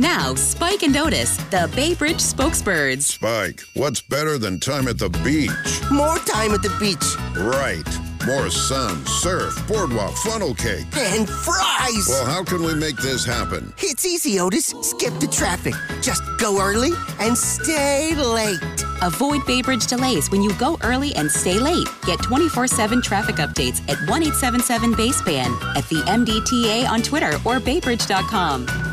Now, Spike and Otis, the Bay Bridge spokesbirds. Spike, what's better than time at the beach? More time at the beach. Right. More sun, surf, boardwalk, funnel cake. And fries! Well, how can we make this happen? It's easy, Otis. Skip the traffic. Just go early and stay late. Avoid Bay Bridge delays when you go early and stay late. Get 24 7 traffic updates at 1 877 Baseband, at the MDTA on Twitter or baybridge.com.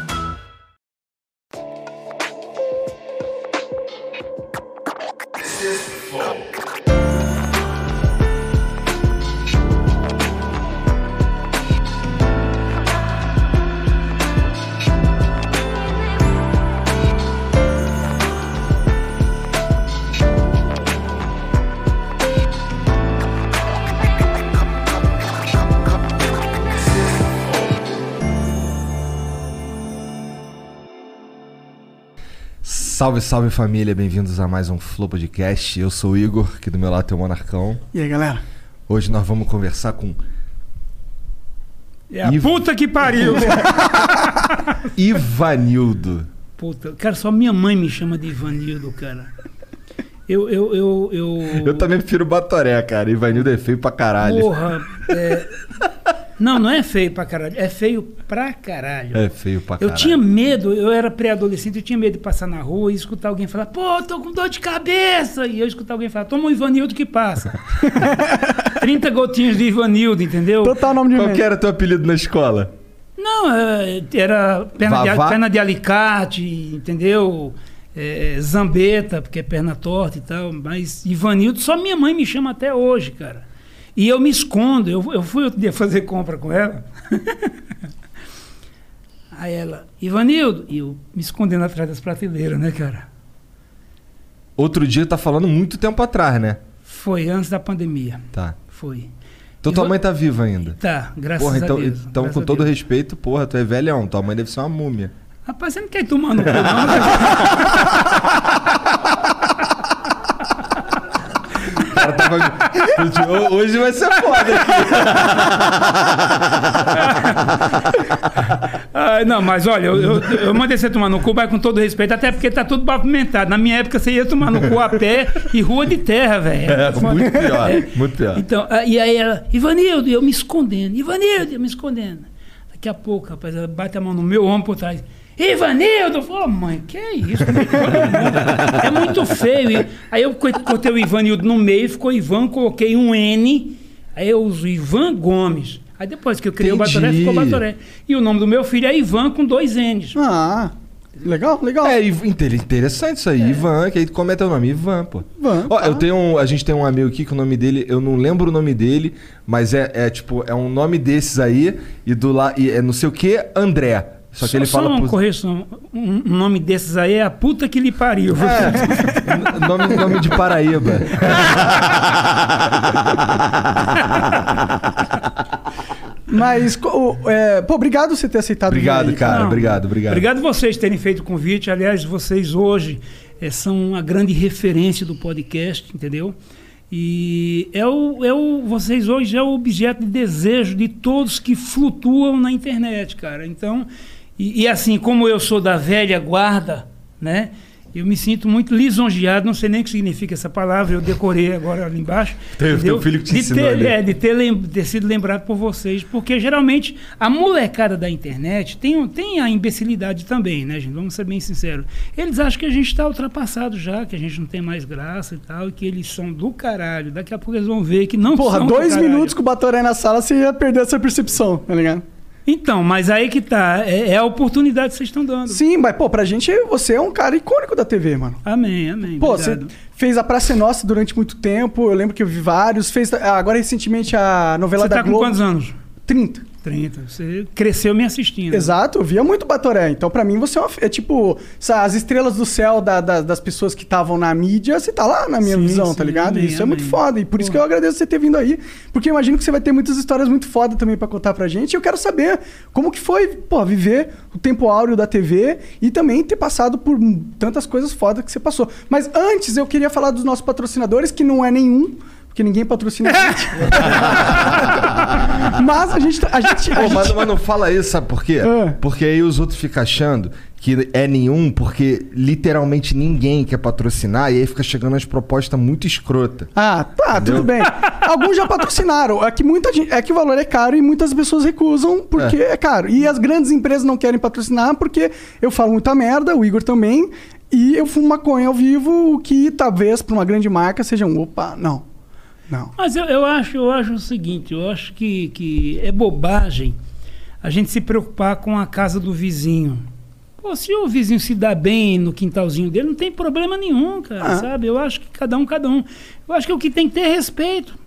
Salve, salve família, bem-vindos a mais um Flow Podcast. Eu sou o Igor, aqui do meu lado tem o Monarcão. E aí, galera? Hoje nós vamos conversar com É a Ivo. puta que pariu! Ivanildo. puta, cara, só minha mãe me chama de Ivanildo, cara. Eu, eu, eu, eu... Eu também prefiro Batoré, cara. Ivanildo é feio pra caralho. Porra, é... Não, não é feio pra caralho, é feio pra caralho. É feio pra Eu caralho. tinha medo, eu era pré-adolescente, eu tinha medo de passar na rua e escutar alguém falar, pô, tô com dor de cabeça. E eu escutar alguém falar, toma um Ivanildo que passa. 30 gotinhas de Ivanildo, entendeu? Total nome de Qual que era teu apelido na escola? Não, é, era perna de, perna de alicate, entendeu? É, zambeta, porque é perna torta e tal. Mas Ivanildo, só minha mãe me chama até hoje, cara. E eu me escondo. Eu, eu fui outro dia fazer compra com ela. Aí ela, Ivanildo, e eu me escondendo atrás das prateleiras, né, cara? Outro dia tá falando muito tempo atrás, né? Foi antes da pandemia. Tá. Foi. Então tua Ivan- mãe tá viva ainda. Tá, graças Porra, a então, Deus. então graças com a todo respeito, porra, tu é velhão. Tua mãe deve ser uma múmia. Rapaz, você não quer tomar no cu, não? Cara tava... Hoje vai ser foda aqui. Ah, não, mas olha, eu, eu, eu mandei você tomar no cu, vai com todo respeito, até porque tá tudo pavimentado. Na minha época você ia tomar no cu a pé e rua de terra, velho. É, muito pior, É. muito pior. Então, ah, e aí ela, Ivanildo, eu me escondendo, Ivanildo, eu me escondendo. Daqui a pouco, rapaz, ela bate a mão no meu ombro por trás. Ivanildo! "Ô, mãe, que é isso? É muito feio. Aí eu co- cortei o Ivanildo no meio, ficou Ivan, coloquei um N, aí eu uso Ivan Gomes. Aí depois que eu criei Entendi. o Batoré, ficou Batoré. E o nome do meu filho é Ivan com dois N's. Ah, legal, legal. É, interessante isso aí. Ivan, que aí como é teu nome? Ivan, pô. Ivan, Ó, tá. eu tenho um, a gente tem um amigo aqui que o nome dele, eu não lembro o nome dele, mas é, é tipo, é um nome desses aí e do lá e é não sei o que, André. Só que ele Só fala uma pro- correção. Um um nome desses aí é a puta que lhe pariu. É, nome, nome de Paraíba. Mas, é, pô, obrigado por você ter aceitado. Obrigado, aí, cara. Não, obrigado, obrigado. Obrigado vocês terem feito o convite. Aliás, vocês hoje eh, são a grande referência do podcast, entendeu? E é o, é o, vocês hoje é o objeto de desejo de todos que flutuam na internet, cara. Então, e, e assim, como eu sou da velha guarda, né? Eu me sinto muito lisonjeado, não sei nem o que significa essa palavra, eu decorei agora ali embaixo. Teve entendeu? teu filho que te de ensinou ter, ali. é, de ter, lem- ter sido lembrado por vocês, porque geralmente a molecada da internet tem, tem a imbecilidade também, né, gente? Vamos ser bem sinceros. Eles acham que a gente está ultrapassado já, que a gente não tem mais graça e tal, e que eles são do caralho. Daqui a pouco eles vão ver que não Porra, são do dois caralho. minutos com o Batoré na sala, você ia perder essa percepção, tá ligado? Então, mas aí que tá, é, é a oportunidade que vocês estão dando. Sim, mas, pô, pra gente, você é um cara icônico da TV, mano. Amém, amém. Pô, obrigado. você fez a Praça é Nossa durante muito tempo, eu lembro que eu vi vários. Fez ah, agora recentemente a novela Você da tá com Globo. quantos anos? 30. 30. Você cresceu me assistindo. Exato, eu via muito Batoré. Então, pra mim, você é, uma, é tipo as estrelas do céu da- da- das pessoas que estavam na mídia, você tá lá na minha Sim, visão, sim, tá ligado? amém, isso é muito foda. E por isso Pô. que eu agradeço você ter vindo aí. Porque eu imagino que você vai ter muitas histórias muito foda também pra contar pra gente. E eu quero saber como que foi, pô, viver o tempo áureo da TV e também ter passado por tantas coisas fodas que você passou. Mas antes, eu queria falar dos nossos patrocinadores, que não é nenhum. Porque ninguém patrocina a gente. mas a gente. A gente, a Pô, mas, gente- mas não fala isso, sabe por quê? É. Porque aí os outros ficam achando que é nenhum, porque literalmente ninguém quer patrocinar e aí fica chegando as propostas muito escrota. Ah, tá, tudo bem. Alguns já patrocinaram. É que muita gente, é que o valor é caro e muitas pessoas recusam porque é. caro. E as grandes empresas não querem patrocinar porque eu falo muita merda, o Igor também, e eu fumo maconha ao vivo, o que talvez para uma grande marca seja um, opa, não. Não. Mas eu, eu acho, eu acho o seguinte, eu acho que, que é bobagem a gente se preocupar com a casa do vizinho. Pô, se o vizinho se dá bem no quintalzinho dele, não tem problema nenhum, cara, ah. sabe? Eu acho que cada um, cada um. Eu acho que o que tem que ter é respeito.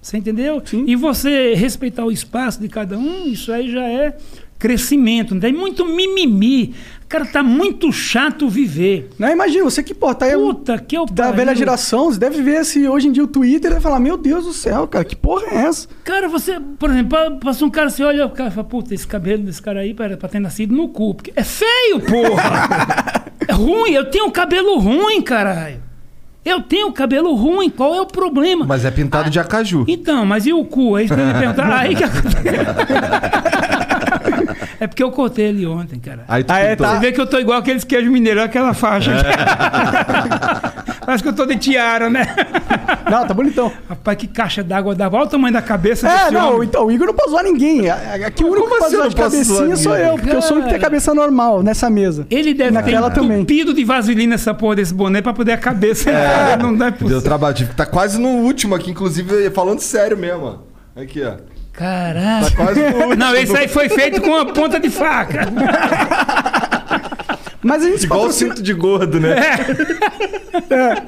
Você entendeu? Sim. E você respeitar o espaço de cada um, isso aí já é crescimento. Não tem muito mimimi. Cara, tá muito chato viver. Não, imagina, você que, pô, tá aí. Puta, que eu Da velha geração, você deve ver se hoje em dia o Twitter e falar: Meu Deus do céu, cara, que porra é essa? Cara, você, por exemplo, passa um cara, você olha o cara e fala: Puta, esse cabelo desse cara aí para pra ter nascido no cu. Porque é feio, porra! é ruim, eu tenho cabelo ruim, caralho. Eu tenho cabelo ruim, qual é o problema? Mas é pintado ah, de acaju. Então, mas e o cu? Aí você me perguntar, aí que É porque eu cortei ele ontem, cara. Aí tu ah, é, tá. Você vê que eu tô igual aqueles queijos mineiros, aquela faixa. É. Parece que eu tô de tiara, né? Não, tá bonitão. Rapaz, que caixa d'água dava. Olha o tamanho da cabeça É, não, homem. então, o Igor não pode zoar ninguém. Aqui o único que pode assim zoar de cabecinha sou eu, porque eu sou o único que tem cabeça normal nessa mesa. Ele deve Naquela ter também. entupido de vaselina essa porra desse boné pra poder a cabeça. É, não dá Deu trabalho. Tá quase no último aqui, inclusive, falando sério mesmo. Aqui, ó. Caralho. Tá quase no Não, esse aí foi feito com uma ponta de faca. Mas a gente Igual patrocina... cinto de gordo, né? É. é.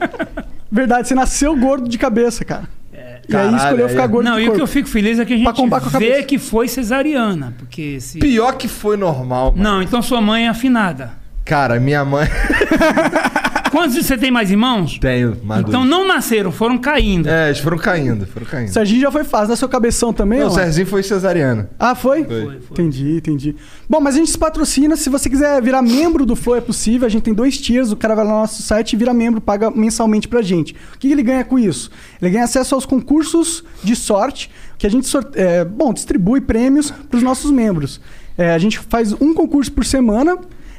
Verdade, você nasceu gordo de cabeça, cara. É. E Caralho, aí escolheu ficar gordo Não, e o que eu fico feliz é que a gente vê que foi cesariana. Porque se... Pior que foi normal. Mano. Não, então sua mãe é afinada. Cara, minha mãe. Quantos você tem mais irmãos? Tenho, mais Então dois. não nasceram, foram caindo. É, eles foram caindo, foram caindo. Serginho já foi fácil. Nasceu cabeção também? Não, o Serginho foi cesariano. Ah, foi? Foi, foi? Entendi, entendi. Bom, mas a gente se patrocina. Se você quiser virar membro do Flow, é possível. A gente tem dois tiers. O cara vai lá no nosso site e vira membro, paga mensalmente pra gente. O que ele ganha com isso? Ele ganha acesso aos concursos de sorte que a gente é, bom, distribui prêmios para os nossos membros. É, a gente faz um concurso por semana,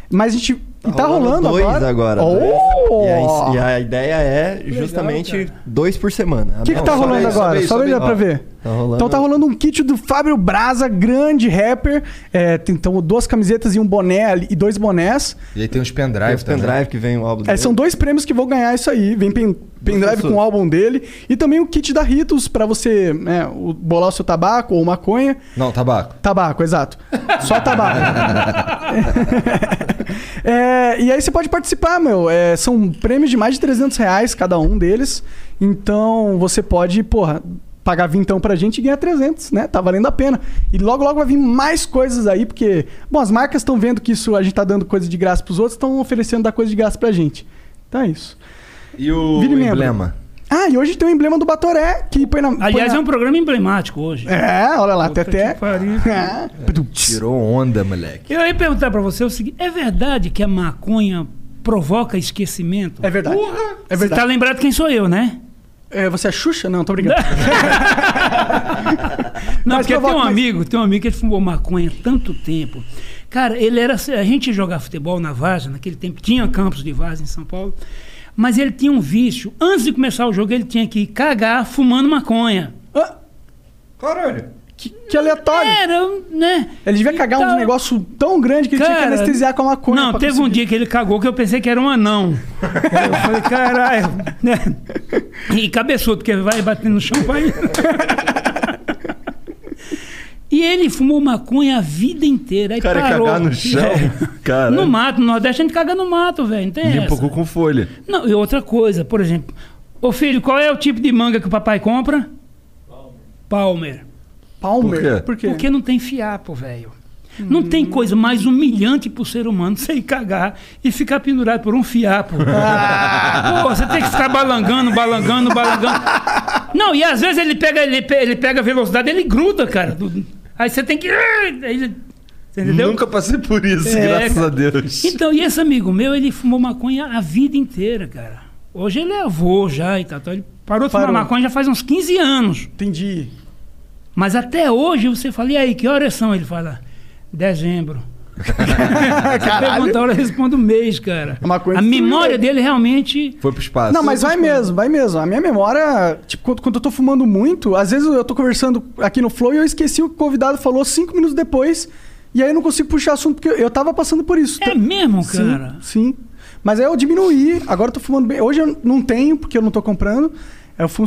mas a gente e tá rolando, dois agora. agora oh! e, a, e, a, ideia é justamente Legal, dois por semana. O que, que tá rolando agora? Só pra ver. Tá então tá rolando um kit do Fábio Braza, grande rapper. É, tem então duas camisetas e um boné ali, e dois bonés. E aí tem os pendrive tem os pendrive que vem o álbum é, São dois prêmios que vão ganhar isso aí. Vem pen, pendrive com o álbum dele. E também o kit da Ritos pra você né, bolar o seu tabaco ou maconha. Não, tabaco. Tabaco, exato. Só tabaco. é, e aí você pode participar, meu. É, são prêmios de mais de 300 reais cada um deles. Então você pode, porra, pagar vintão pra gente e ganhar 300, né? Tá valendo a pena. E logo, logo vai vir mais coisas aí, porque, bom, as marcas estão vendo que isso a gente tá dando coisa de graça pros outros, estão oferecendo dar coisa de graça pra gente. Então é isso. E o Vire emblema? Ah, e hoje tem o emblema do Batoré, que põe na. Aliás, põe na... é um programa emblemático hoje. É, olha lá, até até. É. Tirou onda, moleque. Eu ia perguntar pra você o seguinte: é verdade que a maconha provoca esquecimento? É verdade. Porra. É verdade. Você tá lembrado quem sou eu, né? É, você é Xuxa? Não, tô brincando. não, mas porque tem um amigo, tem um amigo que ele fumou maconha há tanto tempo. Cara, ele era. A gente jogava futebol na Vaza, naquele tempo, tinha campos de Vaza em São Paulo, mas ele tinha um vício. Antes de começar o jogo, ele tinha que cagar fumando maconha. Ah, caralho. Que, que, aleatório. Era, né? Ele devia cagar então, um negócio tão grande que ele cara, tinha que anestesiar com a maconha. Não, teve conseguir. um dia que ele cagou que eu pensei que era um anão. eu falei, caralho. Né? E cabeçudo, porque vai batendo no chão, vai. E ele fumou maconha a vida inteira. Aí cara, parou. cagar no chão. É. No mato, no Nordeste a gente caga no mato, velho. Não tem Limpa essa. com folha. Não, e outra coisa, por exemplo, ô filho, qual é o tipo de manga que o papai compra? Palmer. Palmer. Palmer? Por quê? Por quê? Porque não tem fiapo, velho. Não tem coisa mais humilhante pro ser humano você ir cagar e ficar pendurado por um fiapo. Ah. Pô, você tem que ficar balangando, balangando, balangando. Não, e às vezes ele pega, ele, ele pega a velocidade, ele gruda, cara. Aí você tem que. Aí, entendeu? Nunca passei por isso, é, graças a Deus. Então, e esse amigo meu, ele fumou maconha a vida inteira, cara. Hoje ele é avô já e tal. Ele parou de parou. fumar maconha já faz uns 15 anos. Entendi. Mas até hoje você fala, e aí, que horas são? Ele fala, dezembro. Se perguntar, eu respondo mês, cara. É uma coisa a memória dele realmente. Foi pro espaço. Não, mas vai mesmo, vai mesmo. A minha memória, tipo, quando, quando eu tô fumando muito, às vezes eu tô conversando aqui no Flow e eu esqueci o que o convidado falou cinco minutos depois. E aí eu não consigo puxar assunto porque eu tava passando por isso. É mesmo, Sim, cara. Sim. Mas aí eu diminuí, agora eu tô fumando bem. Hoje eu não tenho, porque eu não tô comprando.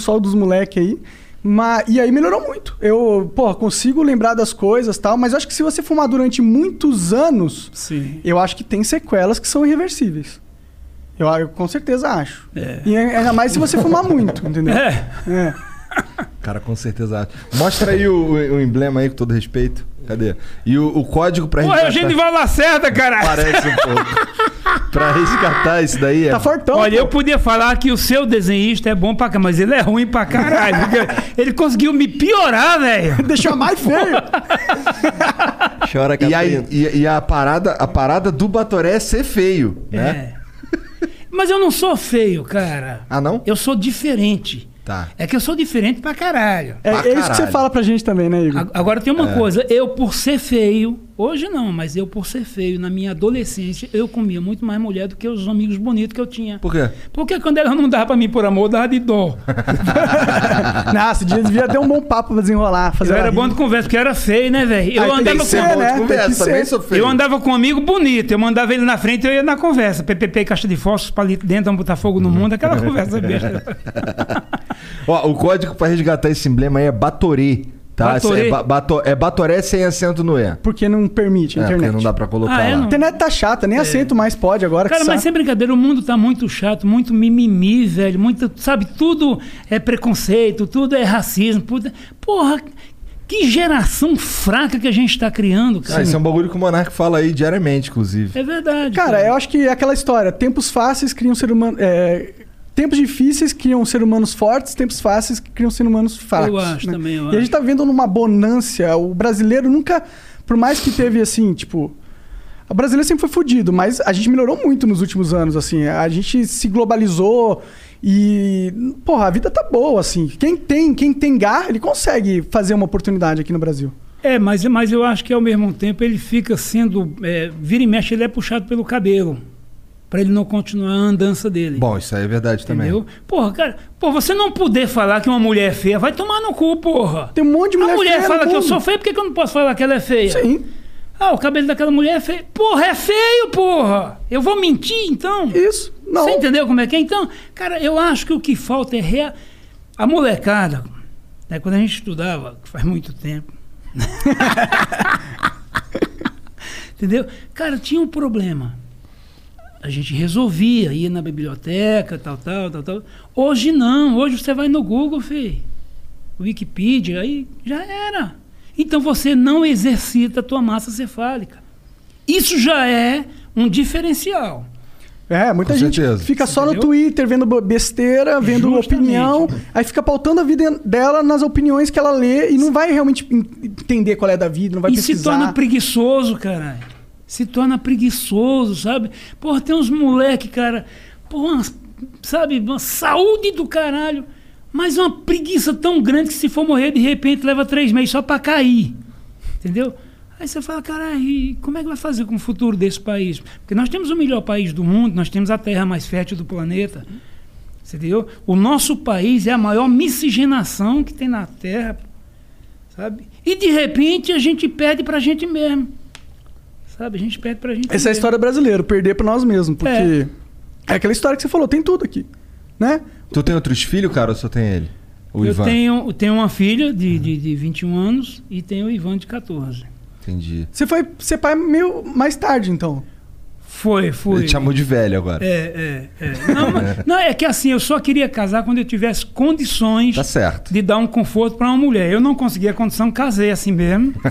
Só o dos moleques aí. Mas, e aí melhorou muito. Eu, pô, consigo lembrar das coisas e tal, mas eu acho que se você fumar durante muitos anos, Sim. eu acho que tem sequelas que são irreversíveis. Eu, eu com certeza acho. É. E ainda mais se você fumar muito, entendeu? É. É. Cara, com certeza. acho. Mostra aí o, o emblema aí, com todo respeito. Cadê? E o, o código pra Pô, é o resgatar... Genival Lacerda, cara. Parece um pouco. pra resgatar isso daí é... Tá fortão. Olha, pô. eu podia falar que o seu desenhista é bom pra cá, mas ele é ruim pra caralho. porque ele conseguiu me piorar, velho. Deixou mais feio. Chora, E, aí, e, e a, parada, a parada do Batoré é ser feio, né? É. Mas eu não sou feio, cara. Ah, não? Eu sou diferente. Tá. É que eu sou diferente pra caralho. É, Pra é isso que você caralho. fala pra gente também, né, Igor? Agora tem É. uma coisa, eu por ser feio, hoje não, mas eu por ser feio, na minha adolescência, eu comia muito mais mulher do que os amigos bonitos que eu tinha. Por quê? Porque quando ela não dava pra mim por amor, dava de dó. Nossa, dia devia ter um bom papo pra desenrolar. Fazer Eu era bom rir. de conversa, porque eu era feio, né, velho? Eu Aí tem andava ser, com. né? Bom conversa, também sou feio. Eu andava com um amigo bonito, eu mandava ele na frente eu ia na conversa. PPP, caixa de fósforos, palito dentro, vamos botar fogo no mundo, aquela conversa besta. Ó, o código pra resgatar esse emblema aí é Batorê. Tá? Batorê? É, ba bato- é Batoré sem acento no E. Porque não permite a É, porque internet. não dá pra colocar Ah, é, lá. A não? internet tá chata, nem acento mais pode agora. Cara, que mas sem brincadeira, o mundo tá muito chato, muito mimimi, velho. Muito, sabe, tudo é preconceito, tudo é racismo. Puta. Porra, que geração fraca que a gente tá criando, Ah, cara. isso é um bagulho que o Monark fala aí diariamente, inclusive. É verdade. Cara, eu acho que é aquela história, tempos fáceis criam ser humano. é, tempos difíceis criam ser humanos fortes, tempos fáceis criam ser humanos fracos. Eu acho né? também, eu E a gente acho. tá vendo numa bonância. O brasileiro nunca. Por mais que teve assim, tipo. O brasileiro sempre foi fudido, mas a gente melhorou muito nos últimos anos, assim. A gente se globalizou e. Porra, a vida tá boa, assim. Quem tem, quem tem garra, ele consegue fazer uma oportunidade aqui no Brasil. É, mas, mas eu acho que ao mesmo tempo ele fica sendo. É, vira e mexe, ele é puxado pelo cabelo. Pra ele não continuar a andança dele. Bom, isso aí é verdade também. Entendeu? Porra, cara, pô, você não poder falar que uma mulher é feia, vai tomar no cu, porra. Tem um monte de mulher a mulher feia fala que eu sou feio, por que, que eu não posso falar que ela é feia? Sim. Ah, o cabelo daquela mulher é feio. Porra, é feio, porra! Eu vou mentir, então? Isso. Não. Você entendeu como é que é? Então, cara, eu acho que o que falta é rea... a molecada. Né, quando a gente estudava, que faz muito tempo. entendeu? Cara, tinha um problema. A gente resolvia, ia na biblioteca, tal, tal, tal, tal. Hoje não, hoje você vai no Google, filho. Wikipedia, aí já era. Então você não exercita a tua massa cefálica. Isso já é um diferencial. É, muita Com gente certeza. fica só no Entendeu? Twitter vendo besteira, vendo Justamente. opinião, aí fica pautando a vida dela nas opiniões que ela lê e não vai realmente en- entender qual é da vida, não vai e pesquisar. se torna preguiçoso, caralho. Se torna preguiçoso, sabe? Porra, tem uns moleque, cara, porra, sabe, uma saúde do caralho, mas uma preguiça tão grande que se for morrer de repente leva três meses só pra cair. Entendeu? Aí você fala, caralho, e como é que vai fazer com o futuro desse país? Porque nós temos o melhor país do mundo, nós temos a terra mais fértil do planeta. Entendeu? O nosso país é a maior miscigenação que tem na Terra, sabe? E de repente a gente perde pra gente mesmo. Sabe? A gente perde pra gente Essa é a mesmo. história brasileira, perder pra nós mesmos, porque é. aquela história que você falou, tem tudo aqui, né? Tu tem outros filhos, cara, ou só tem ele? O Eu Ivan? tenho, eu tenho uma filha de, de, de 21 anos e tenho o Ivan de 14. Entendi. Você foi ser pai meio mais tarde, então. Foi, foi. Ele te chamou de velho agora. É, é, é. Não, mas- não, é que assim, eu só queria casar quando eu tivesse condições Tá certo. de dar um conforto pra uma mulher. Eu não conseguia condição, casei assim mesmo.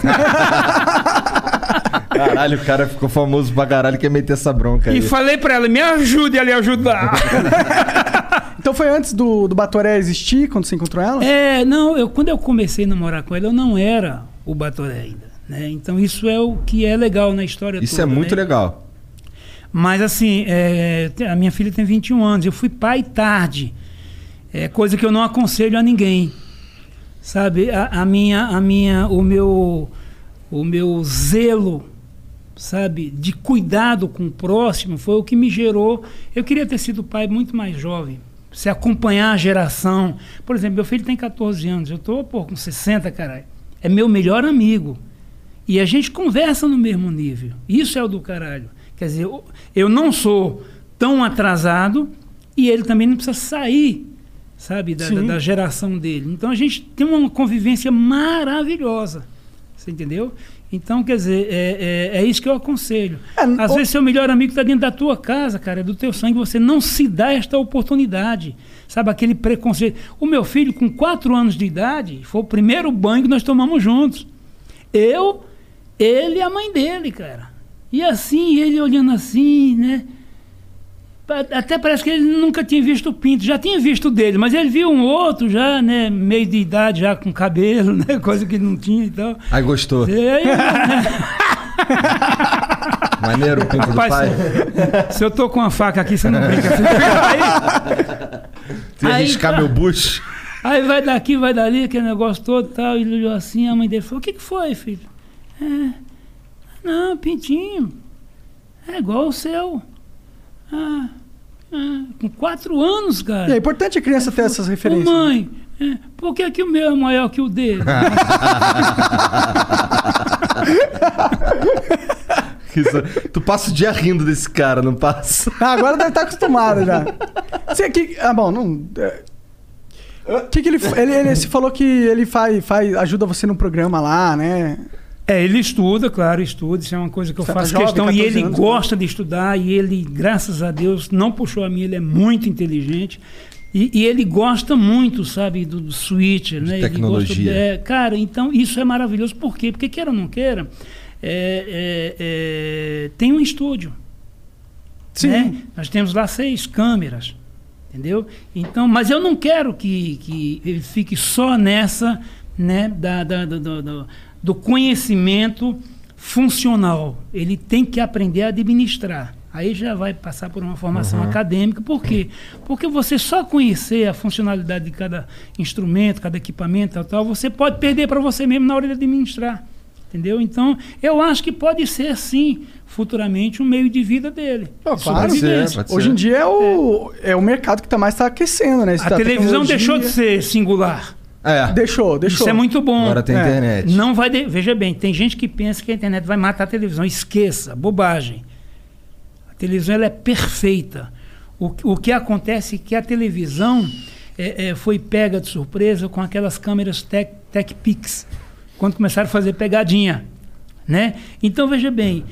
Caralho, o cara ficou famoso pra caralho, quer meter essa bronca aí. e falei pra ela, me ajude a lhe ajudar. Então foi antes do, do Batoré existir, quando você encontrou ela? É, não, eu, quando eu comecei a namorar com ela, eu não era o Batoré ainda. Né? Então isso é o que é legal na história Isso toda. é muito né? legal. Mas assim, é, a minha filha tem 21 anos, eu fui pai tarde. É coisa que eu não aconselho a ninguém. Sabe, a, a minha, a minha, o meu, o meu zelo sabe, de cuidado com o próximo, foi o que me gerou. Eu queria ter sido pai muito mais jovem. Se acompanhar a geração. Por exemplo, meu filho tem 14 anos, eu estou com 60, caralho. É meu melhor amigo. E a gente conversa no mesmo nível. Isso é o do caralho. Quer dizer, eu, eu não sou tão atrasado e ele também não precisa sair, sabe, da, da, da geração dele. Então a gente tem uma convivência maravilhosa. Você entendeu? Então, quer dizer, é, é, é isso que eu aconselho. É, Às o- vezes, seu melhor amigo está dentro da tua casa, cara, é do teu sangue, você não se dá esta oportunidade. Sabe, aquele preconceito. O meu filho, com quatro anos de idade, foi o primeiro banho que nós tomamos juntos. Eu, ele e a mãe dele, cara. E assim, ele olhando assim, né? Até parece que ele nunca tinha visto o pinto, já tinha visto dele, mas ele viu um outro já, né? Meio de idade, já com cabelo, né? Coisa que ele não tinha e tal. Aí gostou. E aí? Maneiro o pinto do Rapaz, pai. se eu tô com uma faca aqui, você não brinca. Você fica aí, Se arriscar tá. meu bucho. aí vai daqui, vai dali, aquele negócio todo e tal. E ele olhou assim, a mãe dele falou: O que, que foi, filho? É, não, pintinho. É igual o seu. Ah, ah, com quatro anos, cara. E é importante a criança ter essas referências. mãe, é, por que, que o meu é maior que o dele? Isso- Tu passa o dia rindo desse cara, não passa? Ah, agora deve estar acostumado já. Você que, ah, bom, não. é, que que ele, ele, ele se falou que ele faz, faz, ajuda você no programa lá, né? É, ele estuda, claro, estuda. Isso é uma coisa que eu Você tá faço jovem, questão. E 14 ele anos, gosta de estudar. E ele, graças a Deus, não puxou a mim. Ele é muito inteligente. E, e ele gosta muito, sabe, do, do switcher, né? Ele gosta- tecnologia. é, cara, então isso é maravilhoso. Por quê? Porque queira ou não queira, é, é, é, tem um estúdio. Sim. né? Nós temos lá seis câmeras, entendeu? Então, mas eu não quero que, que ele fique só nessa, né, da, da- do, do- do- conhecimento funcional. Ele tem que aprender a administrar. Aí já vai passar por uma formação acadêmica. Por quê? Porque você só conhecer a funcionalidade de cada instrumento, cada equipamento, tal, tal, você pode perder para você mesmo na hora de administrar. Entendeu? Então, eu acho que pode ser, sim, futuramente, um meio de vida dele. De claro. sobrevivência. Pode ser. Hoje em dia é o, é. o mercado que tá mais tá aquecendo, né? Isso A da televisão tecnologia. deixou de ser singular. É. Deixou, deixou. Isso é muito bom. Agora tem É. internet. Não vai. de- Veja bem, tem gente que pensa que a internet vai matar a televisão. Esqueça, bobagem. A televisão ela é perfeita. O, que- o que acontece é que a televisão é, é, foi pega de surpresa com aquelas câmeras Tech, tech Pix, quando começaram a fazer pegadinha. Né? Então, veja bem,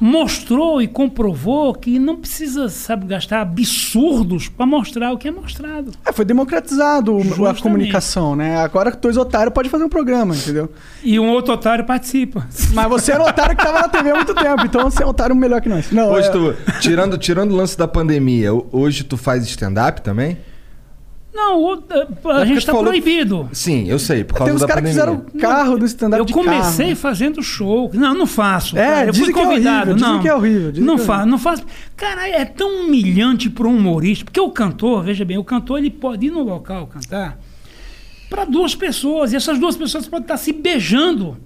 mostrou e comprovou que não precisa, sabe, gastar absurdos para mostrar o que é mostrado. É, foi democratizado o- a Justamente. comunicação, né? Agora dois otários podem fazer um programa, entendeu? E um outro otário participa. Mas você era um otário que tava na TV há muito tempo, então você é um otário melhor que nós. Não, Hoje é- tu, tirando, tirando o lance da pandemia, ho- hoje tu faz stand-up também? Não, o- a porque gente está falou- proibido. Sim, eu sei, por causa Tem uns caras que fizeram carro do stand-up Eu comecei carro. fazendo show. Não, não faço. É, cara. Eu dizem fui que é convidado. horrível, não, que é horrível, dizem não que é faço, não faço. Cara, é tão humilhante para um humorista. Porque o cantor, veja bem, o cantor ele pode ir no local cantar para duas pessoas. E essas duas pessoas podem estar se beijando.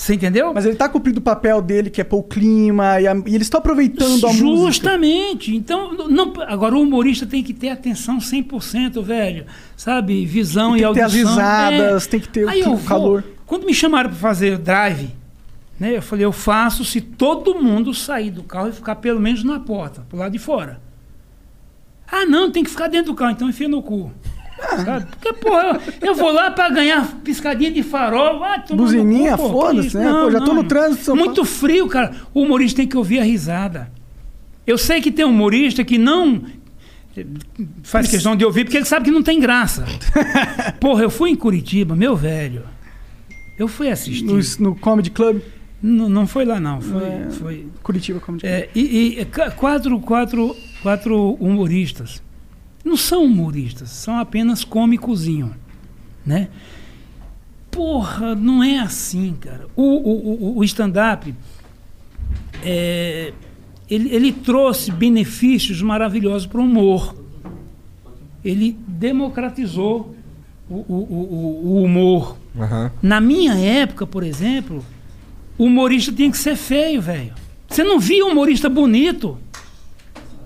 Você entendeu? Mas ele tá cumprindo o papel dele, que é pôr o clima, e, a- e eles estão aproveitando a música. Justamente. Então, não, agora o humorista tem que ter atenção 100%, velho. Sabe? Visão Tem e que ter as audição. risadas, tem que ter o Aí eu o calor. Vou, quando me chamaram para fazer drive, né, eu falei, eu faço se todo mundo sair do carro e ficar pelo menos na porta, pro lado de fora. Ah, não, tem que ficar dentro do carro, então enfia no cu. Porque, porra, eu, eu vou lá para ganhar piscadinha de farol. no Buzininha, foda-se, né? Pô, já tô no trânsito São Muito frio, cara. O humorista tem que ouvir a risada. Eu sei que tem humorista que não faz questão de ouvir porque ele sabe que não tem graça. Porra, eu fui em Curitiba, meu velho. Eu fui assistir. No, no Comedy Club, Não, não foi lá, não. Foi. É. foi Curitiba Comedy Club. é, e e, ca- quatro, quatro, quatro humoristas. Não são humoristas, são apenas cômicozinho. Né? Porra, não é assim, cara. O, o, o- o stand-up, é, ele, ele trouxe benefícios maravilhosos para o humor. Ele democratizou o, o- o- o- humor. Aham. Na minha época, por exemplo, o humorista tinha que ser feio, velho. Você não via humorista bonito.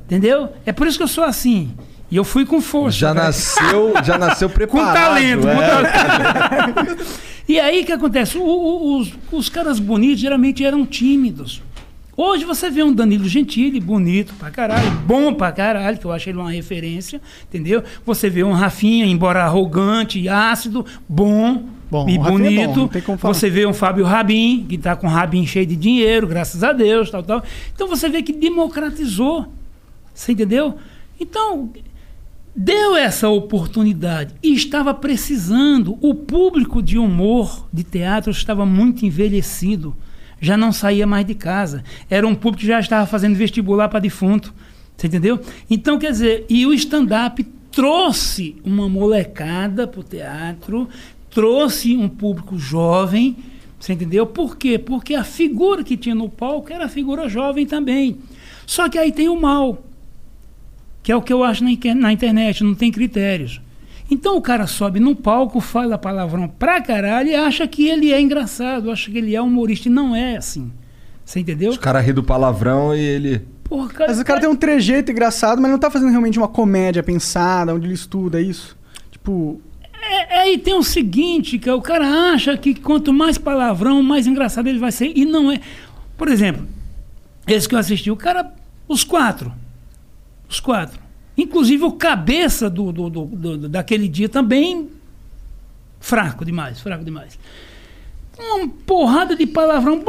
Entendeu? É por isso que eu sou assim. E eu fui com força. Já velho. nasceu, já nasceu Com preparado. talento, com é. talento. e aí o que acontece? O- o- os, os caras bonitos geralmente eram tímidos. Hoje você vê um Danilo Gentili, bonito pra caralho, bom pra caralho, que eu acho ele uma referência, entendeu? Você vê um Rafinha, embora arrogante e ácido, bom, Bom, e o Rafinha é bom, bonito. você vê um Fábio Rabin, que tá com o Rabin cheio de dinheiro, graças a Deus, tal, tal. Então você vê que democratizou. Você entendeu? Então, deu essa oportunidade e estava precisando. O público de humor de teatro estava muito envelhecido, já não saía mais de casa. Era um público que já estava fazendo vestibular para defunto. Você entendeu? Então, quer dizer, e o stand-up trouxe uma molecada para o teatro, trouxe um público jovem. Você entendeu? Por quê? Porque a figura que tinha no palco era a figura jovem também. Só que aí tem o mal que é o que eu acho na, internet, não tem critérios. Então o cara sobe no palco, fala palavrão pra caralho e acha que ele é engraçado, acha que ele é humorista. E não é assim. Você entendeu? Os caras riem do palavrão e ele. Porra, cara, Mas o cara tem um trejeito engraçado, mas não tá fazendo realmente uma comédia pensada, onde ele estuda isso. Tipo, É, é, e tem o seguinte, que o cara acha que quanto mais palavrão, mais engraçado ele vai ser. E não é. Por exemplo, esse que eu assisti, o cara, os quatro. Os quatro. Inclusive o cabeça do, do, do- do- daquele dia também fraco demais, fraco demais. Uma porrada de palavrão.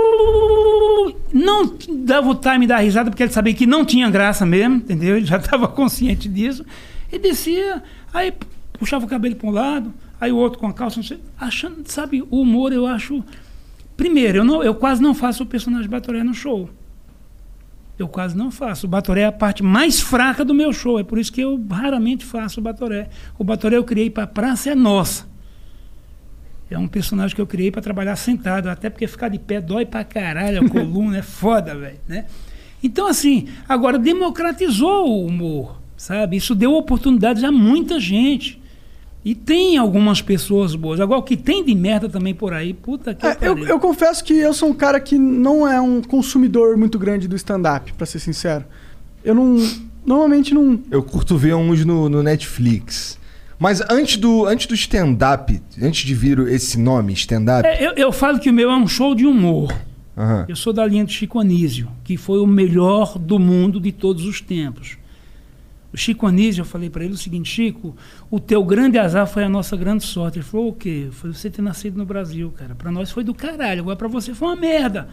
Não dava o time da risada, porque ele sabia que não tinha graça mesmo, entendeu? Ele já estava consciente disso. E descia, aí puxava o cabelo para um lado, aí o outro com a calça, sei, achando, sabe, o humor eu acho. Primeiro, eu, não, eu quase não faço o personagem Batoré no show. Eu quase não faço. O Batoré é a parte mais fraca do meu show. É por isso que eu raramente faço o Batoré. O Batoré eu criei para Praça é Nossa. É um personagem que eu criei para trabalhar sentado, até porque ficar de pé dói pra caralho, a coluna é foda, velho, né? Então, assim, agora democratizou o humor, sabe? Isso deu oportunidades a muita gente. E tem algumas pessoas boas. Agora, o que tem de merda também por aí, puta que é, eu, pariu. eu confesso que eu sou um cara que não é um consumidor muito grande do stand-up, pra ser sincero. Eu não. Normalmente não. Eu curto ver uns no, no Netflix. Mas antes do, antes do stand-up, antes de vir esse nome, stand-up. É, eu, eu falo que o meu é um show de humor. aham. Eu sou da linha do Chico Anísio, que foi o melhor do mundo de todos os tempos. O Chico Anísio, eu falei para ele o seguinte, Chico, o teu grande azar foi a nossa grande sorte. Ele falou, o quê? Falei, você ter nascido no Brasil, cara. Para nós foi do caralho, agora para você foi uma merda.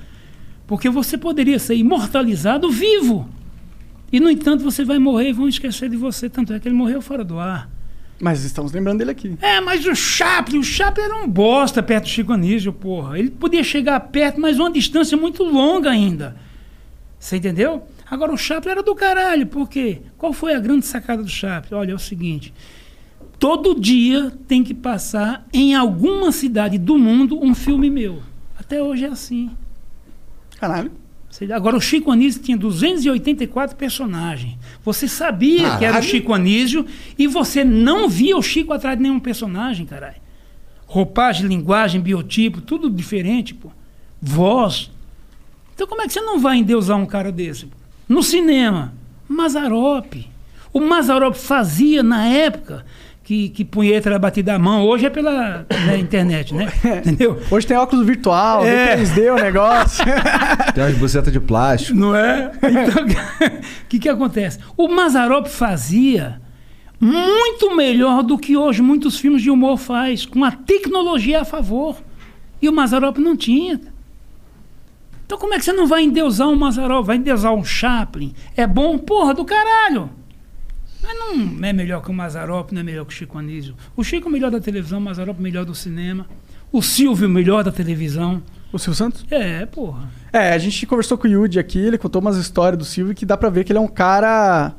Porque você poderia ser imortalizado vivo. E, no entanto, você vai morrer e vão esquecer de você. Tanto é que ele morreu fora do ar. Mas estamos lembrando dele aqui. É, mas o Chaplin, o Chaplin era um bosta perto do Chico Anísio, porra. Ele podia chegar perto, mas uma distância muito longa ainda. Você entendeu? Agora, o Chaplin era do caralho, por quê? Qual foi a grande sacada do Chaplin? Olha, é o seguinte: todo dia tem que passar em alguma cidade do mundo um filme meu. Até hoje é assim. Caralho. Agora, o Chico Anísio tinha 284 personagens. Você sabia que era o Caralho. Chico Anísio e você não via o Chico atrás de nenhum personagem, caralho. Roupagem, linguagem, biotipo, tudo diferente, pô. Voz. Então, como é que você não vai endeusar um cara desse? pô? No cinema, Mazarop. O Mazarop fazia, na época, que, que punheta era batida à mão. Hoje é pela né, internet, né? Entendeu? Hoje tem óculos virtual, É. 3D o negócio. Tem umas bucetas de plástico. Não é? Então, o que, que acontece? O Mazarop fazia muito melhor do que hoje muitos filmes de humor faz, com a tecnologia a favor. E o Mazarop não tinha. Então como é que você não vai endeusar um Mazarop? Vai endeusar um Chaplin? É bom? Porra do caralho! Mas não é melhor que o Mazarop, não é melhor que o Chico Anísio. O Chico é o melhor da televisão, o Mazarop é o melhor do cinema. O Silvio é o melhor da televisão. o Silvio Santos? É, porra. É, a gente conversou com o Yudi aqui, ele contou umas histórias do Silvio que dá pra ver que ele é um cara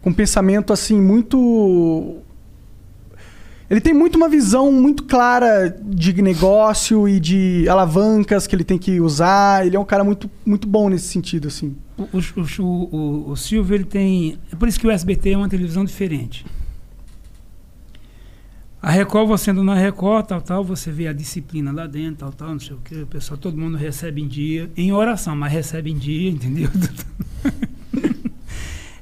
com um pensamento assim muito ele tem muito uma visão muito clara de negócio e de alavancas que ele tem que usar. Ele é um cara muito, muito bom nesse sentido, assim. O, o, o, o, Silvio, ele tem. É por isso que o SBT é uma televisão diferente. A Record, você anda na Record, tal, tal, você vê a disciplina lá dentro, tal, tal, não sei o que, o pessoal, todo mundo recebe em dia, em oração, mas recebe em dia, entendeu?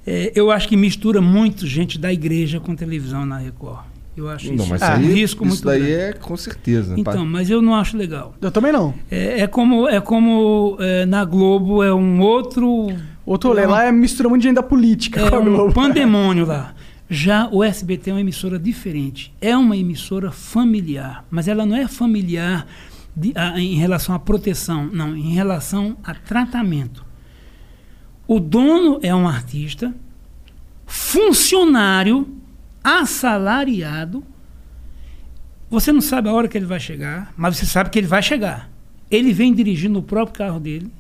É, eu acho que mistura muito gente da igreja com televisão na Record. Eu acho Não, isso mas um aí, risco isso muito daí grande. é com certeza. Então, mas eu não acho legal. Eu também não. É, é como, é como é, na Globo é um outro. Outro lá é mistura muito de gente da política É com a um pandemônio lá. Já o SBT é uma emissora diferente. É uma emissora familiar, mas ela não é familiar de- a- em relação à proteção, não, em relação a tratamento. O dono é um artista, funcionário, assalariado. Você não sabe a hora que ele vai chegar, mas você sabe que ele vai chegar. Ele vem dirigindo o próprio carro dele.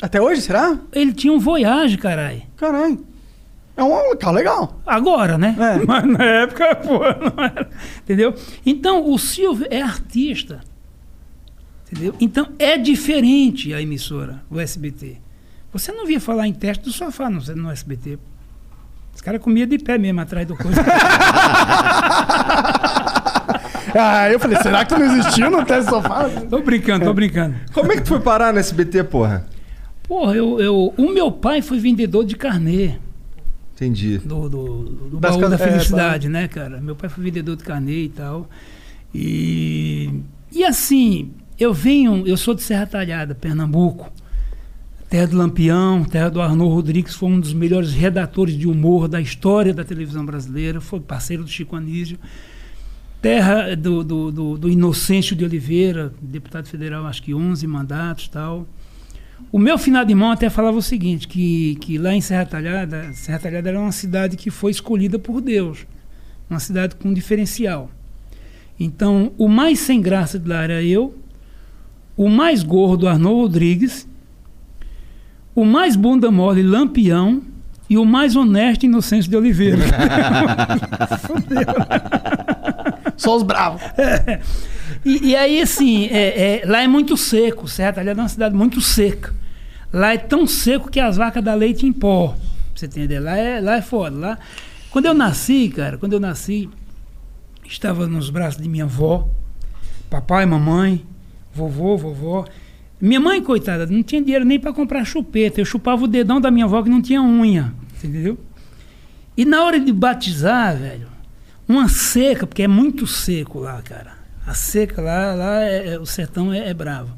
Até hoje, será? Ele tinha um Voyage, caralho. Caralho. É um carro legal. Agora, né? É. Mas na época, pô, não era. Entendeu? Então, o Silvio é artista. Entendeu? Então, é diferente a emissora, o SBT. Você não via falar em teste do sofá no, no SBT. Os caras comiam de pé mesmo atrás do coisa. Ah, eu falei, será que não existiu no teste sofá? tô brincando, tô brincando. Como é que tu foi parar no SBT, porra? Porra, eu, eu, o meu pai foi vendedor de carnê. Entendi. do, do, do baú ca- da é, felicidade, né, cara? Meu pai foi vendedor de carnê e tal. E, e assim, eu venho, eu sou de Serra Talhada, Pernambuco. Terra do Lampião, terra do Arnaud Rodrigues, foi um dos melhores redatores de humor da história da televisão brasileira, foi parceiro do Chico Anísio. Terra do, do, do, do Inocêncio de Oliveira, deputado federal, acho que 11 mandatos tal. O meu finado irmão até falava o seguinte, que, que lá em Serra Talhada, Serra Talhada era uma cidade que foi escolhida por Deus, uma cidade com diferencial. Então, o mais sem graça de lá era eu, o mais gordo Arnaud Rodrigues, o mais bunda mole Lampião e o mais honesto Inocêncio de Oliveira. Só os bravos. E, e aí, assim, é- é, lá é muito seco. Serra Talhada é uma cidade muito seca. Lá é tão seco que as vacas dão leite em pó. Pra você entender? Lá é, lá é foda. Lá, quando eu nasci, cara, quando eu nasci, estava nos braços de minha avó, papai, mamãe, vovô, vovó. Minha mãe, coitada, não tinha dinheiro nem para comprar chupeta. Eu chupava o dedão da minha avó que não tinha unha. Entendeu? E na hora de batizar, velho, uma seca, porque é muito seco lá, cara. A seca lá, lá é, é- o sertão é, é bravo.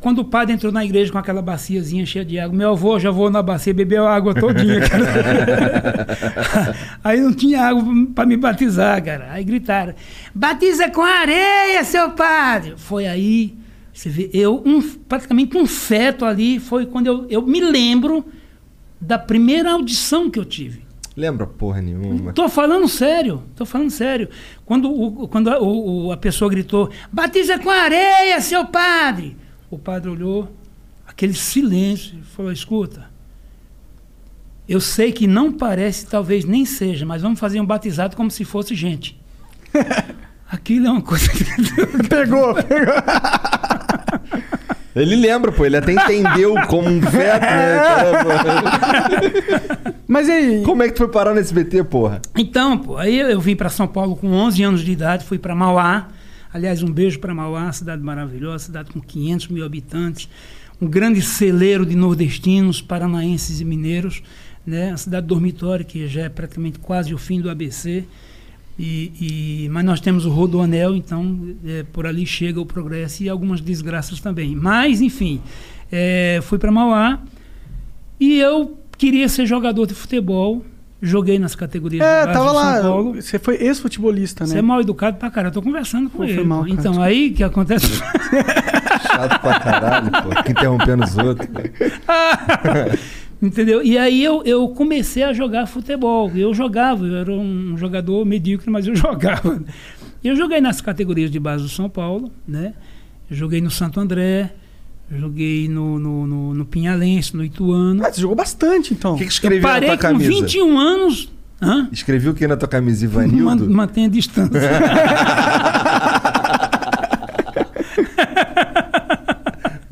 Quando o padre entrou na igreja com aquela baciazinha cheia de água, meu avô já voou na bacia, bebeu a água todinha. Aí não tinha água para me batizar, cara. Aí gritaram: batiza com areia, seu padre. Foi aí, você vê, eu, um, praticamente um feto ali, foi quando eu, eu me lembro da primeira audição que eu tive. Lembra porra nenhuma. Tô falando sério, tô falando sério. Quando, o, quando a, o- a pessoa gritou, batiza com areia, seu padre! O padre olhou, aquele silêncio, e falou, escuta, eu sei que não parece, talvez nem seja, mas vamos fazer um batizado como se fosse gente. Aquilo é uma coisa que... Pegou, pegou. Ele lembra, pô. Ele até entendeu como um feto, né? Caramba. Mas aí? Como é que tu foi parar no SBT, porra? Então, pô, aí eu vim para São Paulo com 11 anos de idade, fui para Mauá. Aliás, um beijo para Mauá, cidade maravilhosa, cidade com 500 mil habitantes, um grande celeiro de nordestinos, paranaenses e mineiros, né? A cidade dormitório que já é praticamente quase o fim do ABC. E, e- mas nós temos o Rodoanel, então é, por ali chega o progresso e algumas desgraças também. Mas, enfim, é, fui para Mauá e eu queria ser jogador de futebol. Joguei nas categorias É, tava lá. São Paulo. Você foi ex-futebolista, Você né? é mal educado pra caralho. Eu tô conversando com Pô, ele. mal, então, desculpa. aí que acontece. Chato pra caralho, pô. Fica interrompendo os outros. Entendeu? E aí eu, eu comecei a jogar futebol. Eu jogava, eu era um jogador medíocre, mas eu jogava. Eu joguei nas categorias de base do São Paulo, né? Eu joguei no Santo André, joguei no, no, no, no Pinhalense, no Ituano. Ah, você jogou bastante, então. O que, que Eu escreveu na parei tua com camisa? 21 anos. Hã? Escrevi o que na tua camisa, Man- Ivanildo? Mantenha a distância.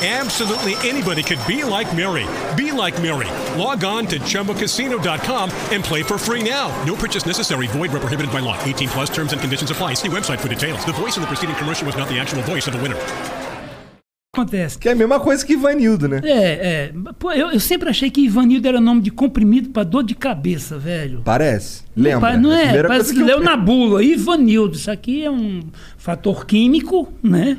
Absolutely anybody could be like Mary. Be like Mary. Log on to ChumbaCasino.com and play for free now. No purchase necessary. Void where prohibited by law. 18 plus terms and conditions apply. See website for details. The voice in the preceding commercial was not the actual voice of the winner. Acontece. Que é a mesma coisa que Ivanildo, né? É, é. Pô, eu, eu sempre achei que Ivanildo era nome de comprimido pra dor de cabeça, velho. Parece. Lembra? pa- Não é? Parece que leu eu- na bula. Ivanildo. Isso aqui é um fator químico, né?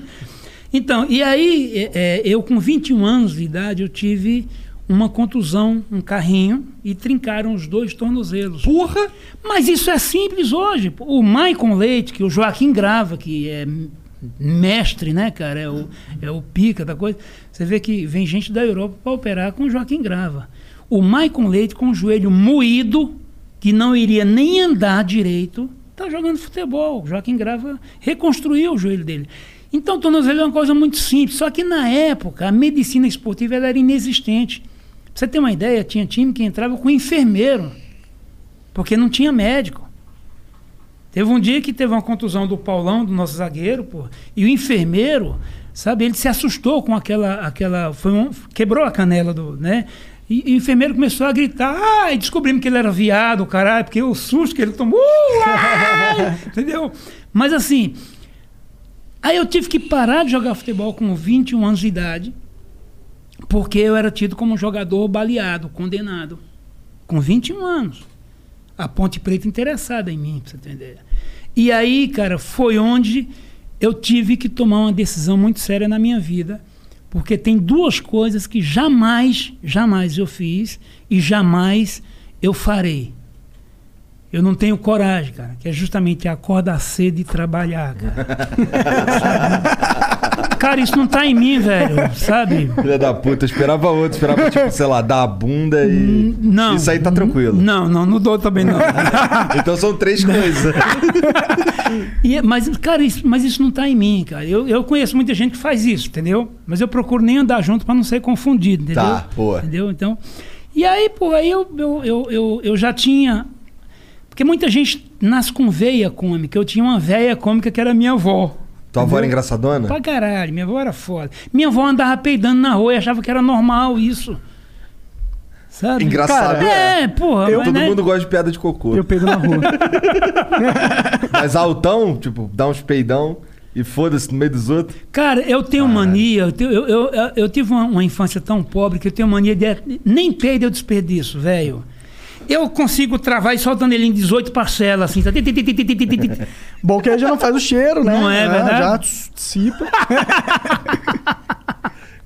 Então, e aí, é, é, eu com 21 anos de idade, eu tive uma contusão, um carrinho, e trincaram os dois tornozelos. Porra! Mas isso é simples hoje. O Maicon Leite, que o Joaquim grava, que é mestre, né, cara? É o, é o pica da coisa. Você vê que vem gente da Europa para operar com o Joaquim grava. O Maicon Leite, com o joelho moído, que não iria nem andar direito, tá jogando futebol. O Joaquim grava reconstruiu o joelho dele. Então, tornozelo é uma coisa muito simples. Só que na época, a medicina esportiva era inexistente. Pra você ter uma ideia, tinha time que entrava com enfermeiro, porque não tinha médico. Teve um dia que teve uma contusão do Paulão, do nosso zagueiro, pô, e o enfermeiro, sabe, ele se assustou com aquela. aquela foi um, quebrou a canela do. né? E, e o enfermeiro começou a gritar, ah, e descobrimos que ele era viado, caralho, porque o susto que ele tomou, entendeu? Mas assim, aí eu tive que parar de jogar futebol com 21 anos de idade, porque eu era tido como um jogador baleado, condenado, com 21 anos a Ponte Preta interessada em mim, pra você entender. E aí, cara, foi onde eu tive que tomar uma decisão muito séria na minha vida, porque tem duas coisas que jamais, jamais eu fiz e jamais eu farei. Eu não tenho coragem, cara, que é justamente acordar cedo e trabalhar, cara. cara, isso não tá em mim, velho, sabe? Filha da puta, eu esperava outro, esperava, tipo, sei lá, dar a bunda e. Não. Isso aí tá tranquilo. Não, não, não dou também não. Então são três coisas. E- mas, cara, isso, mas isso não tá em mim, cara. Eu, eu conheço muita gente que faz isso, entendeu? Mas eu procuro nem andar junto para não ser confundido, entendeu? Tá, boa. Entendeu? Então. E aí, pô, aí eu, eu, eu, eu, eu já tinha. Porque muita gente nasce com veia cômica. Eu tinha uma veia cômica que era minha avó. Tua avó era engraçadona? Pra caralho, minha avó era foda. Minha avó andava peidando na rua e achava que era normal isso. Sabe? Engraçado. É, porra. Eu, mas, todo né? mundo gosta de piada de cocô. Eu peido na rua. Mas altão, tipo, dá uns peidão e foda-se no meio dos outros. Cara, eu tenho mania, eu, tenho- eu, eu, eu- eu tive uma, uma infância tão pobre que eu tenho mania de. Nem peido eu desperdiço, velho. Eu consigo travar e soltando ele em 18 parcelas, assim. Tá... Bom que aí já não faz o cheiro, né? Não é, é, é verdade? Já dissipa.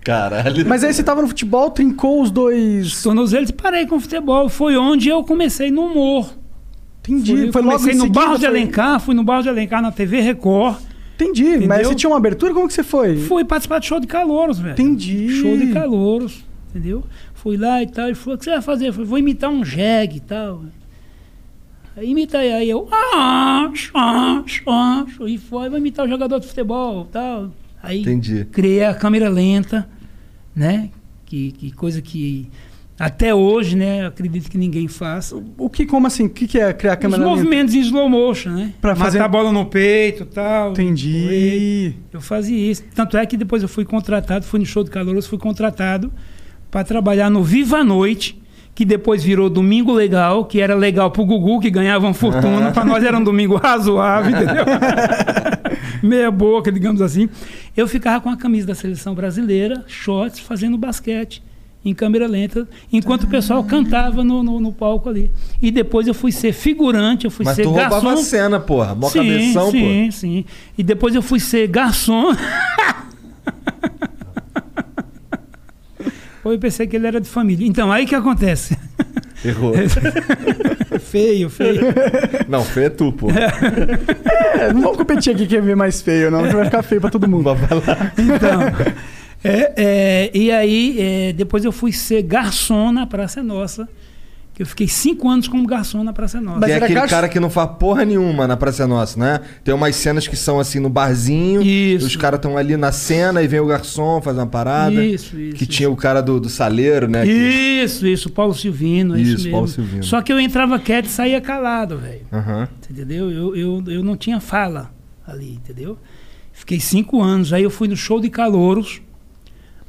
Caralho. Mas aí você tava no futebol, trincou os dois... Tornozelos e parei com o futebol. Foi onde eu comecei no humor. Entendi. Foi, foi logo comecei no Barro de Alencar, fui no Barro de Alencar na TV Record. Entendi, entendeu? mas você tinha uma abertura? Como que você foi? Fui participar de show de caloros, velho. Entendi. Show de caloros, entendeu? Fui lá e tal, e falou, o que você vai fazer? Eu falei, vou imitar um jegue e tal. Aí imita aí, eu, ah, ah, ah, e foi, vou imitar o jogador de futebol e tal. Aí Entendi. criei a câmera lenta, né? Que, que coisa que até hoje, né, acredito que ninguém faça. O que, como assim? O que, que é criar Os câmera lenta? movimentos em slow motion, né? Pra Matar fazer- a bola no peito e tal. Entendi. Eu fazia isso. Tanto é que depois eu fui contratado, fui no show de Calouros, fui contratado para trabalhar no Viva a Noite, que depois virou Domingo Legal, que era legal pro Gugu, que ganhava uma fortuna, para nós era um domingo razoável, entendeu? Meia boca, digamos assim. Eu ficava com a camisa da seleção brasileira, shorts, fazendo basquete. Em câmera lenta, enquanto o pessoal cantava no, no, no palco ali. E depois eu fui ser figurante, eu fui Mas ser tu roubava garçom. a cena, porra. Mó sim, cabeção, sim, sim. E depois eu fui ser garçom. Ou eu pensei que ele era de família. Então, aí que acontece? Errou. feio, feio. Não, feio é tu, pô. É, não vamos competir aqui quem vê mais feio, não, que vai ficar feio pra todo mundo. Então, é, é, e aí, é, depois eu fui ser garçom na Praça é Nossa. Que eu fiquei cinco anos como garçom na Praça é Nossa. Tem aquele cara que não faz porra nenhuma na Praça é Nossa, né? Tem umas cenas que são assim no barzinho. Isso. Os caras estão ali na cena e vem o garçom, faz uma parada. Isso, isso, Que tinha o cara do, do saleiro, né? que- Isso, isso, Paulo Silvino, é isso, Isso, mesmo. Paulo Silvino. Só que eu entrava quieto e saía calado, velho. Aham. Você Entendeu? Eu, eu, eu não tinha fala ali, entendeu? Fiquei cinco anos. Aí eu fui no show de calouros.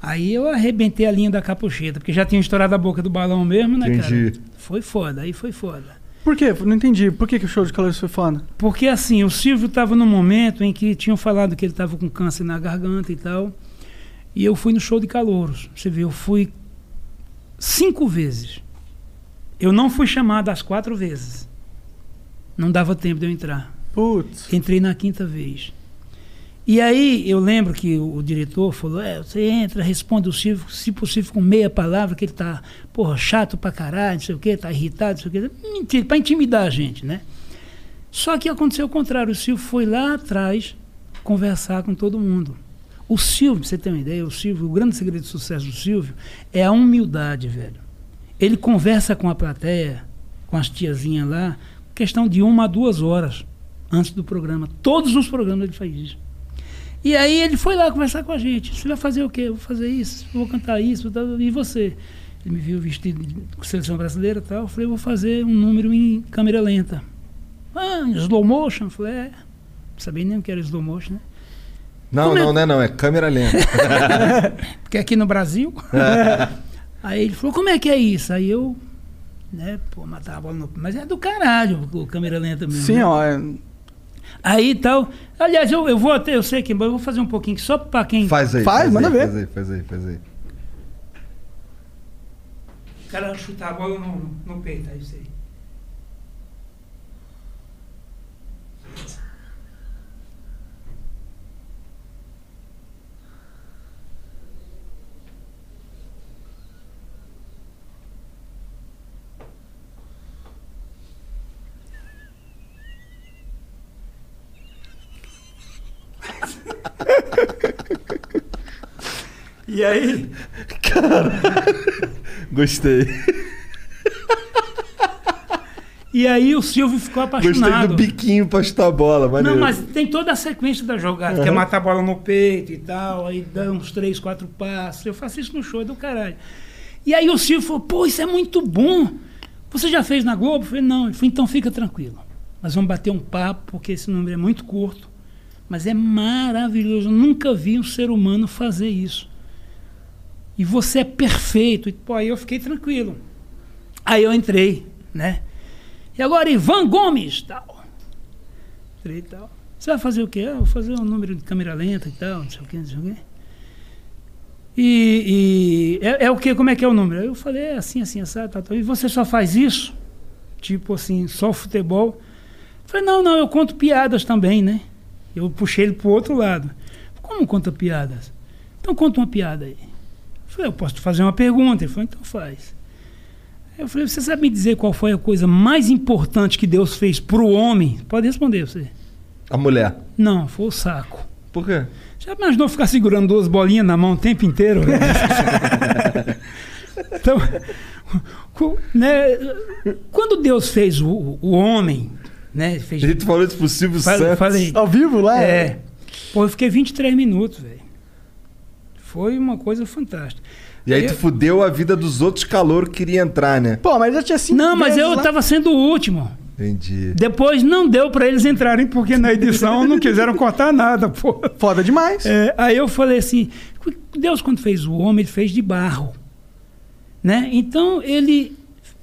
Aí eu arrebentei a linha da capucheta, porque já tinha estourado a boca do balão mesmo, né, Entendi. cara? Foi foda, aí foi foda. Por quê? Não entendi. Por que, que o show de calores foi foda? Porque assim, o Silvio estava num momento em que tinham falado que ele estava com câncer na garganta e tal. E eu fui no show de calouros. Você vê, eu fui cinco vezes. Eu não fui chamado as quatro vezes. Não dava tempo de eu entrar. Putz. Entrei na quinta vez. E aí eu lembro que o, o diretor falou: é, você entra, responde o Silvio, se possível, com meia palavra, que ele tá, porra, chato pra caralho, não sei o quê, tá irritado, não sei o quê. Mentira, pra intimidar a gente, né? Só que aconteceu o contrário. O Silvio foi lá atrás conversar com todo mundo. O Silvio, pra você ter uma ideia, o Silvio, o grande segredo do sucesso do Silvio é a humildade, velho. Ele conversa com a plateia, com as tiazinhas lá, questão de uma a duas horas antes do programa. Todos os programas ele faz isso. E aí ele foi lá conversar com a gente. Você vai fazer o quê? Eu vou fazer isso, vou cantar isso, tal, e você? Ele me viu vestido de seleção brasileira e tal. Eu falei, eu vou fazer um número em câmera lenta. Ah, slow motion? Eu falei, é. Não sabia nem o que era slow motion, né? Não, Como é- não, não é não, é câmera lenta. Porque aqui no Brasil. aí ele falou, como é que é isso? Aí eu, né, pô, matar a bola no. Mas é do caralho, o câmera lenta mesmo. Sim, né? ó. é- Aí e tal. Aliás, eu, eu vou até, eu sei que, mas eu vou fazer um pouquinho só pra quem. Faz aí. Faz, manda ver. Faz aí, faz aí, faz aí. O cara chutar a bola no, no peito, é isso E aí? Gostei. E aí o Silvio ficou Gostei apaixonado. do biquinho pra chutar a bola, maneiro. Não, mas tem toda a sequência da jogada, que é matar a bola no peito e tal, aí dá uns três, quatro passos. Eu faço isso no show é do caralho. E aí o Silvio falou, pô, isso é muito bom. Você já fez na Globo? Eu falei, não. Ele falou, então fica tranquilo. Nós vamos bater um papo, porque esse número é muito curto, mas é maravilhoso. Eu nunca vi um ser humano fazer isso. E você é perfeito. E, pô, aí eu fiquei tranquilo. Aí eu entrei, né? E agora, Ivan Gomes, tal. Entrei tal. Você vai fazer o quê? Eu vou fazer um número de câmera lenta e tal, não sei o quê, não sei o quê. E, e é, é o quê? Como é que é o número? Eu falei, é assim, assim, assim, tal. E você só faz isso? Tipo assim, só futebol? Eu falei, não, não, eu conto piadas também, né? Eu puxei ele pro outro lado. Como conta piadas? Então conta uma piada aí. Eu falei, eu posso te fazer uma pergunta. Ele falou, então faz. Eu falei, você sabe me dizer qual foi a coisa mais importante que Deus fez pro homem? Pode responder você. A mulher. Não, foi o saco. Por quê? Já imaginou ficar segurando duas bolinhas na mão o tempo inteiro? então, né, quando Deus fez o, o homem, né? Fez, A gente falou isso pro Silvio Falei- Santos. falei. Ao vivo lá? É. Pô, eu fiquei 23 minutos, velho. Foi uma coisa fantástica. E aí tu fudeu a vida dos outros calouros que queriam entrar, né? Pô, mas já tinha cinco Não, mas eu lá. tava sendo o último. Entendi. Depois não deu pra eles entrarem, porque na edição não quiseram cortar nada, pô. Foda demais. É, aí eu falei assim, Deus quando fez o homem, ele fez de barro. Né? Então ele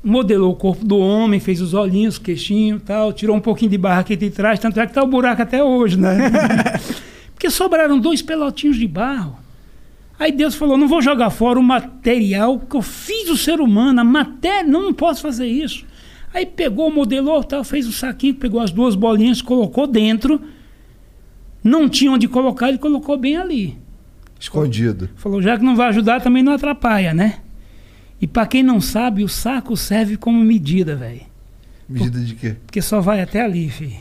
modelou o corpo do homem, fez os olhinhos, o queixinho tal, tirou um pouquinho de barro aqui de trás, tanto é que tá o buraco até hoje, né? porque sobraram dois pelotinhos de barro. Aí Deus falou, não vou jogar fora o material que eu fiz o ser humano, a matéria, não, não posso fazer isso. Aí pegou, modelou, tal, fez o saquinho, pegou as duas bolinhas, colocou dentro. Não tinha onde colocar, ele colocou bem ali. Escondido. Falou, já que não vai ajudar, também não atrapalha, né? E pra quem não sabe, o saco serve como medida, velho. Medida de quê? Porque só vai até ali, filho.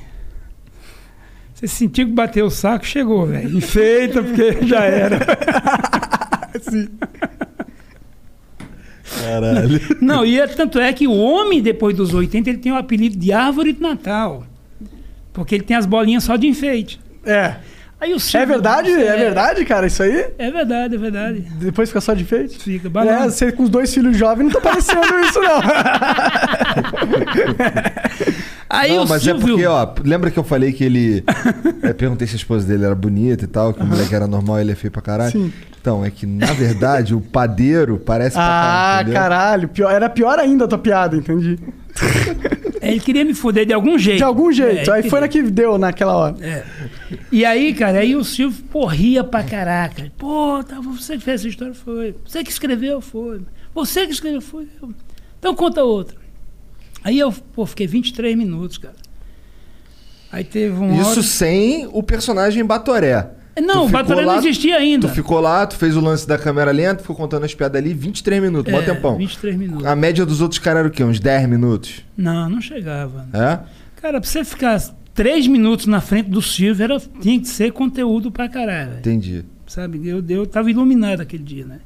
Você sentiu que bateu o saco, chegou, velho. Enfeita, porque já era. Caralho. Não, e é, tanto é que o homem, depois dos 80, ele tem o apelido de árvore de Natal. Porque ele tem as bolinhas só de enfeite. É. Aí o É Silvio- verdade? É verdade, cara, isso aí? É verdade, é verdade. Depois fica só de feito? Fica É, balão. você com os dois filhos jovens não tá parecendo isso, não. Aí não, o mas Silvio... é porque, ó, lembra que eu falei que ele. é, perguntei se a esposa dele era bonita e tal, que o moleque era normal e ele é feio pra caralho. Sim. Então, é que, na verdade, o padeiro parece pra ah, caralho. entendeu? caralho. Pior, era pior ainda a tua piada, entendi. Ele queria me foder de algum jeito. De algum jeito. É, aí foi na que deu naquela hora. É. E aí, cara, aí o Silvio porria pra caraca. Pô, tá, você que fez essa história foi. Você que escreveu foi. Você que escreveu foi. eu. Então conta outra. Aí eu, pô, fiquei 23 minutos, cara. Aí teve um. Isso sem o personagem Batoré. Não, o Batoré não existia ainda. Tu ficou lá, tu fez o lance da câmera lenta, ficou contando as piadas ali, 23 minutos, mó É, tempão. 23 minutos. A média dos outros caras era o quê? Uns 10 minutos? Não, não chegava. É? Cara, pra você ficar três minutos na frente do Silvio, era, tinha que ser conteúdo pra caralho. Entendi. sabe? Eu, eu tava iluminado aquele dia, né?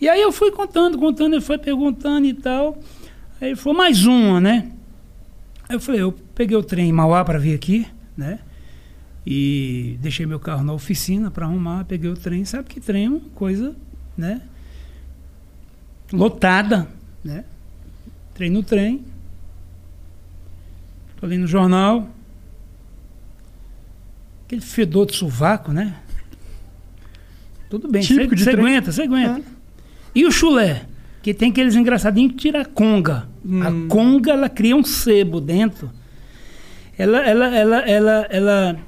E aí eu fui contando, contando, ele foi perguntando e tal. Aí falou, mais uma, né? Aí eu falei, eu peguei o trem em Mauá para vir aqui, né? E deixei meu carro na oficina para arrumar, peguei o trem, sabe que trem é uma coisa, né? Lotada, né? Trem no trem. Tô ali no jornal. Aquele fedor de sovaco, né? Tudo bem, você aguenta, você aguenta. E o chulé? Que tem aqueles engraçadinhos que tira a conga. A conga, ela cria um sebo dentro. Ela, ela, ela, ela, ela...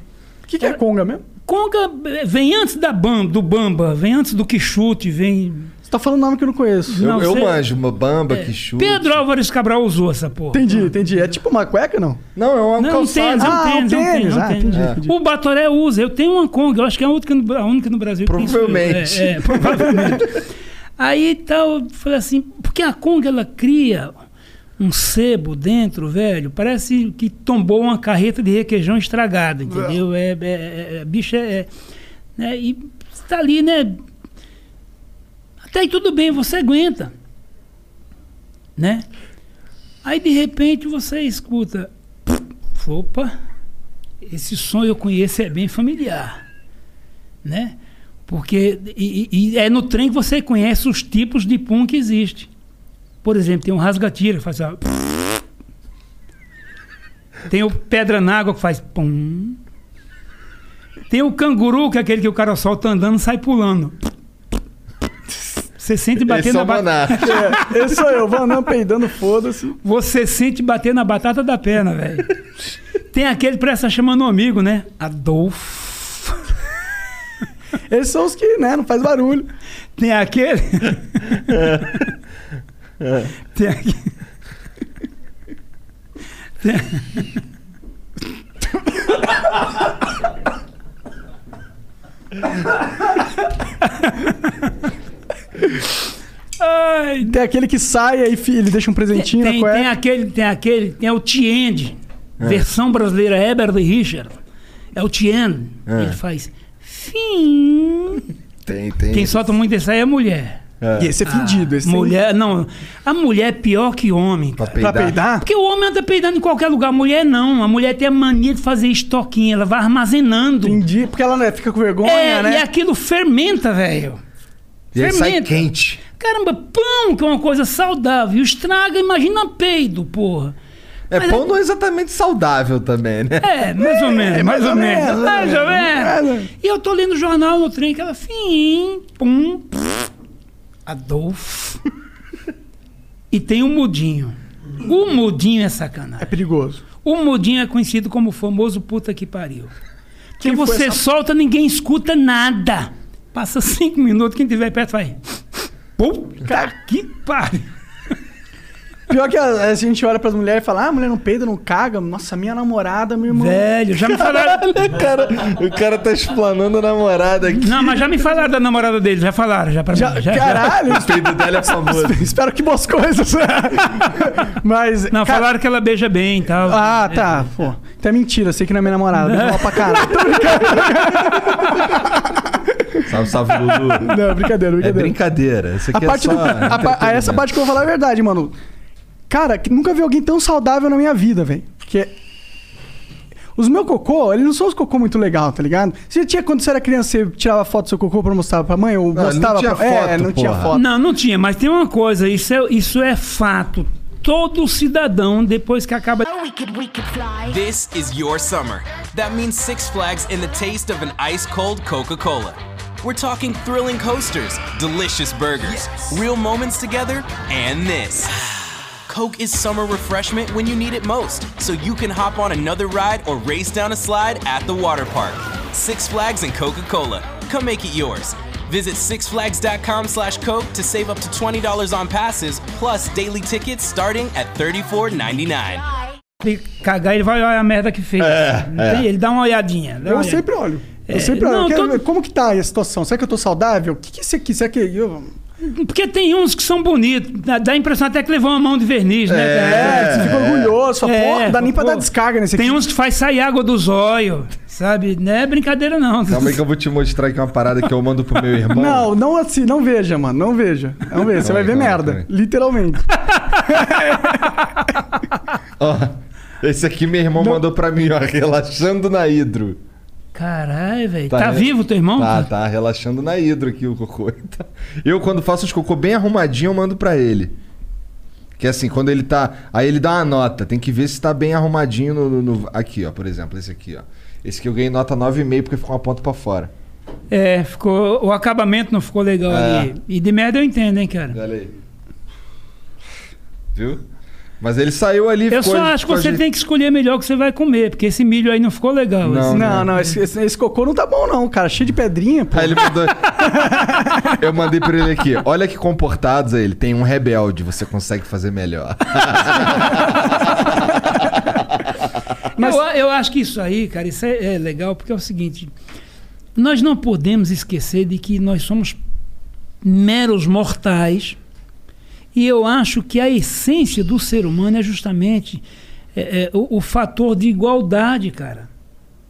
O que, que é conga mesmo? Conga eh, vem antes da bamba, do bamba, vem antes do quixute, vem... Você tá falando nome que eu não conheço. Não, eu eu manjo, uma bamba que chuta. Pedro Álvares Cabral usou essa porra. Entendi, entendi. É tipo uma cueca, não? Não, é uma Não, um calçada. tênis, é um Ah, um tênis, é um tênis. tênis, é um Ah, tênis. entendi, É. O Batoré usa, eu tenho uma Conga, eu acho que é a única no, a única no Brasil que. Provavelmente. É, é, provavelmente. Aí tal, eu falei assim, porque a Conga ela cria um sebo dentro, velho, parece que tombou uma carreta de requeijão estragada, entendeu? É, é, é, é, bicho é, é né? E tá ali, né? Até aí tudo bem, você aguenta, né? Aí de repente você escuta, opa, esse som eu conheço é bem familiar, né? Porque e, e- e é no trem que você conhece os tipos de pum que existe. Por exemplo, tem um rasgatira que faz ó, tem o pedra na água que faz pum. Tem o canguru, que é aquele que o cara solta andando e sai pulando. Você sente bater Esse é na o batata. É, esse sou eu, andando peidando, foda-se. Você sente bater na batata da perna, velho. Tem aquele que parece estar chamando um amigo, né? Adolfo. Esses são os que, né, não faz barulho. Tem aquele. Tem aquele. Tem... Ai, Tem aquele que sai aí ele deixa um presentinho tem, na cueca. tem aquele, tem aquele, tem o Tiende, versão brasileira, Herbert Richard. É o Tiende. É. Ele faz. Fim. Tem, tem. Quem solta muito isso aí é mulher. É. E esse é fedido. Esse mulher, não. A mulher é pior que homem. Pra Cara. Pra peidar. peidar? Porque o homem anda peidando em qualquer lugar. A mulher não. A mulher tem a mania de fazer estoquinho. Ela vai armazenando. Entendi. Porque ela né, fica com vergonha, É, né? e aquilo fermenta, velho. E aí sai fermenta. quente. Caramba, pão, que é uma coisa saudável. Estraga, imagina peido, porra. É, Mas pão não é exatamente saudável também, né? É, mais ou menos, mais ou menos. Mais ou mais ou menos. E eu tô lendo o jornal no trem, aquela fim, pum, Adolfo. E tem o mudinho. O mudinho é É sacanagem. perigoso. O mudinho é conhecido como o famoso puta que pariu. Que Quem você essa- solta, ninguém escuta nada. Passa cinco minutos, quem tiver perto vai. Puta que pariu. Pior que a, a gente olha pras mulheres e fala, ah, a mulher não peida, não caga. Nossa, minha namorada, meu irmão. Velho, já me falaram. o, cara, o cara tá explanando a namorada aqui. Não, mas já me falaram da namorada dele, já falaram, já pra Já- mim. Já, já. caralho, O peido dela é famoso. espero que boas coisas. Mas. Não, cara- falaram que ela beija bem e tal. Ah, tá. Pô, até mentira, sei que não é minha namorada. Beija mal pra caralho. Tô brincando. Salve, salve, Lulu. Não, brincadeira, É brincadeira. brincadeira. Isso A aqui parte é do- só. a a essa parte que eu vou falar é verdade, mano. Cara, que nunca vi alguém tão saudável na minha vida, velho. Porque. Os meus cocô, eles não são os cocô muito legal, tá ligado? Você tinha, quando você era criança, você tirava foto do seu cocô pra mostrar pra mãe? Ou Não, não mostrava tinha pra... É, foto, não tinha porra. foto. Não, não tinha, mas tem uma coisa, isso é, isso é fato. Todo cidadão, depois que acaba. This is your summer. That means Six Flags and the taste of an ice cold Coca Cola. We're talking thrilling coasters, delicious burgers, real moments together, and this. Coke is summer refreshment when you need it most, so you can hop on another ride or race down a slide at the water park. Six Flags and Coca Cola. Come make it yours. Visit sixflags.com slash Coke to save up to $20 on passes, plus daily tickets starting at $34.99. ele cagar, ele vai olhar a merda que fez. Entende? Ele dá uma olhadinha. dá uma Eu olhada. sempre olho. Eu É, sempre olho. Eu quero todo- como que tá aí a situação? Será que eu tô saudável? O que, que é isso aqui? Será que eu... Porque tem uns que são bonitos. Dá, dá a impressão até que levou uma mão de verniz, né? É, você fica orgulhoso. É, porra, dá nem pra pô. dar descarga nesse Tem aqui. uns que faz sair água do zóio, sabe? Não é brincadeira, não. Calma aí que eu vou te mostrar aqui uma parada que eu mando pro meu irmão. Não, não assim, não veja, mano. Não veja. Não veja. Você vai ver calma merda. calma Literalmente. Ó, esse aqui meu irmão mandou pra mim, ó, relaxando na hidro. Caralho, velho. Tá, re- vivo teu irmão? Tá, tá, relaxando na hidro aqui o cocô. Tá. Eu, quando faço os cocô bem arrumadinho, eu mando pra ele. Que assim, quando ele tá. Aí ele dá uma nota. Tem que ver se tá bem arrumadinho no. no- no- aqui, ó, por exemplo, esse aqui, ó. Esse que eu ganhei nota 9,5 porque ficou uma ponta pra fora. É, ficou. O acabamento não ficou legal É. ali. E de merda eu entendo, hein, cara. Olha aí. Viu? Mas ele saiu ali Eu ficou- só acho que você aje- tem que escolher melhor o que você vai comer, porque esse milho aí não ficou legal. Não, esse- Não, não, esse, esse- esse cocô não tá bom, não, cara. Cheio de pedrinha, pô. Aí ele mandou. Eu mandei pra ele aqui. Olha que comportados aí. Ele tem um rebelde, você consegue fazer melhor. Mas eu, eu acho que isso aí, cara, isso é, é legal, porque é o seguinte: nós não podemos esquecer de que nós somos meros mortais. E eu acho que a essência do ser humano é justamente é, é, o, o fator de igualdade, cara.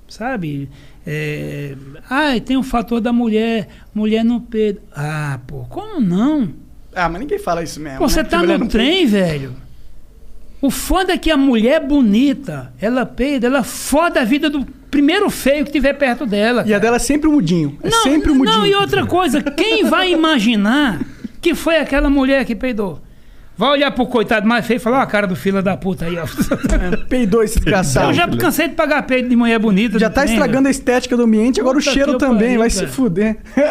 Sabe? É, ah, tem o fator da mulher, mulher no peito. Ah, pô, como não? Ah, mas ninguém fala isso mesmo. Pô, você né? tá no trem, velho. O foda é que a mulher bonita, ela peida, ela foda a vida do primeiro feio que tiver perto dela. E a dela é sempre o mudinho. É não, sempre o mudinho. Não, e outra coisa, quem vai imaginar que foi aquela mulher que peidou? Vai olhar pro coitado mais feio e falar, ó, a cara do fila da puta aí, ó. Peidou esse desgraçado. Eu já cansei de pagar peito de mulher bonita. Já tá trem, estragando a estética do ambiente, agora Puta o cheiro também. pariu, vai cara. se fuder. velho.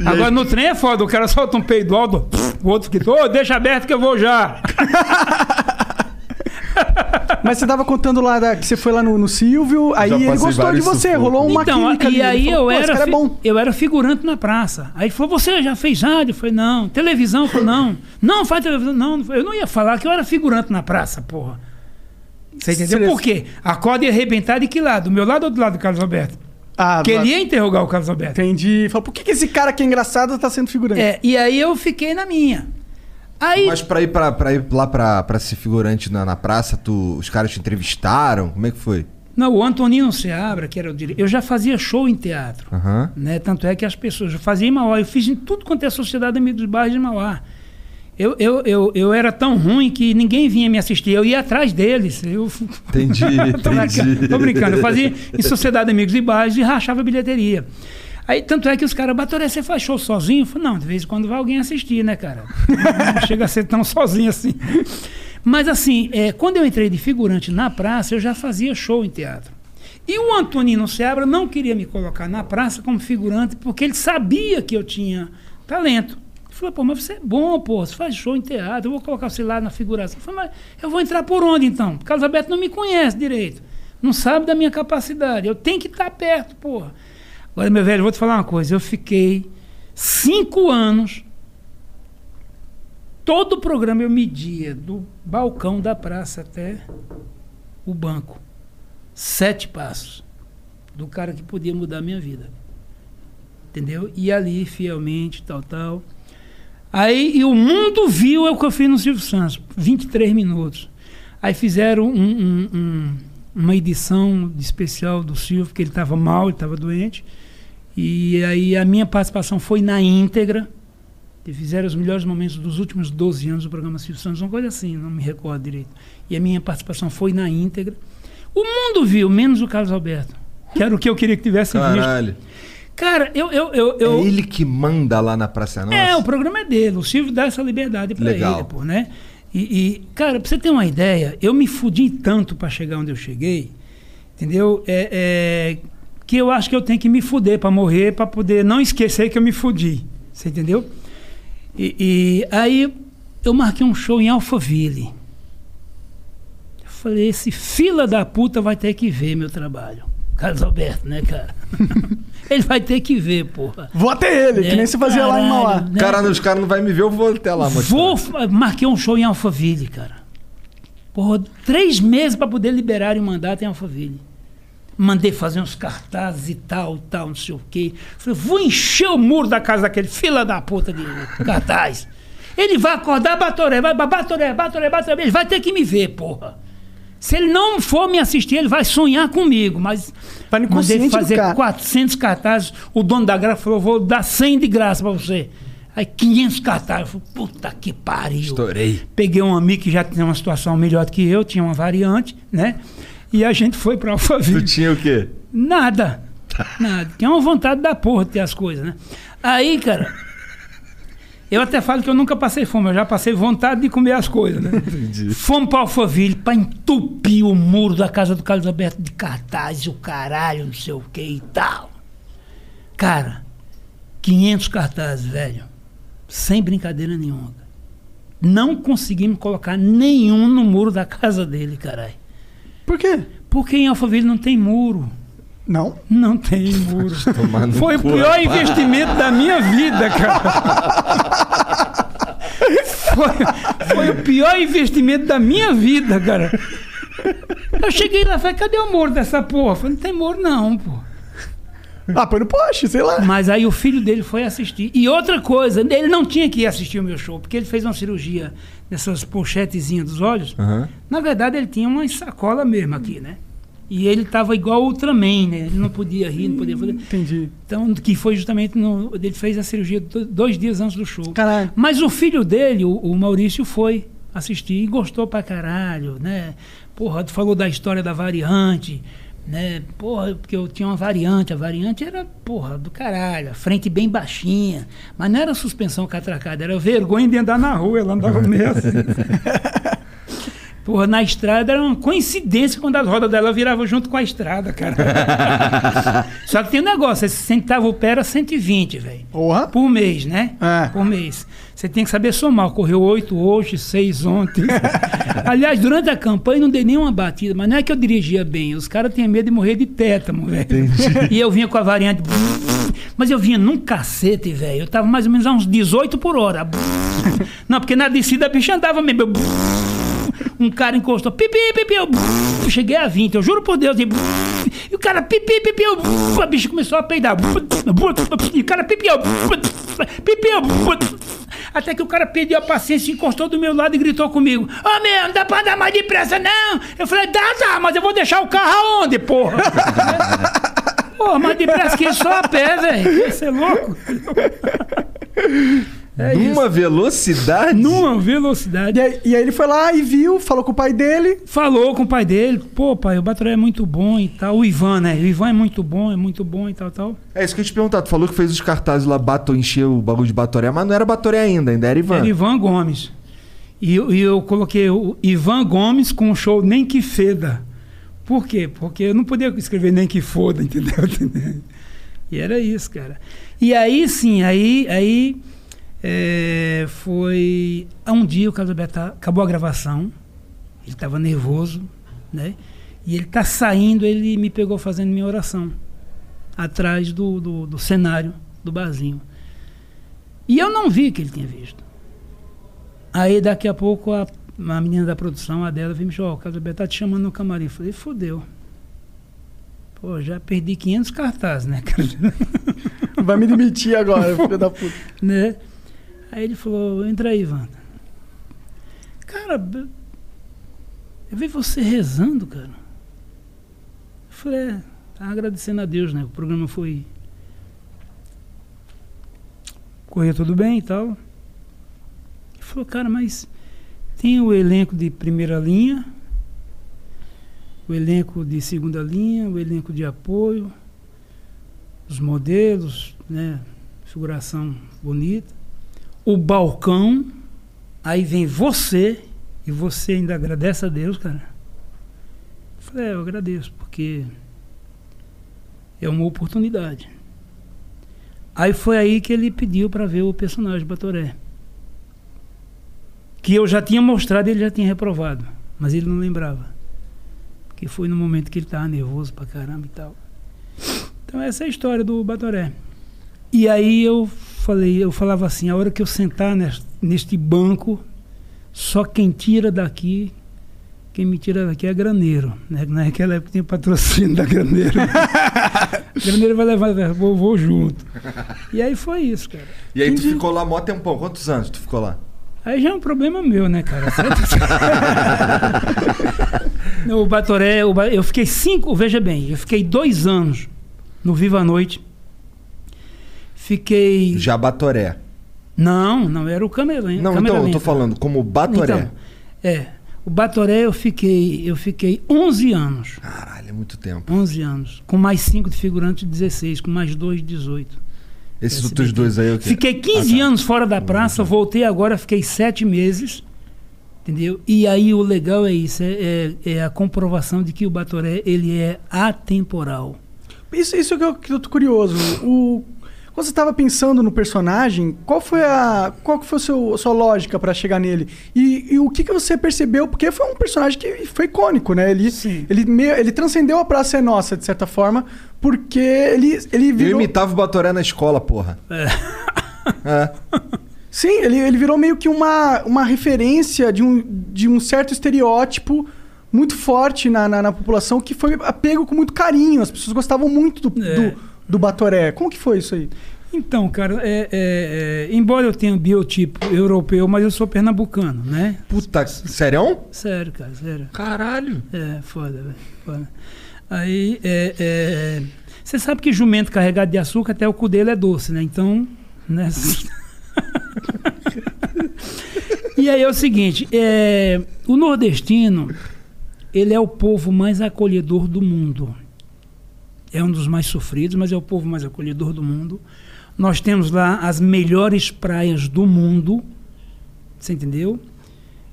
Agora no trem é foda, o cara solta um peido alto, o outro que, ô, deixa aberto que eu vou já. Mas você tava contando lá da- que você foi lá no, no Silvio, aí ele gostou de você, rolou uma Então, química ali. e aí falou, eu "Pô, esse era, cara é bom. eu era figurante na praça. Aí ele falou, você já fez rádio? Eu falei, não. Televisão? Eu falei, não. Não, faz televisão. Não, eu não ia falar que eu era figurante na praça, porra. Você entendeu? Você- Por quê? A corda ia arrebentar de que lado? Do meu lado ou do lado do Carlos Alberto? Ah, Que lá- ele ia interrogar o Carlos Alberto. Entendi. Falou, por que, que esse cara que é engraçado tá sendo figurante? É, e aí eu fiquei na minha. Aí, Mas pra ir, pra, pra ir lá pra, pra ser figurante na, na praça, tu, os caras te entrevistaram? Como é que foi? não, o Antonino Seabra, que era o diretor, eu já fazia show em teatro. Aham. né? Tanto é que as pessoas. Eu fazia em Mauá, eu fiz em tudo quanto é Sociedade Amigos dos Bairros de Mauá. Eu, eu, eu, eu era tão ruim que ninguém vinha me assistir, eu ia atrás deles. Eu, Entendi, Tô brincando, entendi. Tô brincando. Eu fazia em Sociedade Amigos de Bairros e rachava bilheteria. Aí, tanto é que os caras, Batoré, você faz show sozinho? Eu falei, não, de vez em quando vai alguém assistir, né, cara? Não chega a ser tão sozinho assim. Mas, assim, é, quando eu entrei de figurante na praça, eu já fazia show em teatro. E o Antonino Seabra não queria me colocar na praça como figurante, porque ele sabia que eu tinha talento. Ele falou, pô, mas você é bom, pô, você faz show em teatro, eu vou colocar você lá na figuração. Eu falei, mas eu vou entrar por onde então? Carlos Alberto não me conhece direito, não sabe da minha capacidade, eu tenho que estar perto, porra. Agora, meu velho, vou te falar uma coisa, eu fiquei cinco anos todo o programa eu media do balcão da praça até o banco. Sete passos. Do cara que podia mudar a minha vida. Entendeu? E ali, fielmente, tal, tal. Aí, e o mundo viu é o que eu fiz no Silvio Santos. 23 minutos. Aí fizeram um- um- um- uma edição especial do Silvio, porque ele estava mal, ele estava doente. E aí a minha participação foi na íntegra. E fizeram os melhores momentos dos últimos 12 anos do programa Silvio Santos, uma coisa assim, não me recordo direito. E a minha participação foi na íntegra. O mundo viu, menos o Carlos Alberto. Que era o que eu queria que tivesse Caralho. visto. Cara, eu. eu, eu, eu É ele que manda lá na Praça Nossa? é, o programa é dele. O Silvio dá essa liberdade pra Legal. ele, pô, né? E, e, cara, pra você ter uma ideia, eu me fudi tanto pra chegar onde eu cheguei, entendeu? É, é, que eu acho que eu tenho que me fuder pra morrer, pra poder não esquecer que eu me fudi. Você entendeu? E, e aí eu marquei um show em Alphaville. Eu falei, esse fila da puta vai ter que ver meu trabalho. Carlos Alberto, né, cara? Ele vai ter que ver, porra. Vou até ele, que nem se fazia lá em Mauá. Caralho, né? Cara, os caras não vão me ver, eu vou até lá mostrar. Vou, marquei um show em Alphaville, cara. Porra, três meses para poder liberar o mandato em Alphaville. Mandei fazer uns cartazes e tal, tal, não sei o quê. Falei, vou encher o muro da casa daquele fila da puta de cartaz. Ele vai acordar, Batoré, vai, Batoré, Batoré, Batoré, ele vai ter que me ver, porra. Se ele não for me assistir, ele vai sonhar comigo, mas Tá mandei fazer cara. 400 cartazes, o dono da graça falou, vou dar 100 de graça pra você. Aí 500 cartazes, eu falei, puta que pariu. Estourei. Peguei um amigo que já tinha uma situação melhor do que eu, tinha uma variante, né? E a gente foi pra Tu Alphaville. tinha o quê? Nada. Nada. Tinha uma vontade da porra de ter as coisas, né? Aí, cara, eu até falo que eu nunca passei fome, eu já passei vontade de comer as coisas, né? Fomos pra Alphaville pra entupir o muro da casa do Carlos Alberto de cartaz, o caralho, não sei o que e tal. Cara, 500 cartazes, velho. Sem brincadeira nenhuma. Não conseguimos colocar nenhum no muro da casa dele, caralho. Por quê? Porque em Alphaville não tem muro. Não? Não tem muro. Foi o pior investimento da minha vida, cara. Foi, foi o pior investimento da minha vida, cara. Eu cheguei lá e falei, cadê o muro dessa porra? Eu falei, não tem muro não, pô. Ah, põe no poste, sei lá. Mas aí o filho dele foi assistir. E outra coisa, ele não tinha que ir assistir o meu show, porque ele fez uma cirurgia nessas pochetezinhas dos olhos. Aham. Na verdade, ele tinha uma sacola mesmo aqui, né? E ele tava igual o Ultraman, né? Ele não podia rir, não podia fazer. Entendi. Então, que foi justamente no. Ele fez a cirurgia do- dois dias antes do show. Caralho. Mas o filho dele, o, o Maurício, foi assistir e gostou pra caralho, né? Porra, tu falou da história da variante, né? Porra, porque eu tinha uma variante, a variante era, porra, do caralho, a frente bem baixinha, mas não era suspensão catracada, era vergonha de andar na rua, ela andava meio assim. Porra, na estrada era uma coincidência quando as rodas dela viravam junto com a estrada, cara. Só que tem um negócio, esse centavo o pé era 120, velho. Porra. Por mês, né? É. Por mês. Você tem que saber somar. Correu oito hoje, seis ontem. Aliás, durante a campanha não dei nenhuma batida, mas não é que eu dirigia bem. Os caras tinham medo de morrer de tétano, velho. E eu vinha com a variante. Mas eu vinha num cacete, velho. Eu tava mais ou menos a uns 18 por hora. Não, porque na descida a bicha andava mesmo. Eu um cara encostou, pipi, pipi, eu cheguei a 20, eu juro por Deus. E, e o cara, pipi, pipi, eu, a bicha começou a peidar. E o cara, pipi, eu, pipi, eu, até que o cara perdeu a paciência, encostou do meu lado e gritou comigo: Ô meu, não dá pra andar mais depressa, não. Eu falei: dá, dá, mas eu vou deixar o carro aonde, porra? Porra, mais depressa que só a pé, velho. Você é louco? É Numa velocidade? Numa velocidade. E aí, e aí ele foi lá e viu, falou com o pai dele. Falou com o pai dele, pô, pai, o Batoré é muito bom e tal. O Ivan, né? O Ivan é muito bom, é muito bom e tal, tal. É isso que eu ia te perguntar. Tu falou que fez os cartazes lá, bato, encheu o bagulho de Batoré, mas não era Batoré ainda, ainda era Ivan. Era Ivan Gomes. E, eu- e eu coloquei o Ivan Gomes com o show Nem Que Feda. Por quê? Porque eu não podia escrever Nem Que Foda, entendeu? e era isso, cara. E aí, sim, aí, aí é, foi... Há um dia o Carlos Alberto tá- acabou a gravação, ele estava nervoso, né? E ele tá saindo, ele me pegou fazendo minha oração. Atrás do, do, do cenário do barzinho. E eu não vi que ele tinha visto. Aí daqui a pouco a, a menina da produção, a dela, veio me chamar, o Carlos Alberto tá te chamando no camarim. Eu falei, fodeu. Pô, já perdi 500 cartazes, né, cara? Vai me demitir agora, filho da puta. né? Aí ele falou, entra aí, Wanda. Cara, eu vi você rezando, cara. Eu falei, é, tava agradecendo a Deus, né? O programa foi. Correu tudo bem e tal. Ele falou, cara, mas tem o elenco de primeira linha, o elenco de segunda linha, o elenco de apoio, os modelos, né? Figuração bonita. O balcão, aí vem você, e você ainda agradece a Deus, cara. Eu falei, é, eu agradeço, porque é uma oportunidade. Aí foi aí que ele pediu para ver o personagem Batoré. Que eu já tinha mostrado ele já tinha reprovado. Mas ele não lembrava. Porque foi no momento que ele estava nervoso pra caramba e tal. Então essa é a história do Batoré. E aí eu falei, eu falava assim, a hora que eu sentar nes- neste banco, só quem tira daqui, quem me tira daqui é graneiro. Né? Naquela época tinha patrocínio da graneiro. graneiro vai levar, vou, vou junto. E aí foi isso, cara. E aí tu ficou lá mó tempão. Quantos anos tu ficou lá? Aí já é um problema meu, né, cara? o Batoré, o Ba- eu fiquei cinco, veja bem, eu fiquei dois anos no Viva a Noite. Fiquei. Jabatoré. Não, não era o Camelim. Não, então, eu tô falando como Batoré. Então, é. O Batoré eu fiquei, eu fiquei 11 anos. Caralho, é muito tempo. 11 anos. Com mais 5 de figurante, 16. Com mais 2, 18. Esses outros dois aí, o quê? Fiquei 15 anos fora da praça, voltei agora, fiquei 7 meses. Entendeu? E aí o legal é isso, é, é- é a comprovação de que o Batoré ele é atemporal. Isso, isso que eu, que eu tô curioso. O, quando você estava pensando no personagem, qual foi a qual que foi a, seu- a sua lógica para chegar nele? E, e o que, que você percebeu? Porque foi um personagem que foi icônico, né? Ele, ele, meio, ele transcendeu a Praça é Nossa, de certa forma, porque ele, ele Eu virou... imitava o Batoré na escola, porra. É. Sim, ele, ele virou meio que uma, uma referência de um, de um certo estereótipo muito forte na, na, na população que foi apego com muito carinho. As pessoas gostavam muito do, É. do, do Batoré. Como que foi isso aí? Então, cara, é, é- é, embora eu tenha biotipo europeu, mas eu sou pernambucano, né? Puta, sério? Sério, cara, sério. Caralho. É, foda, velho. Foda. Aí, é, é, você sabe que jumento carregado de açúcar, até o cu dele é doce, né? Então, né? e aí é o seguinte, é, o nordestino, ele é o povo mais acolhedor do mundo. É um dos mais sofridos, mas é o povo mais acolhedor do mundo. Nós temos lá as melhores praias do mundo, você entendeu?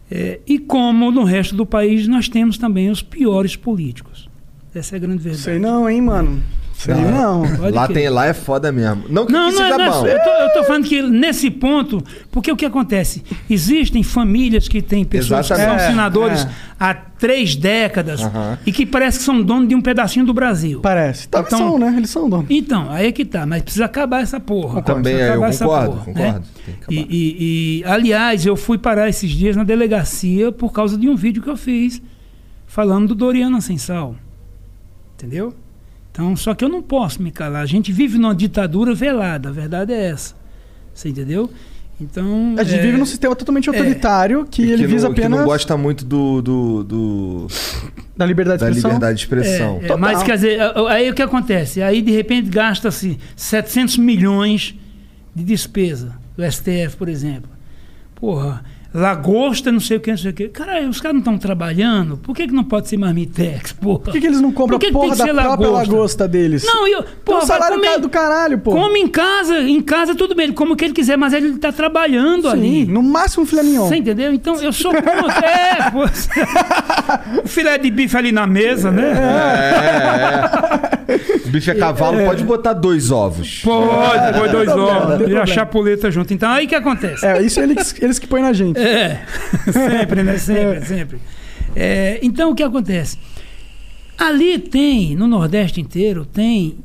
É, e como no resto do país, nós temos também os piores políticos. Essa é a grande verdade. Sei não, hein, mano? Sei não. Pode Lá, tem, lá é foda mesmo. Não que Não, que não, seja é, não bom. eu, tô, eu tô falando que nesse ponto, porque o que acontece? Existem famílias que têm pessoas que são Exatamente. É, senadores é. há três décadas e que parece que são donos de um pedacinho do Brasil. Parece. Tá, Então- são, né? Eles são donos. Então, aí é que tá, mas precisa acabar essa porra. Também é, eu acabar essa concordo, porra, concordo. né? Tem que E, e- e, aliás, eu fui parar esses dias na delegacia por causa de um vídeo que eu fiz falando do Doriano Ascensal. Entendeu? Então, só que eu não posso me calar. A gente vive numa ditadura velada, a verdade é essa. Você entendeu? Então. A gente é, vive num sistema totalmente autoritário que E ele que visa não, que apenas não gosta muito do, do, do- da liberdade de da expressão. liberdade de expressão. É, é, mas quer dizer, a- aí o que acontece? Aí de repente gasta-se 700 milhões de despesa do STF, por exemplo. Porra, lagosta, não sei o que, não sei o que. Caralho, os caras não estão trabalhando? Por que, que não pode ser marmitex, porra? Por que, que eles não compram que a que porra tem da que ser própria lagosta? lagosta deles? Não, eu, porra, o vai salário comer- cara do caralho, pô. Come em casa, em casa tudo bem, ele come o que ele quiser, mas ele está trabalhando Sim, ali. no máximo filé mignon. Você entendeu? Então eu sou contra. é, pô. o filé de bife ali na mesa, né? O bife a cavalo pode botar dois ovos. Pode, põe dois não ovos. E a chapuleta junto. Então aí o que acontece? É, isso eles, eles que põem na gente. É, sempre, né? Sempre, sempre. É, então o que acontece? Ali tem, no Nordeste inteiro, tem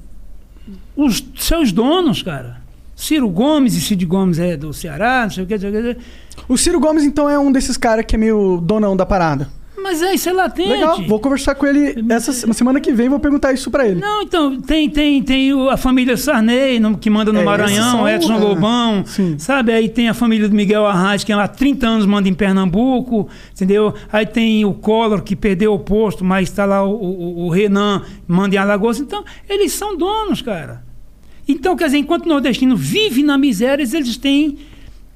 os seus donos, cara. Ciro Gomes, e Cid Gomes é do Ceará, não sei o que, não sei o que. O Ciro Gomes, então, é um desses caras que é meio donão da parada. Mas é, isso é latente. Legal, vou conversar com ele essa se- semana que vem, vou perguntar isso pra ele. Não, então, tem, tem, tem a família Sarney, que manda no É, Maranhão, Edson é, Lobão, sim. sabe? Aí tem a família do Miguel Arraes, que há 30 anos manda em Pernambuco, entendeu? Aí tem o Collor, que perdeu o posto, mas está lá o, o- o Renan, manda em Alagoas. Então, eles são donos, cara. Então, quer dizer, enquanto o nordestino vive na miséria, eles têm...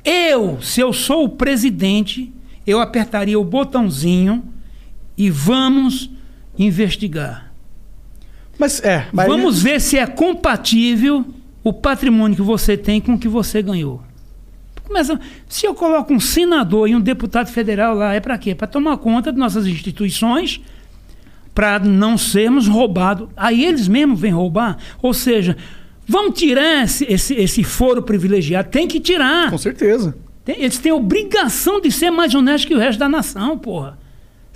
Eu, se eu sou o presidente, eu apertaria o botãozinho e vamos investigar. Mas é, mas Vamos ver se é compatível o patrimônio que você tem com o que você ganhou. Começa, se eu coloco um senador e um deputado federal lá, é para quê? Para tomar conta de nossas instituições, para não sermos roubados. Aí eles mesmos vêm roubar. Ou seja, vamos tirar esse, esse, esse foro privilegiado. Tem que tirar. Com certeza. Tem- Eles têm obrigação de ser mais honestos que o resto da nação, porra.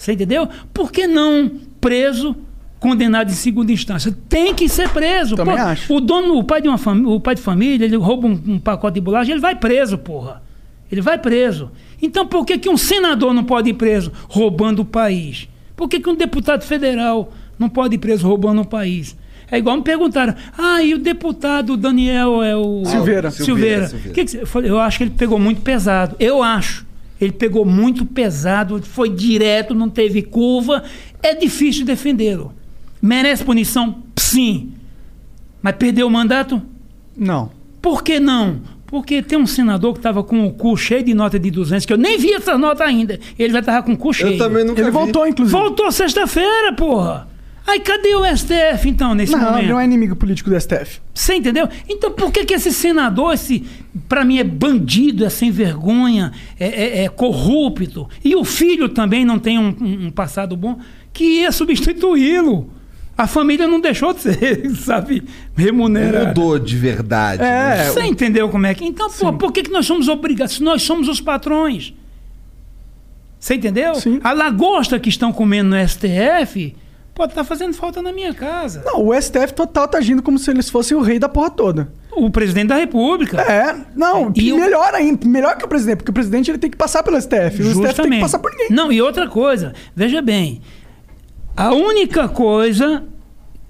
Você entendeu? Por que não preso, condenado em segunda instância? Tem que ser preso. Também Pô, acho. O dono, o pai de uma família, o pai de família, ele rouba um, um pacote de bolacha, ele vai preso, porra. Ele vai preso. Então por que, que um senador não pode ir preso roubando o país? Por que, que um deputado federal não pode ir preso roubando o país? É igual me perguntaram, ah, e o deputado Daniel é o. Silveira. Silveira. Silveira, Silveira. Que que você- eu falei, eu acho que ele pegou muito pesado. Eu acho. Ele pegou muito pesado, foi direto, não teve curva. É difícil defendê-lo. Merece punição? Sim. Mas perdeu o mandato? Não. Por que não? Porque tem um senador que estava com o cu cheio de nota de 200, que eu nem vi essa nota ainda. Ele já estava com o cu cheio. Eu também nunca Ele vi. voltou, inclusive. Voltou sexta-feira, porra. Aí cadê o STF, então, nesse Não, momento? ele não é inimigo político do STF. Você entendeu? Então por que, que esse senador, esse, pra mim, é bandido, é sem vergonha, é, é- é corrupto, e o filho também não tem um, um- um passado bom, que ia substituí-lo? A família não deixou de ser, sabe, remunerada. Mudou de verdade. É, né? Você entendeu como é que. Então, pô, por que, que nós somos obrigados? Se Nós somos os patrões. Você entendeu? Sim. A lagosta que estão comendo no STF pode estar fazendo falta na minha casa. Não, o STF total tá agindo como se eles fossem o rei da porra toda. O presidente da República. É, não, E o- melhor ainda, melhor que o presidente, porque o presidente ele tem que passar pelo STF. O STF tem que passar por ninguém. Não, e outra coisa, veja bem, a única coisa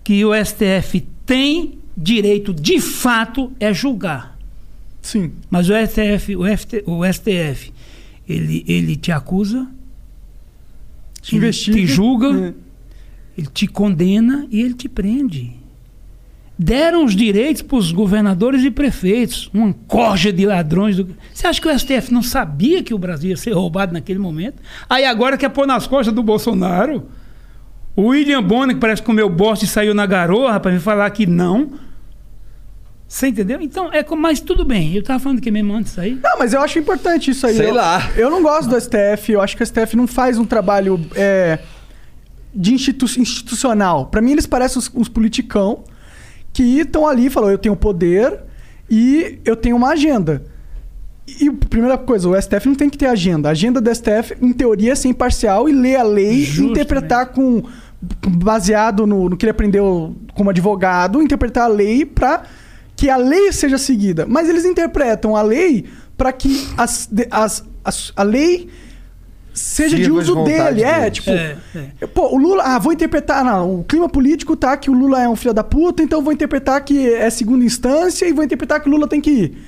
que o STF tem direito de fato é julgar. Sim. Mas o STF, o, FT, o STF, ele, ele te acusa, investiga. te julga, É. ele te condena e ele te prende. Deram os direitos para os governadores e prefeitos, uma corja de ladrões. Do... Você acha que o STF não sabia que o Brasil ia ser roubado naquele momento? Aí agora quer pôr nas costas do Bolsonaro? O William Bonner, que parece que comeu bosta e saiu na garoa, para me falar que não. Você entendeu? Então, é como, mas tudo bem. Eu estava falando que mesmo antes aí. Não, mas eu acho importante isso aí. Sei eu, lá. Eu não gosto do STF, eu acho que o STF não faz um trabalho é, de institu institucional. Pra mim, eles parecem uns, uns politicão que estão ali e falam: eu tenho poder e eu tenho uma agenda. E a primeira coisa, o STF não tem que ter agenda. A agenda do STF, em teoria, é ser imparcial e ler a lei interpretar com. baseado no, no que ele aprendeu como advogado, interpretar a lei pra que a lei seja seguida. Mas eles interpretam a lei para que as, as, as- a lei seja de de uso vontade dele. É, dele. tipo. É, é. Pô, o Lula. Ah, vou interpretar. Não, o clima político tá que o Lula é um filho da puta, então vou interpretar que é segunda instância e vou interpretar que o Lula tem que ir.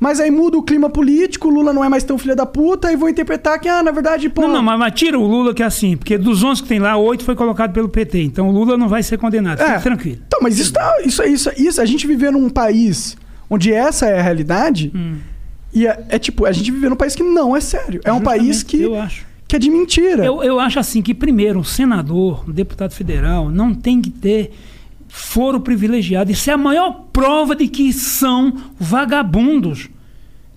Mas aí muda o clima político, o Lula não é mais tão filho da puta, e vou interpretar que, ah, na verdade, pô. Não, não, mas, mas tira o Lula que é assim, porque dos 11 que tem lá, 8 foi colocado pelo PT. Então o Lula não vai ser condenado. Fique tranquilo. Então, mas isso, tá, isso, isso, isso, a gente viver num país onde essa é a realidade, Hum. e é, é tipo, a gente viver num país que não é sério. É um país que, Eu acho. Que é de mentira. Eu, eu acho assim que, primeiro, um senador, um deputado federal, não tem que ter foro privilegiado. Isso é a maior prova de que são vagabundos.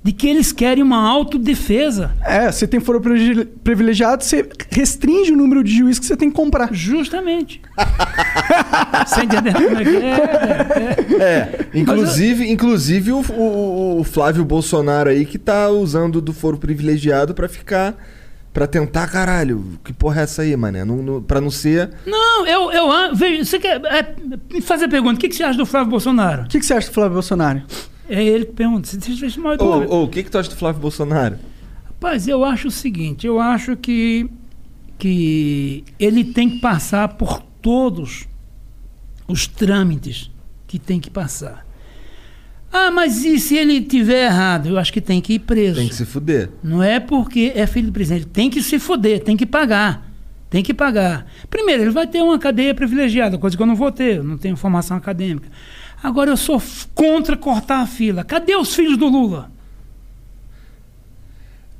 De que eles querem uma autodefesa. É, você tem foro privile- privilegiado, você restringe o número de juízes que você tem que comprar. Justamente. Você entendeu como é que é? É, é. Inclusive, inclusive o, o- o Flávio Bolsonaro aí que tá usando do foro privilegiado pra ficar. Pra tentar, caralho, que porra é essa aí, mané? Não, não, pra não ser. Não, eu, eu vejo. Você quer é, me fazer a pergunta: o que, que você acha do Flávio Bolsonaro? O que, que você acha do Flávio Bolsonaro? É ele que pergunta. Você eu chamar de Ô, ô, o que, que tu acha do Flávio Bolsonaro? Rapaz, eu acho o seguinte, eu acho que, que ele tem que passar por todos os trâmites que tem que passar. Ah, mas e se ele tiver errado? Eu acho que tem que ir preso. Tem que se fuder. Não é porque é filho do presidente. Tem que se foder, tem que pagar. Tem que pagar. Primeiro, ele vai ter uma cadeia privilegiada, coisa que eu não vou ter, eu não tenho formação acadêmica. Agora, eu sou contra cortar a fila. Cadê os filhos do Lula?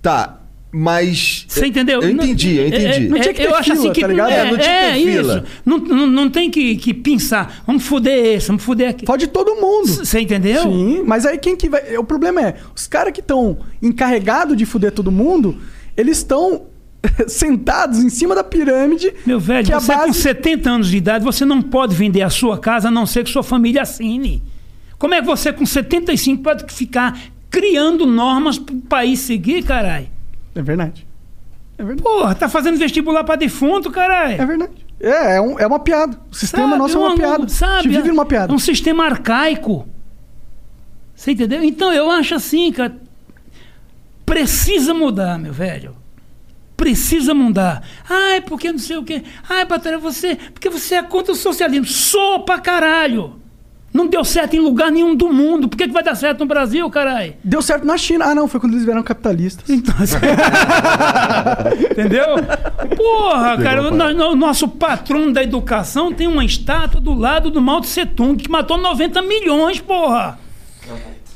Tá, mas. Você entendeu? Eu entendi, eu É, entendi. é, Não tinha que ter eu acho fila, assim que tá ligado? É, É, não tinha que é ter isso. fila. Não, não, não tem que, que pensar. Vamos foder esse, vamos foder aquele. Pode todo mundo. Você entendeu? Sim, mas aí quem que vai. O problema é, os caras que estão encarregados de fuder todo mundo, eles estão sentados em cima da pirâmide. Meu velho, que a você com base- 70 anos de idade, você não pode vender a sua casa a não ser que sua família assine. Como é que você com 75 pode ficar criando normas para o país seguir, caralho? É verdade. É verdade. Porra, tá fazendo vestibular para defunto, caralho. É verdade. É, é, um- é uma piada. O sistema Sabe, nosso é uma um- piada. Sabe, a gente vive numa piada. É um sistema arcaico. Você entendeu? Então eu acho assim, cara. Precisa mudar, meu velho. Precisa mudar. Ai, porque não sei o quê. Ai, Batalha, você. Porque você é contra o socialismo. Sou pra caralho. Não deu certo em lugar nenhum do mundo. Por que, que vai dar certo no Brasil, caralho? Deu certo na China. Ah, não, foi quando eles vieram capitalistas. Então, assim, Entendeu? Porra, cara, o no- o nosso patrão da educação tem uma estátua do lado do Mao Tse Tung, que matou 90 milhões, porra.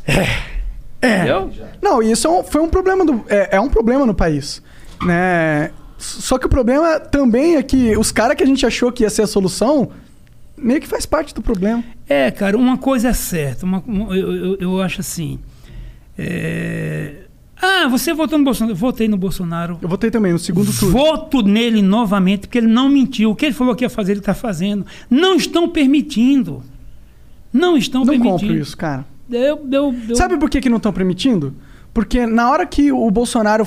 É. Entendeu? Não, e isso é um- foi um problema do. É, é um problema no país. Né? Só que o problema também é que os caras que a gente achou que ia ser a solução, meio que faz parte do problema. É, cara, uma coisa é certa. uma- um- eu, eu- eu acho assim. é, Ah, você votou no Bolsonaro? Eu votei no Bolsonaro. Eu votei também no segundo turno. Voto nele novamente, porque ele não mentiu. O que ele falou que ia fazer, ele está fazendo. Não estão permitindo. Não estão Não permitindo. compro isso, cara. Eu, eu, Sabe por que, que não estão permitindo? Porque na hora que o Bolsonaro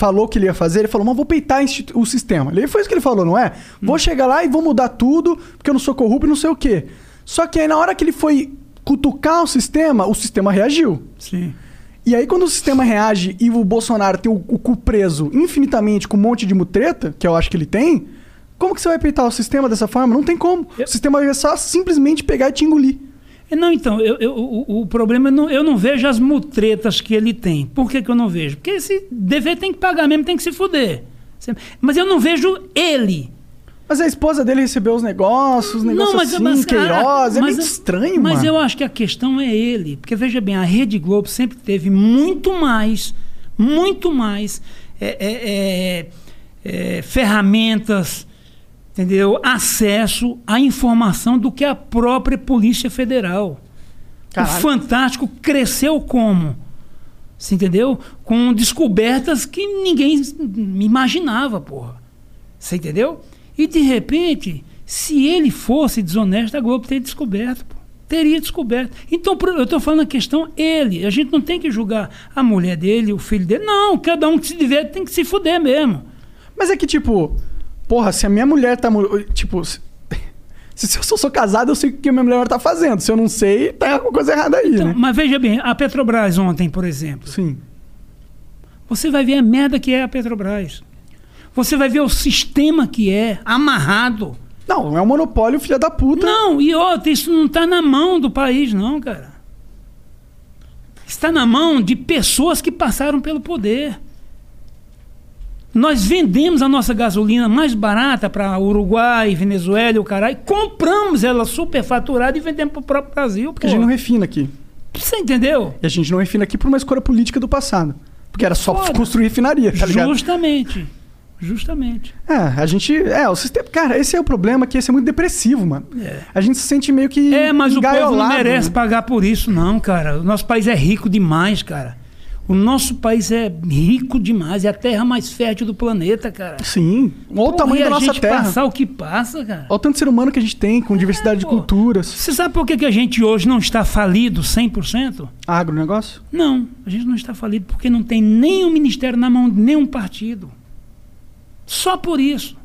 falou que ele ia fazer, ele falou, mas vou peitar o sistema. Ele foi isso que ele falou, não é? Vou chegar lá e vou mudar tudo, porque eu não sou corrupto e não sei o quê. Só que aí na hora que ele foi cutucar o sistema, o sistema reagiu. Sim. E aí, quando o sistema reage e o Bolsonaro tem o, o cu preso infinitamente com um monte de mutreta, que eu acho que ele tem, como que você vai peitar o sistema dessa forma? Não tem como. O sistema vai só simplesmente pegar e te engolir. É, Não, então, eu, eu- o, o problema é não, eu não vejo as mutretas que ele tem. Por que, que eu não vejo? Porque esse dever tem que pagar mesmo, tem que se fuder. Mas eu não vejo ele. Mas a esposa dele recebeu os negócios, os negócios assim, Queiroz, é mas- meio estranho, Mas mano. eu acho que a questão é ele. Porque veja bem, a Rede Globo sempre teve muito mais, muito mais é, é, é, ferramentas, entendeu? Acesso à informação do que a própria Polícia Federal. Caralho. O Fantástico cresceu como? Você entendeu? Com descobertas que ninguém imaginava, porra. Você entendeu? E de repente, se ele fosse desonesto, a Globo teria descoberto, pô. Teria descoberto. Então, eu estou falando a questão ele. A gente não tem que julgar a mulher dele, o filho dele. Não, cada um que se diverte tem que se fuder mesmo. Mas é que, tipo, porra, se a minha mulher tá. Tipo, se, se eu sou, sou casado, eu sei o que a minha mulher tá fazendo. Se eu não sei, tá alguma coisa errada aí, Então, né? mas veja bem, a Petrobras ontem, por exemplo. Sim. Você vai ver a merda que é a Petrobras. Você vai ver o sistema que é, amarrado. Não, é um monopólio, filha da puta. Não, e outra, isso não está na mão do país, não, cara. Está na mão de pessoas que passaram pelo poder. Nós vendemos a nossa gasolina mais barata para Uruguai, Venezuela e o caralho, compramos ela superfaturada e vendemos para o próprio Brasil. Porque a gente não refina aqui. Você entendeu? E a gente não refina aqui por uma escolha política do passado. Porque era só Foda. construir refinaria, tá ligado? Justamente. Justamente. É, a gente. É, o sistema. Cara, esse é o problema, que esse é muito depressivo, mano. A gente se sente meio que. É, mas o povo não merece né? pagar por isso, não, cara. O nosso país é rico demais, cara. O nosso país é rico demais, é a terra mais fértil do planeta, cara. Sim. Olha o tamanho da a nossa gente terra. passar o que passa, cara. Olha o tanto de ser humano que a gente tem, com diversidade de culturas. Você sabe por que, que a gente hoje não está falido 100%? Agronegócio? Não, a gente não está falido porque não tem nenhum ministério na mão de nenhum partido. Só por isso.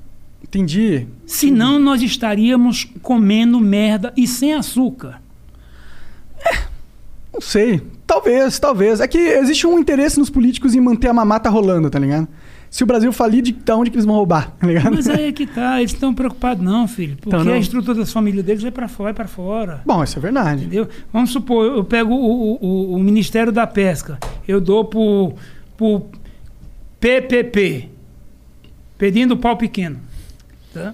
Entendi. Senão nós estaríamos comendo merda e sem açúcar. Não sei. Talvez, talvez. É que existe um interesse nos políticos em manter a mamata rolando, tá ligado? Se o Brasil falir, de da onde que eles vão roubar, tá ligado? Mas aí é que tá, eles estão preocupados não, filho. Porque Então não. a estrutura das famílias deles vai para fora, vai para fora. Bom, isso é verdade. Entendeu? Vamos supor, eu pego o, o- o Ministério da Pesca, eu dou pro, pro PPP, pedindo pau pequeno. Tá?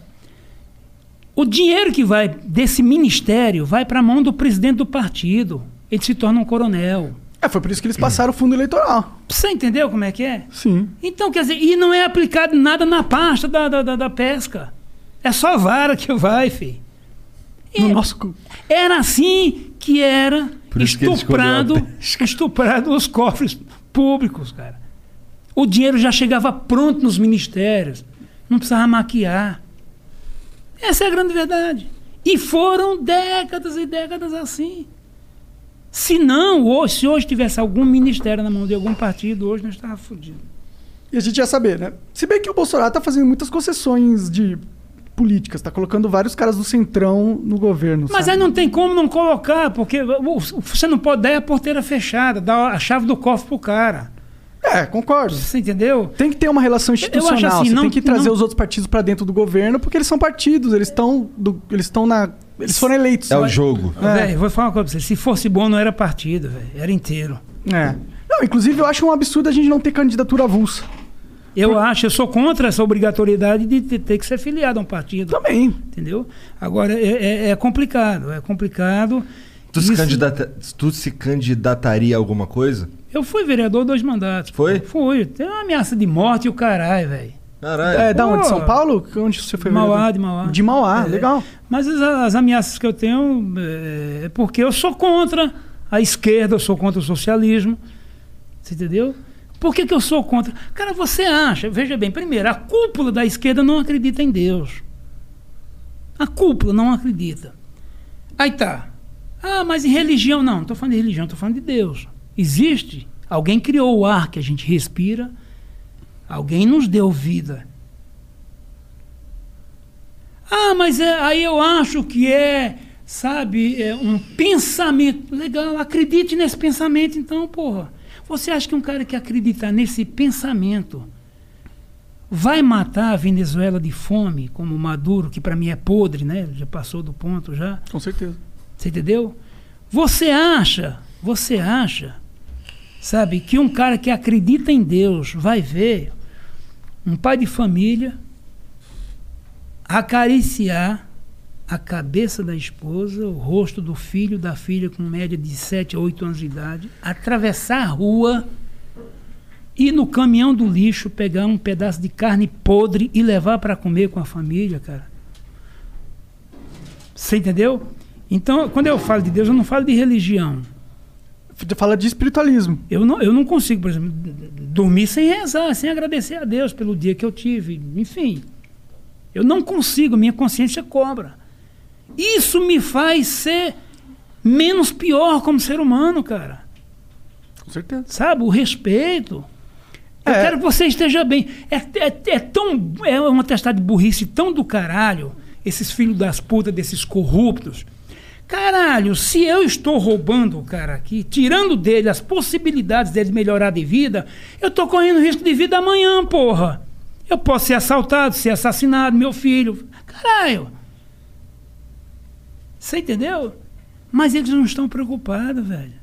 O dinheiro que vai desse ministério vai para a mão do presidente do partido. Ele se torna um coronel. É, foi por isso que eles passaram o fundo eleitoral. Você entendeu como é que é? Sim. Então, quer dizer, e não é aplicado nada na pasta da, da, da- da pesca. É só vara que vai, filho. No nosso. cu- Era assim que era que estuprado, escolheu estuprado os cofres públicos, cara. O dinheiro já chegava pronto nos ministérios. Não precisava maquiar. Essa é a grande verdade. E foram décadas e décadas assim. Se não, hoje, se hoje tivesse algum ministério na mão de algum partido, hoje nós estávamos fodidos. E a gente ia saber, né? Se bem que o Bolsonaro tá fazendo muitas concessões de políticas, tá colocando vários caras do centrão no governo. Mas sabe? aí não tem como não colocar, porque você não pode dar a porteira fechada, dar a chave do cofre pro cara. É, concordo. Você entendeu? Tem que ter uma relação institucional. Assim, Você não- tem que trazer não- os outros partidos pra dentro do governo, porque eles são partidos, eles estão eles estão na eles foram eleitos. É o jogo. É. Velho, vou falar uma coisa pra você. Se fosse bom, não era partido, velho. Era inteiro. É. Não, inclusive eu acho um absurdo a gente não ter candidatura avulsa. Eu acho, eu sou contra essa obrigatoriedade de ter, que ser filiado a um partido. Também. Entendeu? Agora, é, é- é complicado. É complicado. Tu se, Isso- candidata... tu se candidataria a alguma coisa? Eu fui vereador dois mandatos. Foi? Fui. Tem uma ameaça de morte e o caralho, velho. Caralho. É, da onde? São Paulo? Onde você foi? Mauá, vereador? de Mauá. De Mauá, É. legal. Mas as, as ameaças que eu tenho é, é porque eu sou contra a esquerda, eu sou contra o socialismo. Você entendeu? Por que, que eu sou contra? Cara, você acha, veja bem, primeiro, a cúpula da esquerda não acredita em Deus. A cúpula não acredita. Aí tá. Ah, mas em religião não. Não estou falando de religião, estou falando de Deus. Existe. Alguém criou o ar que a gente respira. Alguém nos deu vida. Ah, mas é, aí eu acho que é, sabe, é um pensamento. Legal, acredite nesse pensamento então, porra. Você acha que um cara que acredita nesse pensamento vai matar a Venezuela de fome, como Maduro, que para mim é podre, né? Já passou do ponto já. Com certeza. Você entendeu? Você acha, você acha, sabe, que um cara que acredita em Deus vai ver um pai de família acariciar a cabeça da esposa, o rosto do filho, da filha com média de 7 a 8 anos de idade, atravessar a rua, ir no caminhão do lixo, pegar um pedaço de carne podre e levar para comer com a família, cara. Você entendeu? Então, quando eu falo de Deus, eu não falo de religião. Fala de espiritualismo. Eu não, eu não consigo, por exemplo, dormir sem rezar, sem agradecer a Deus pelo dia que eu tive. Enfim, eu não consigo, minha consciência cobra. Isso me faz ser menos pior como ser humano, cara. Com certeza. Sabe? O respeito. Eu É. quero que você esteja bem. É, é, é tão. É uma testada de burrice tão do caralho, esses filhos das putas, desses corruptos. Caralho, se eu estou roubando o cara aqui, tirando dele as possibilidades dele melhorar de vida, eu estou correndo risco de vida amanhã, porra. Eu posso ser assaltado, ser assassinado, meu filho. Caralho. Você entendeu? Mas eles não estão preocupados, velho.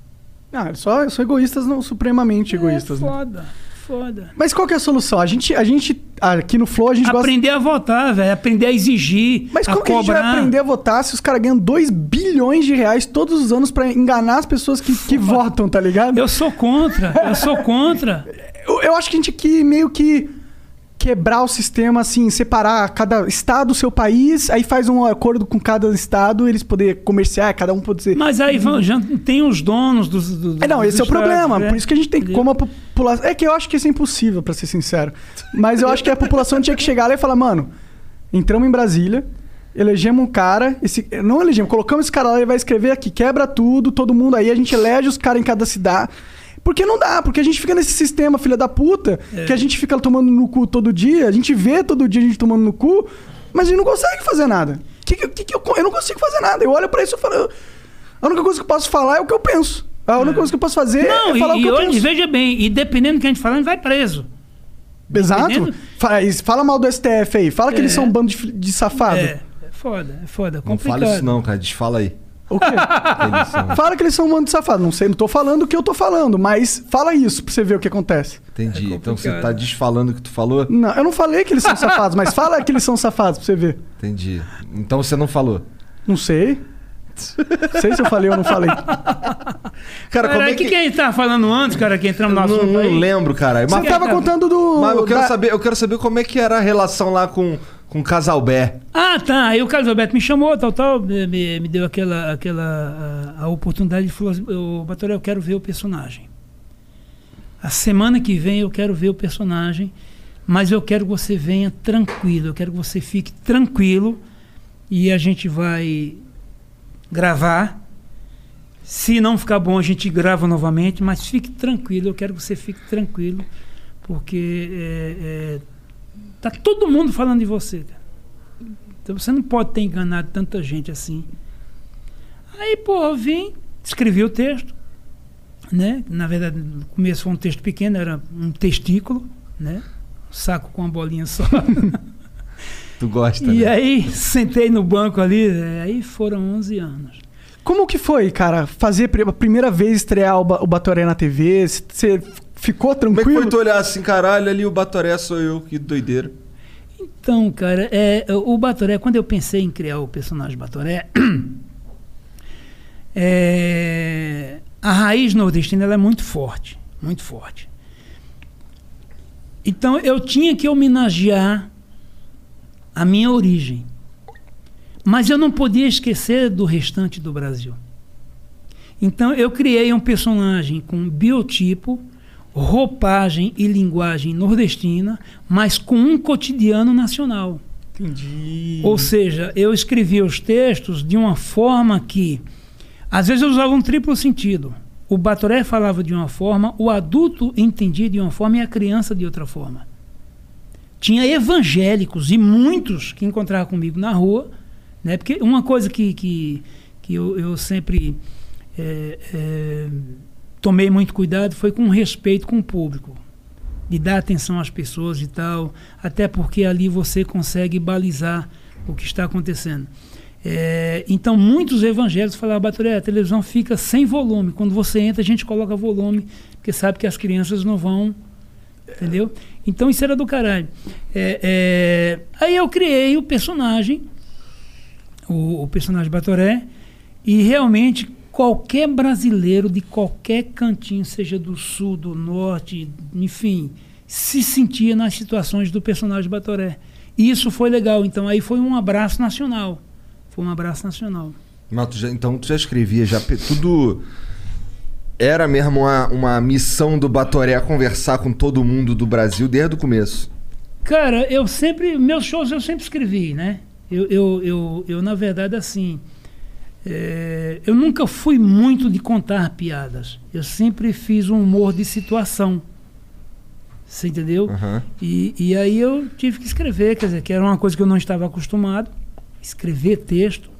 Ah, eles só são egoístas, não supremamente egoístas. É né? Foda. Mas qual que é a solução? A gente, a gente aqui no Flow, a gente gosta... Aprender a votar, velho. Aprender a exigir. Mas a como que a gente vai aprender a votar se os caras ganham 2 bilhões de reais todos os anos pra enganar as pessoas que, que votam, tá ligado? Eu sou contra, eu sou contra. Eu, eu acho que a gente aqui meio que quebrar o sistema, assim, separar cada estado, seu país, aí faz um acordo com cada estado, eles poder comerciar, cada um pode ser. Mas aí vão- já tem os donos dos. dos É, não, dos esse é o problema. né? Por isso que a gente tem que, como a população. É que eu acho que isso é impossível, pra ser sincero. Mas eu acho que a população tinha que chegar lá e falar, mano, entramos em Brasília, elegemos um cara, esse, não elegemos, colocamos esse cara lá, ele vai escrever aqui, quebra tudo, todo mundo aí, a gente elege os caras em cada cidade. Porque não dá, porque a gente fica nesse sistema, filha da puta, É. que a gente fica tomando no cu todo dia, a gente vê todo dia a gente tomando no cu, mas a gente não consegue fazer nada. Que, que, que, eu, eu não consigo fazer nada. Eu olho pra isso e falo. A única coisa que eu posso falar é o que eu penso. A única coisa que eu posso fazer Não, é falar e, o que e eu hoje, penso. veja bem, e dependendo do que a gente falar, a gente vai preso. Exato. Dependendo- Fala mal do STF aí. Fala que É. eles são um bando de, de safado. É, é foda, é foda, Não complicado. fala isso não, cara. Desfala aí. O quê? Eles são- Fala que eles são um bando de safado. Não sei, não tô falando o que eu tô falando, mas fala isso pra você ver o que acontece. Entendi. então você complicado. tá desfalando o que tu falou? Não, eu não falei que eles são safados, mas fala que eles são safados pra você ver. Entendi. Então você não falou. Não sei. Não sei se eu falei ou não falei. Cara, como Cara, é o que, que... que a gente tava falando antes, cara, que entramos no Eu assunto não, não aí? lembro, cara. Você Mas, tava contando do. mas eu quero da- saber, eu quero saber como é que era a relação lá com com o Casalbé. Ah, tá. Aí o Carlos Alberto me chamou, tal, tal, me, me- me deu aquela, aquela a, a oportunidade e falou assim, "Ô, Batoré, eu quero ver o personagem. A semana que vem eu quero ver o personagem, mas eu quero que você venha tranquilo, eu quero que você fique tranquilo e a gente vai gravar. Se não ficar bom, a gente grava novamente, mas fique tranquilo, eu quero que você fique tranquilo, porque é, é, tá todo mundo falando de você, cara. Então você não pode ter enganado tanta gente assim. Aí, pô, eu vim, escrevi o texto, né? Na verdade, no começo foi um texto pequeno, era um testículo, né? Um saco com uma bolinha só. Tu gosta, e né? aí, sentei no banco ali, é, aí foram 11 anos. Como que foi, cara, fazer a primeira vez estrear o, Ba- o Batoré na TV? Você ficou Como é que tranquilo? foi tu olhar assim, caralho, ali o Batoré sou eu, que doideira. Então, cara, é, o Batoré, quando eu pensei em criar o personagem Batoré, é, a raiz nordestina ela é muito forte, muito forte. Então eu tinha que homenagear a minha origem. Mas eu não podia esquecer do restante do Brasil. Então eu criei um personagem com biotipo, roupagem e linguagem nordestina, mas com um cotidiano nacional. Entendi. Ou seja, eu escrevia os textos de uma forma que, às vezes, eu usava um triplo sentido. O Batoré falava de uma forma, o adulto entendia de uma forma e a criança de outra forma. Tinha evangélicos e muitos que encontravam comigo na rua, né? porque uma coisa que, que, que eu, eu sempre é, é, tomei muito cuidado foi com respeito com o público de dar atenção às pessoas e tal, até porque ali você consegue balizar o que está acontecendo. É, então, muitos evangélicos falavam, Batoré, a televisão fica sem volume. Quando você entra, a gente coloca volume, porque sabe que as crianças não vão. Entendeu? Então, isso era do caralho. É, é, aí eu criei o personagem, o, o personagem Batoré, e realmente qualquer brasileiro de qualquer cantinho, seja do sul, do norte, enfim, se sentia nas situações do personagem Batoré. E isso foi legal. Então aí foi um abraço nacional. Foi um abraço nacional. Mas tu já- então tu já escrevia, já tudo. Era mesmo uma, uma missão do Batoré conversar com todo mundo do Brasil desde o começo. Cara, eu sempre. Meus shows eu sempre escrevi, né? Eu, eu, eu, eu na verdade, assim. É, eu nunca fui muito de contar piadas. Eu sempre fiz um humor de situação. Você entendeu? Aham. E, e aí eu tive que escrever, quer dizer, que era uma coisa que eu não estava acostumado, escrever texto.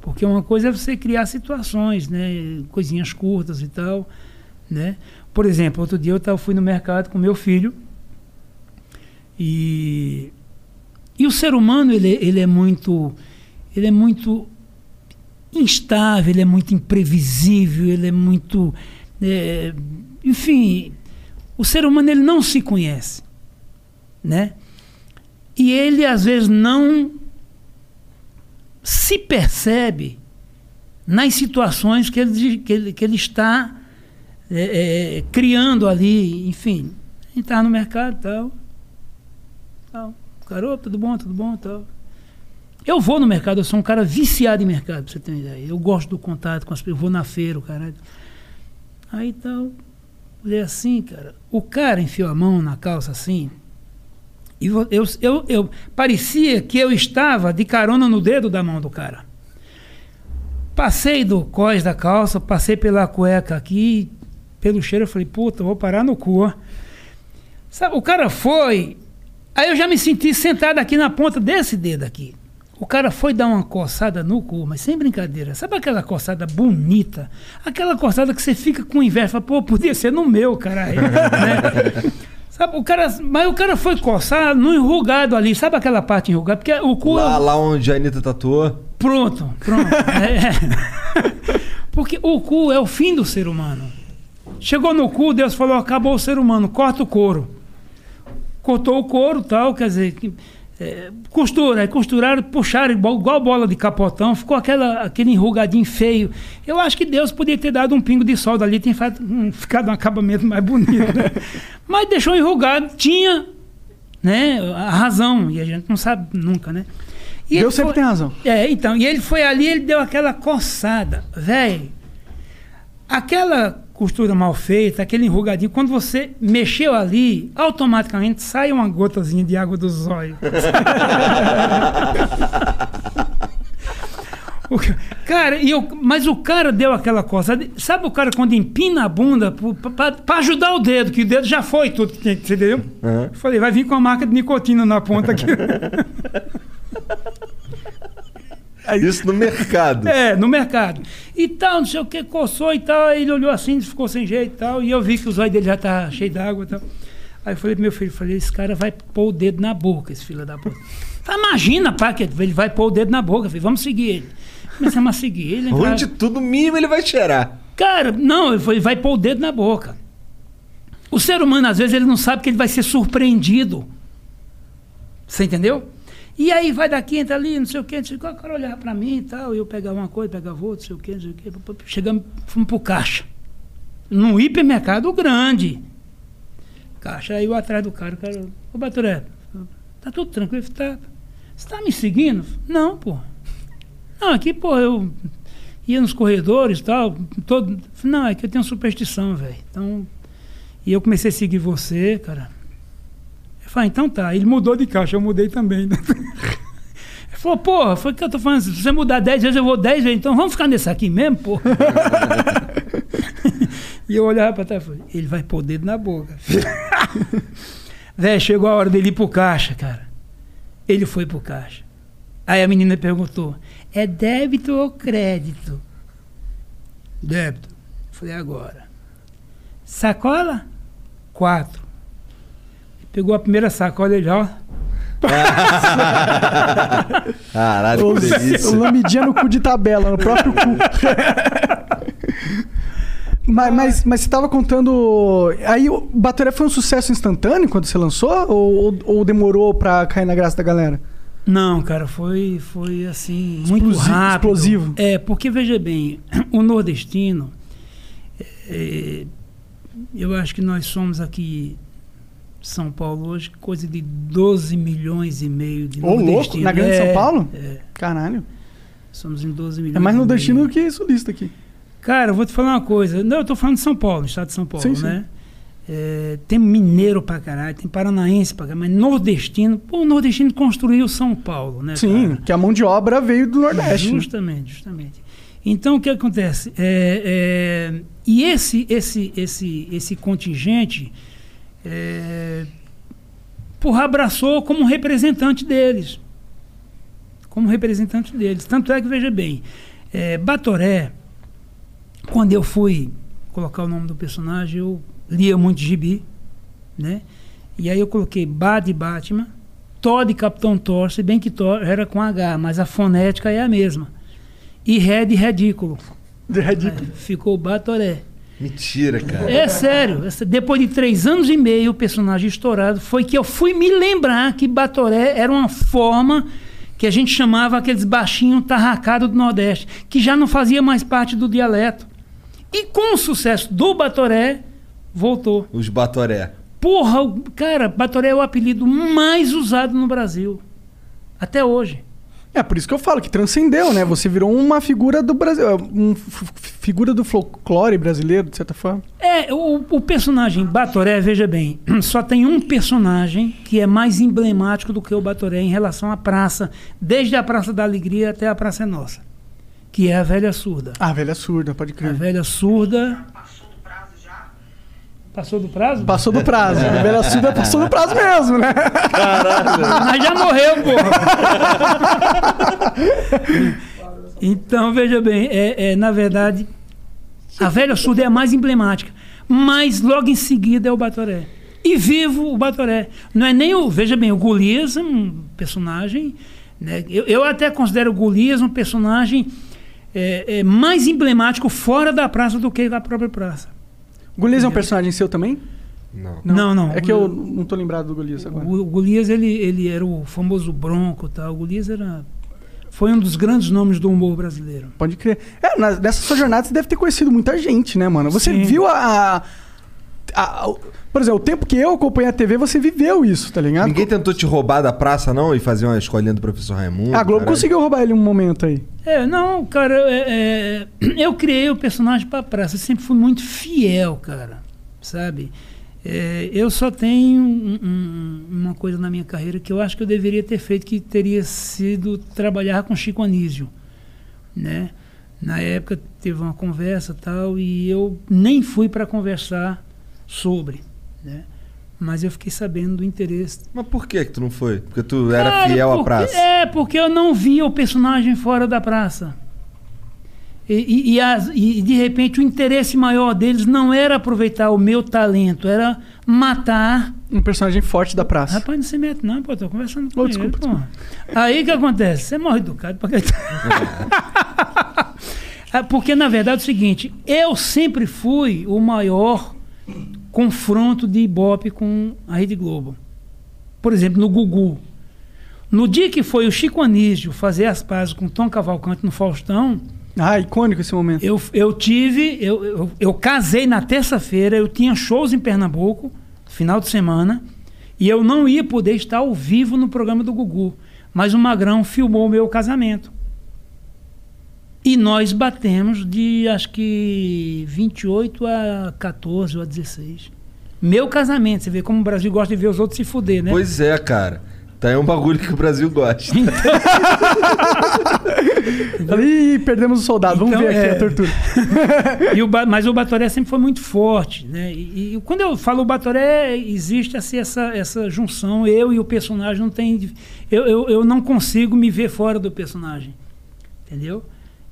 Porque uma coisa é você criar situações, né? Coisinhas curtas e tal, né? Por exemplo, outro dia eu fui no mercado com meu filho e, e o ser humano ele, ele é muito ele é muito instável, ele é muito imprevisível, ele é muito é, enfim, o ser humano ele não se conhece, né? E ele às vezes não se percebe nas situações que ele, que ele, que ele está é, é, criando ali, enfim. Estava no mercado e tal. tal. Tudo bom, tudo bom tal. Eu vou no mercado, eu sou um cara viciado em mercado, pra você ter uma ideia. Eu gosto do contato com as pessoas, eu vou na feira, o caralho. Aí tal, olhei assim, cara. O cara enfiou a mão na calça assim. E vo- eu, eu, eu parecia que eu estava de carona no dedo da mão do cara. Passei do cós da calça, passei pela cueca aqui, pelo cheiro, eu falei, puta, vou parar no cu. Sabe, o cara foi. Aí eu já me senti sentado aqui na ponta desse dedo aqui. O cara foi dar uma coçada no cu, mas sem brincadeira. Sabe aquela coçada bonita? Aquela coçada que você fica com inveja. Fala, Pô, podia ser no meu, caralho. né? Sabe, o cara, mas o cara foi coçar no enrugado ali. Sabe aquela parte enrugada? Porque o cu. Lá, lá onde a Anitta tatuou. Pronto, pronto. É, é. Porque o cu é o fim do ser humano. Chegou no cu, Deus falou: acabou o ser humano, corta o couro. Cortou o couro tal, quer dizer, que, é, costura, aí costuraram, puxaram igual, igual bola de capotão, ficou aquela, aquele enrugadinho feio. Eu acho que Deus podia ter dado um pingo de sol dali, tem hum, ficado um acabamento mais bonito. né? Mas deixou enrugado, tinha né, a razão, e a gente não sabe nunca, né? E Deus sempre foi- tem razão. é, então, e ele foi ali, ele deu aquela coçada, velho. Aquela costura mal feita, aquele enrugadinho, quando você mexeu ali, automaticamente sai uma gotazinha de água dos olhos. Cara, e eu, mas o cara deu aquela coçada. Sabe o cara quando empina a bunda para ajudar o dedo, que o dedo já foi tudo que tinha, entendeu? Eu Falei, vai vir com a marca de nicotina na ponta aqui. Isso no mercado. É, no mercado. E tal, não sei o que, coçou e tal. Aí ele olhou assim, ficou sem jeito e tal. E eu vi que os olhos dele já estavam cheios d'água e tal. Aí eu falei pro meu filho, falei, esse cara vai pôr o dedo na boca, esse filho da puta. Tá, imagina, pá, que ele vai pôr o dedo na boca. Falei, vamos seguir ele. Começamos a seguir ele. Onde tudo mínimo ele vai cheirar. Cara, não, ele vai pôr o dedo na boca. O ser humano, às vezes, ele não sabe que ele vai ser surpreendido. Você entendeu? E aí vai daqui, entra ali, não sei o quê, não sei o quê, o cara olhava pra mim e tal, eu pegava uma coisa, pegava outra, não sei o quê, não sei o quê. Chegamos, fomos pro caixa. Num hipermercado grande. Caixa, aí eu atrás do cara, o cara, ô Baturé, tá tudo tranquilo? Tá. Você tá me seguindo? Não, pô. Não, aqui, pô, eu ia nos corredores e tal. Todo... Não, é que eu tenho superstição, velho. Então. E eu comecei a seguir você, cara. Falei, então tá. Ele mudou de caixa, eu mudei também. Ele falou, porra, foi o que eu tô falando. Se você mudar 10 vezes, eu vou 10 vezes. Então vamos ficar nesse aqui mesmo, porra. e eu olhava pra trás e falei, ele vai pôr o dedo na boca. Velho, chegou a hora dele ir pro caixa, cara. Ele foi pro caixa. Aí a menina perguntou: é débito ou crédito? Débito. Falei, agora. Sacola? Quatro. Pegou a primeira sacola e já, ó. Caralho, que delícia. Lambidinha no cu de tabela, no próprio cu. mas, mas, mas você tava contando. Aí o Batoré foi um sucesso instantâneo quando você lançou? Ou, ou, ou demorou pra cair na graça da galera? Não, cara, foi, foi assim, muito Explosi- rápido. explosivo. É, porque veja bem, o nordestino, é, eu acho que nós somos aqui, São Paulo hoje, coisa de 12 milhões e meio de Ô, louco? Na grande É, São Paulo? É, Caralho. somos em 12 milhões. É mais nordestino do que sulista aqui. Cara, eu vou te falar uma coisa. Não, eu tô falando de São Paulo, estado de São Paulo, Sim, sim. né? É, tem mineiro pra caralho, tem paranaense pra caralho, mas nordestino, pô, o nordestino construiu São Paulo, né? Sim, cara? que a mão de obra veio do Nordeste. né? Justamente, justamente. Então o que acontece? É, é, e esse, esse, esse, esse contingente é, porra, abraçou como representante deles. Como representante deles. Tanto é que, veja bem, é, Batoré, quando eu fui colocar o nome do personagem, eu lia muito gibi, né? E aí eu coloquei Bá de Batman, Thor de Capitão Thor, se bem que Thor era com H, mas a fonética é a mesma. E Ré de Redículo. É, ficou Batoré. Mentira, cara. É sério. essa- Depois de três anos e meio, o personagem estourado, foi que eu fui me lembrar que Batoré era uma forma que a gente chamava aqueles baixinhos tarracados do Nordeste, que já não fazia mais parte do dialeto. E com o sucesso do Batoré, voltou. Os Batoré. Porra, o- cara, Batoré é o apelido mais usado no Brasil. Até hoje. É por isso que eu falo que transcendeu, né? Você virou uma figura do Brasil, uma figura do folclore brasileiro, de certa forma. É, o, o personagem Batoré, veja bem, só tem um personagem que é mais emblemático do que o Batoré em relação à praça, desde a Praça da Alegria até a Praça é Nossa, que é a velha surda. Ah, velha surda, pode A crer. velha surda. Passou do prazo? Passou do prazo. A Belacida passou do prazo mesmo, né? Mas já morreu, porra. então, veja bem, é, é, na verdade, a velha surda é a mais emblemática. Mas logo em seguida é o Batoré. E vivo o Batoré. Não é nem o. Veja bem, o Golias é um personagem. Né, eu, eu até considero o Golias um personagem é, é, mais emblemático fora da praça do que da própria praça. Golias é um personagem seu também? Não. Não, não. É que eu não tô lembrado do Golias agora. O, o Golias, ele, ele era o famoso bronco tal. O Golias era. Foi um dos grandes nomes do humor brasileiro. Pode crer. É, nessa sua jornada você deve ter conhecido muita gente, né, mano? Você Sim. viu a, a- a- o- Por exemplo, o tempo que eu acompanhei a TV, você viveu isso, tá ligado? Ninguém tentou te roubar da praça, não? E fazer uma escolinha do professor Raimundo? A Globo caralho? conseguiu roubar ele um momento aí. É, não, cara, é, é, eu criei o personagem pra praça. Eu sempre fui muito fiel, cara. Sabe? É, eu só tenho um- um- uma coisa na minha carreira que eu acho que eu deveria ter feito, que teria sido trabalhar com Chico Anísio. Né? Na época teve uma conversa tal, e eu nem fui para conversar sobre. Né? Mas eu fiquei sabendo do interesse Mas por que que tu não foi? Porque tu era Cara, fiel à porque- praça. É, porque eu não via o personagem fora da praça. E, e- e as- e, de repente o interesse maior deles não era aproveitar o meu talento, era matar. Um personagem forte da praça. Rapaz, não se mete, não, pô, tô conversando com Oh, ele. desculpa, pô. Aí o que acontece? Você morre educado pra É, Porque, na verdade, é o seguinte, eu sempre fui o maior confronto de Ibope com a Rede Globo. Por exemplo, no Gugu. No dia que foi o Chico Anísio fazer as pazes com Tom Cavalcante no Faustão, Ah, icônico esse momento. eu, eu tive, eu, eu, eu casei na terça-feira, eu tinha shows em Pernambuco, final de semana, e eu não ia poder estar ao vivo no programa do Gugu. Mas o Magrão filmou o meu casamento. E nós batemos de acho que 28 a 14 ou a 16. Meu casamento, você vê como o Brasil gosta de ver os outros se fuder, né? Pois é, cara. Tá aí um bagulho que o Brasil gosta. Ih, perdemos o soldado. Vamos Então, ver aqui é. a tortura. E o Ba- mas o Batoré sempre foi muito forte, né? E, e quando eu falo o Batoré, existe assim, essa, essa junção. Eu e o personagem não tem. Eu, eu, eu não consigo me ver fora do personagem. Entendeu?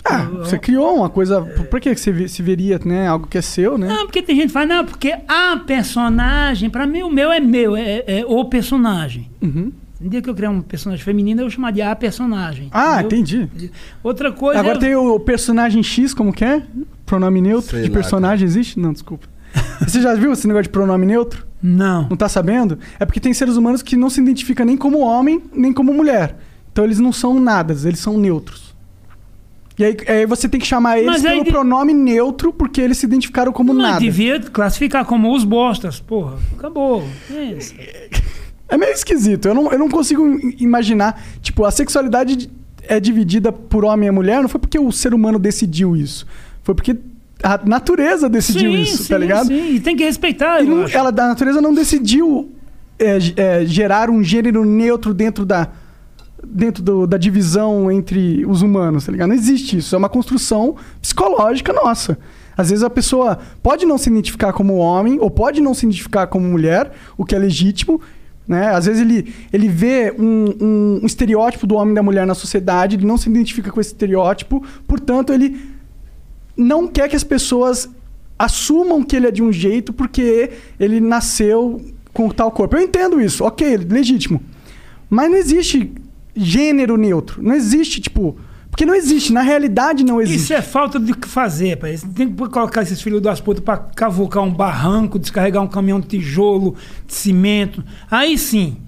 Ah, Eu- eu- você criou uma coisa. Por que você se veria, né? Algo que é seu, né? Não, porque tem gente que fala, não, porque a personagem, pra mim o meu é meu, é, é o personagem. Uhum. No dia que eu criar um personagem feminino, eu vou chamar de a personagem. Ah, entendeu? entendi. Outra coisa. Agora é- tem o personagem X, como que é? Pronome neutro Sei de lá, personagem existe? Não, desculpa. Você já viu esse negócio de pronome neutro? Não. Não tá sabendo? É porque tem seres humanos que não se identificam nem como homem, nem como mulher. Então eles não são nada, eles são neutros. E aí, aí você tem que chamar eles Mas aí pelo de- pronome neutro porque eles se identificaram como Não, nada. devia classificar como os bostas, porra. Acabou. É. É meio esquisito. Eu não, eu não consigo imaginar. Tipo, a sexualidade di- é dividida por homem e mulher, não foi porque o ser humano decidiu isso. Foi porque a natureza decidiu isso, tá ligado? Sim, e tem que respeitar. E eu não- acho. ela, a natureza não decidiu é, ge- é, gerar um gênero neutro dentro da dentro do- da divisão entre os humanos, tá ligado? Não existe isso. É uma construção psicológica nossa. Às vezes a pessoa pode não se identificar como homem ou pode não se identificar como mulher, o que é legítimo. Né? Às vezes ele, ele vê um, um- um estereótipo do homem e da mulher na sociedade, ele não se identifica com esse estereótipo, portanto, ele não quer que as pessoas assumam que ele é de um jeito porque ele nasceu com tal corpo. Eu entendo isso, ok, legítimo. Mas não existe gênero neutro. Não existe, tipo. Porque não existe, na realidade não existe. Isso é falta de o que fazer, pai. Você tem que colocar esses filhos das putas pra cavucar um barranco, descarregar um caminhão de tijolo, de cimento. Aí sim.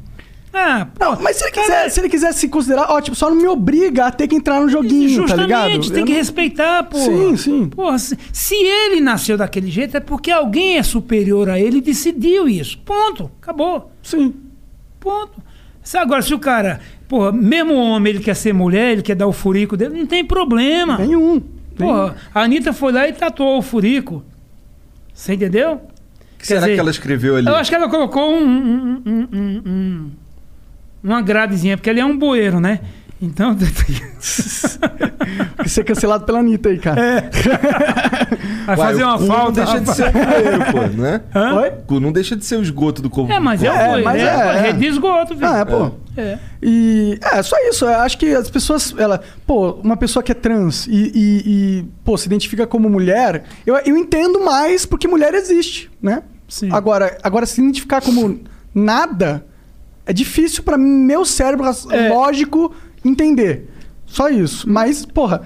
Ah, Não, mas se ele, quiser, se ele quiser se considerar, ó, tipo, só não me obriga a ter que entrar no joguinho, tá ligado? Justamente, tem Eu que não- respeitar, pô. Sim, sim. Porra, se, se ele nasceu daquele jeito, é porque alguém é superior a ele e decidiu isso. Ponto. Acabou. Sim. Ponto. Agora, se o cara, porra, mesmo homem, ele quer ser mulher, ele quer dar o furico dele, não tem problema. Nenhum. Porra, a Anitta foi lá e tatuou o furico. Você entendeu? O que será que ela escreveu ali? Eu acho que ela colocou um, um- um- um- um- uma gradezinha, porque ele é um bueiro, né? Então, Ser cancelado pela Anitta aí, cara. É. vai Uai, fazer uma falta. Não deixa de ser pô, né? Hã? Oi? O não deixa de ser o esgoto do corpo. É, mas é, É, é, mas é, é, é, é. rede de esgoto, filho. Ah, é, pô. É. E é só isso. Eu acho que as pessoas, ela, pô, uma pessoa que é trans e, e- e, pô, se identifica como mulher, eu, eu entendo mais porque mulher existe, né? Sim. Agora, agora se identificar como nada é difícil pra meu cérebro É. lógico entender. Só isso. Mas, porra,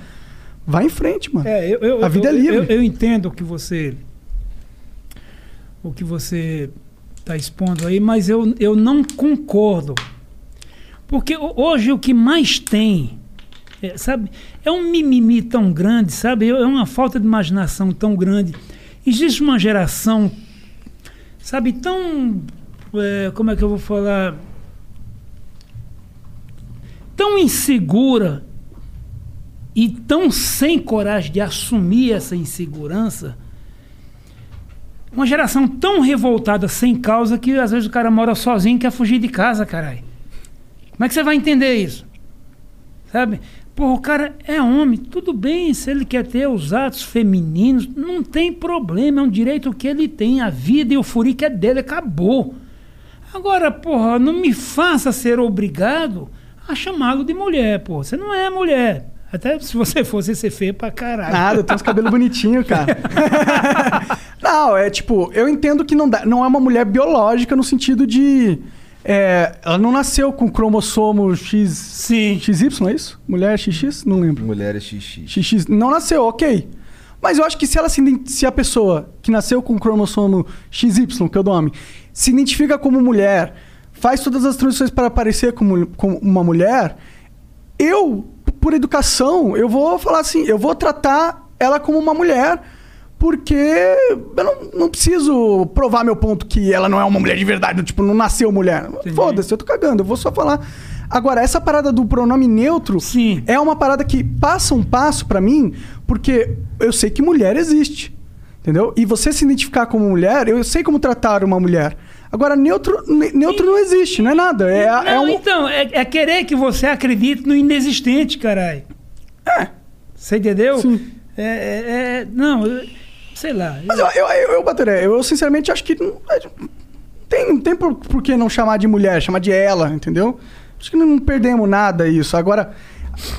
vai em frente, mano. É, eu, eu- A vida eu- é livre. Eu, entendo o que você. O que você está expondo aí, mas eu, eu não concordo. Porque ho- hoje o que mais tem, é, sabe, é um mimimi tão grande, sabe? É uma falta de imaginação tão grande. Existe uma geração, sabe, tão. é, como é que eu vou falar? Tão insegura e tão sem coragem de assumir essa insegurança, uma geração tão revoltada sem causa que às vezes o cara mora sozinho e quer fugir de casa, caralho. Como é que você vai entender isso? Sabe? Pô, o cara é homem, tudo bem, se ele quer ter os atos femininos, não tem problema, é um direito que ele tem, a vida e o furico é dele, acabou. Agora, porra, não me faça ser obrigado a chamá-lo de mulher, pô. Você não é mulher. Até se você fosse ser feio pra caralho. Nada, tem uns cabelos bonitinhos, cara. não, é tipo, eu entendo que não, dá, não é uma mulher biológica no sentido de. é, ela não nasceu com cromossomo X, Sim. XY, é isso? Mulher XX? Não lembro. Mulher é xixi. XX. Não nasceu, ok. Mas eu acho que se ela se, se a pessoa que nasceu com o cromossomo XY, que é o nome, se identifica como mulher, faz todas as transições para parecer como, como uma mulher, eu, por educação, eu vou falar assim, eu vou tratar ela como uma mulher, porque eu não, não preciso provar meu ponto que ela não é uma mulher de verdade, tipo, não nasceu mulher. Foda-se, eu tô cagando, eu vou só falar. Agora, essa parada do pronome neutro Sim. é uma parada que passa um passo pra mim, porque eu sei que mulher existe. Entendeu? E você se identificar como mulher, eu sei como tratar uma mulher. Agora, neutro, ne- neutro não existe, não é nada. É, é não, um. então, é, é querer que você acredite no inexistente, caralho. É. Você entendeu? Sim. É, é- é- não, eu- sei lá. Mas eu, eu, eu, eu, Batoré, eu sinceramente acho que não, é, não tem, não tem por, por que não chamar de mulher, chamar de ela, entendeu? Acho que não perdemos nada isso. Agora,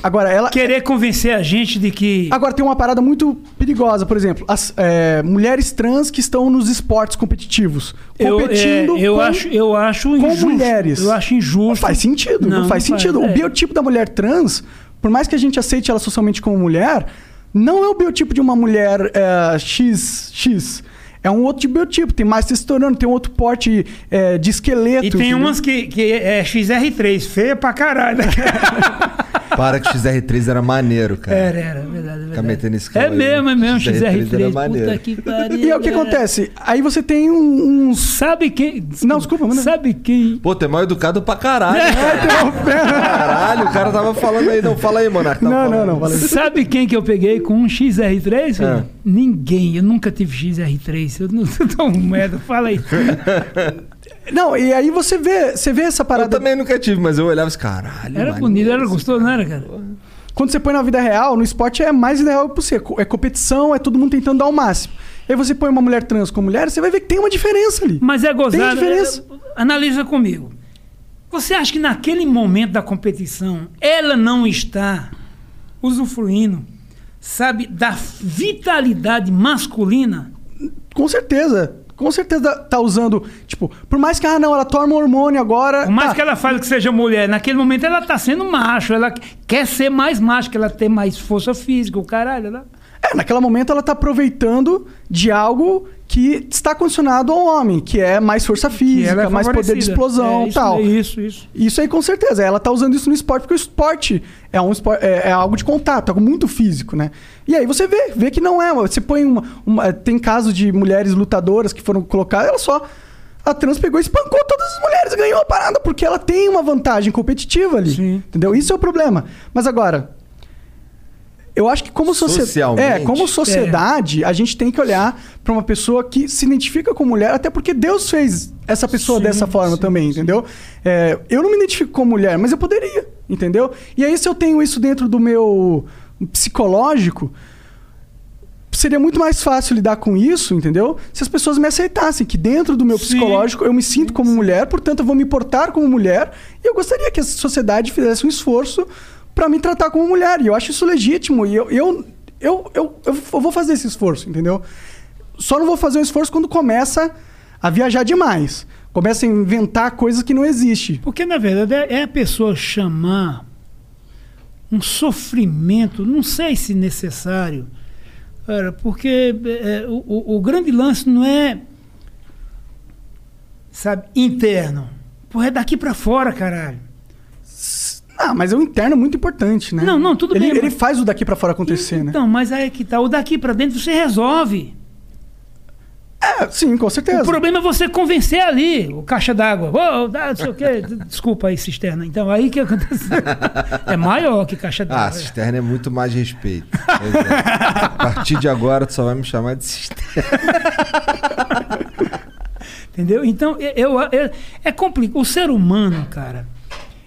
agora ela. Querer convencer a gente de que. Agora tem uma parada muito perigosa, por exemplo, as é, mulheres trans que estão nos esportes competitivos, eu, é, competindo eu com, acho, eu acho com injusto. mulheres. Eu acho Não injusto. faz sentido, não, faz sentido. é. O biotipo da mulher trans, por mais que a gente aceite ela socialmente como mulher, não é o biotipo de uma mulher é, XX. É um outro biotipo, tem mais testosterona, tem um outro porte é, de esqueleto. E tem entendeu? umas que, que é XR3, feia pra caralho. né? Para que XR3 era maneiro, cara. Era, era, verdade, Ficar verdade. metendo esse É cara aí. mesmo, é mesmo, XR3 era XR3. maneiro. Puta que pariu. E é o que cara. acontece? Aí você tem um-. Sabe quem. Não, desculpa, manda. Sabe quem. Pô, tu é mal educado pra caralho. É, Caralho, o cara tava falando aí. Não, fala aí, Monarca. Não, não, não, valeu. Sabe quem que eu peguei com um XR3? filho? Ah. Ninguém. Eu nunca tive XR3. Eu não tô um merda. Fala aí. Não, e aí você vê, você vê essa Eu parada. também nunca tive, mas eu olhava e assim, caralho. Era maneiro bonito, era gostoso, não era, cara? Quando você põe na vida real, no esporte é mais ideal pra você. É competição, é todo mundo tentando dar o máximo. Aí você põe uma mulher trans com mulher, você vai ver que tem uma diferença ali. Mas é gozado. Tem diferença. é- Analisa comigo. Você acha que naquele momento da competição ela não está usufruindo, sabe, da vitalidade masculina? Com certeza. Com certeza tá usando. Tipo, por mais que, ah, não, ela toma hormônio agora. Por mais tá. que ela fale que seja mulher, naquele momento ela está sendo macho, ela quer ser mais macho, que ela tem mais força física, o caralho. Ela... É, naquele momento ela tá aproveitando de algo que está condicionado ao homem, que é mais força que física, é mais poder de explosão é, e isso, tal. é Isso, isso. Isso aí com certeza. Ela tá usando isso no esporte porque o esporte é, um espor- é, é algo de contato, algo muito físico, né? E aí você vê, vê que não é. Você põe uma, uma- Tem casos de mulheres lutadoras que foram colocadas, ela só. A trans pegou e espancou todas as mulheres, ganhou a parada, porque ela tem uma vantagem competitiva ali. Sim. Entendeu? Isso é o problema. Mas agora. Eu acho que como sociedade. É, como sociedade, a gente tem que olhar pra uma pessoa que se identifica com mulher, até porque Deus fez essa pessoa Sim, dessa forma sim, também, entendeu? É, eu não me identifico com mulher, mas eu poderia, entendeu? E aí, se eu tenho isso dentro do meu psicológico, seria muito mais fácil lidar com isso, entendeu? Se as pessoas me aceitassem, que dentro do meu Sim. psicológico eu me sinto como mulher, portanto eu vou me portar como mulher, e eu gostaria que a sociedade fizesse um esforço pra me tratar como mulher, e eu acho isso legítimo, e eu, eu, eu, eu, eu vou fazer esse esforço, entendeu? Só não vou fazer um esforço quando começa a viajar demais. Começa a inventar coisas que não existem. Porque, na verdade, é é a pessoa chamar um sofrimento, não sei se necessário, cara, porque é, o, o- grande lance não é, sabe, interno. Porra, é daqui pra fora, caralho. Ah, mas o interno é muito importante, né? Não, não, tudo ele, bem, Ele mas- faz o daqui pra fora acontecer, né? Então, mas aí é que tá. O daqui pra dentro você resolve. É, sim, com certeza. O problema é você convencer ali, o caixa d'água. Ô, dá, não sei o quê. Desculpa aí, cisterna. Então, aí que acontece. É maior que caixa d'água. Ah, cisterna é muito mais respeito. Pois é. A partir de agora, tu só vai me chamar de cisterna. Entendeu? Então, eu, eu- é complicado. O ser humano, cara,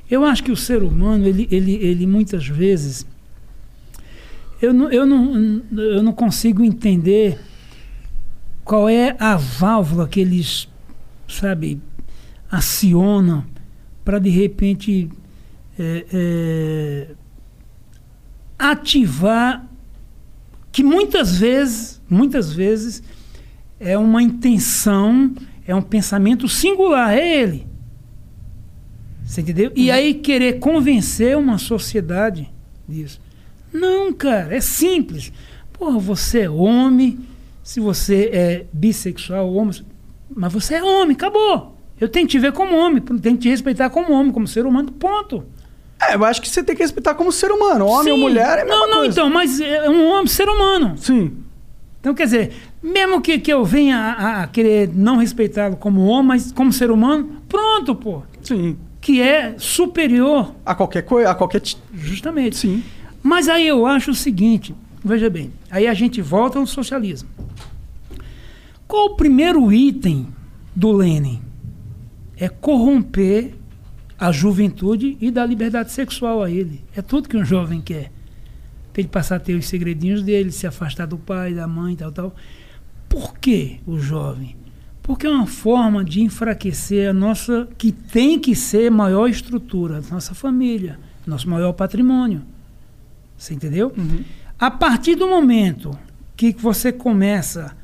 eu acho que o ser humano, ele, ele, ele muitas vezes. Eu não, eu, não, eu não consigo entender qual é a válvula que eles, sabe, acionam para de repente é, é, ativar que muitas vezes, muitas vezes é uma intenção, é um pensamento singular, é ele. Você entendeu? E aí querer convencer uma sociedade disso. Não, cara, é simples. Porra, você é homem, se você é bissexual, homem, mas você é homem, acabou. Eu tenho que te ver como homem, tenho que te respeitar como homem, como ser humano, ponto. É, eu acho que você tem que respeitar como ser humano. Homem ou Sim. mulher é a mesma Não, não, coisa. então, mas é um homem, ser humano. Sim. Então, quer dizer, mesmo que, que eu venha a, a querer não respeitá-lo como homem, mas como ser humano, pronto, pô. Sim. Que é superior. A qualquer coisa, a qualquer. Justamente. Sim. Mas aí eu acho o seguinte, veja bem, aí a gente volta ao socialismo. Qual o primeiro item do Lenin? É corromper a juventude e dar liberdade sexual a ele. É tudo que um jovem quer. Pra ele passar a ter os segredinhos dele, se afastar do pai, da mãe, tal, tal. Por que o jovem? Porque é uma forma de enfraquecer a nossa, que tem que ser maior estrutura, nossa família, nosso maior patrimônio. Você entendeu? A partir do momento que você começa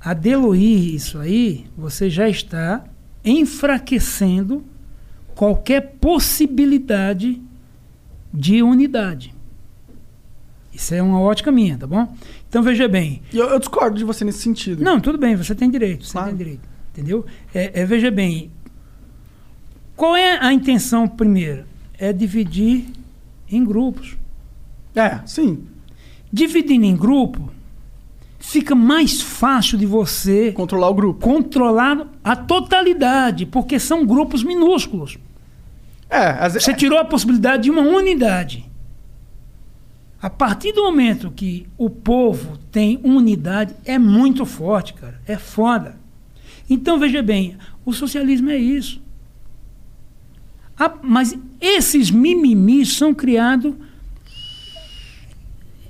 a diluir isso aí, você já está enfraquecendo qualquer possibilidade de unidade. Isso é uma ótica minha, tá bom? Então veja bem. Eu, eu discordo de você nesse sentido. Não, tudo bem, você tem direito, você Claro. tem direito. Entendeu? É, é, veja bem, qual é a intenção primeira? É dividir em grupos. É, sim. Dividindo em grupo, fica mais fácil de você Controlar o grupo. controlar a totalidade, porque são grupos minúsculos. É, às Você tirou a possibilidade de uma unidade. A partir do momento que o povo tem unidade, é muito forte, cara. É foda. Então, veja bem, o socialismo é isso. A- mas esses mimimis são criados.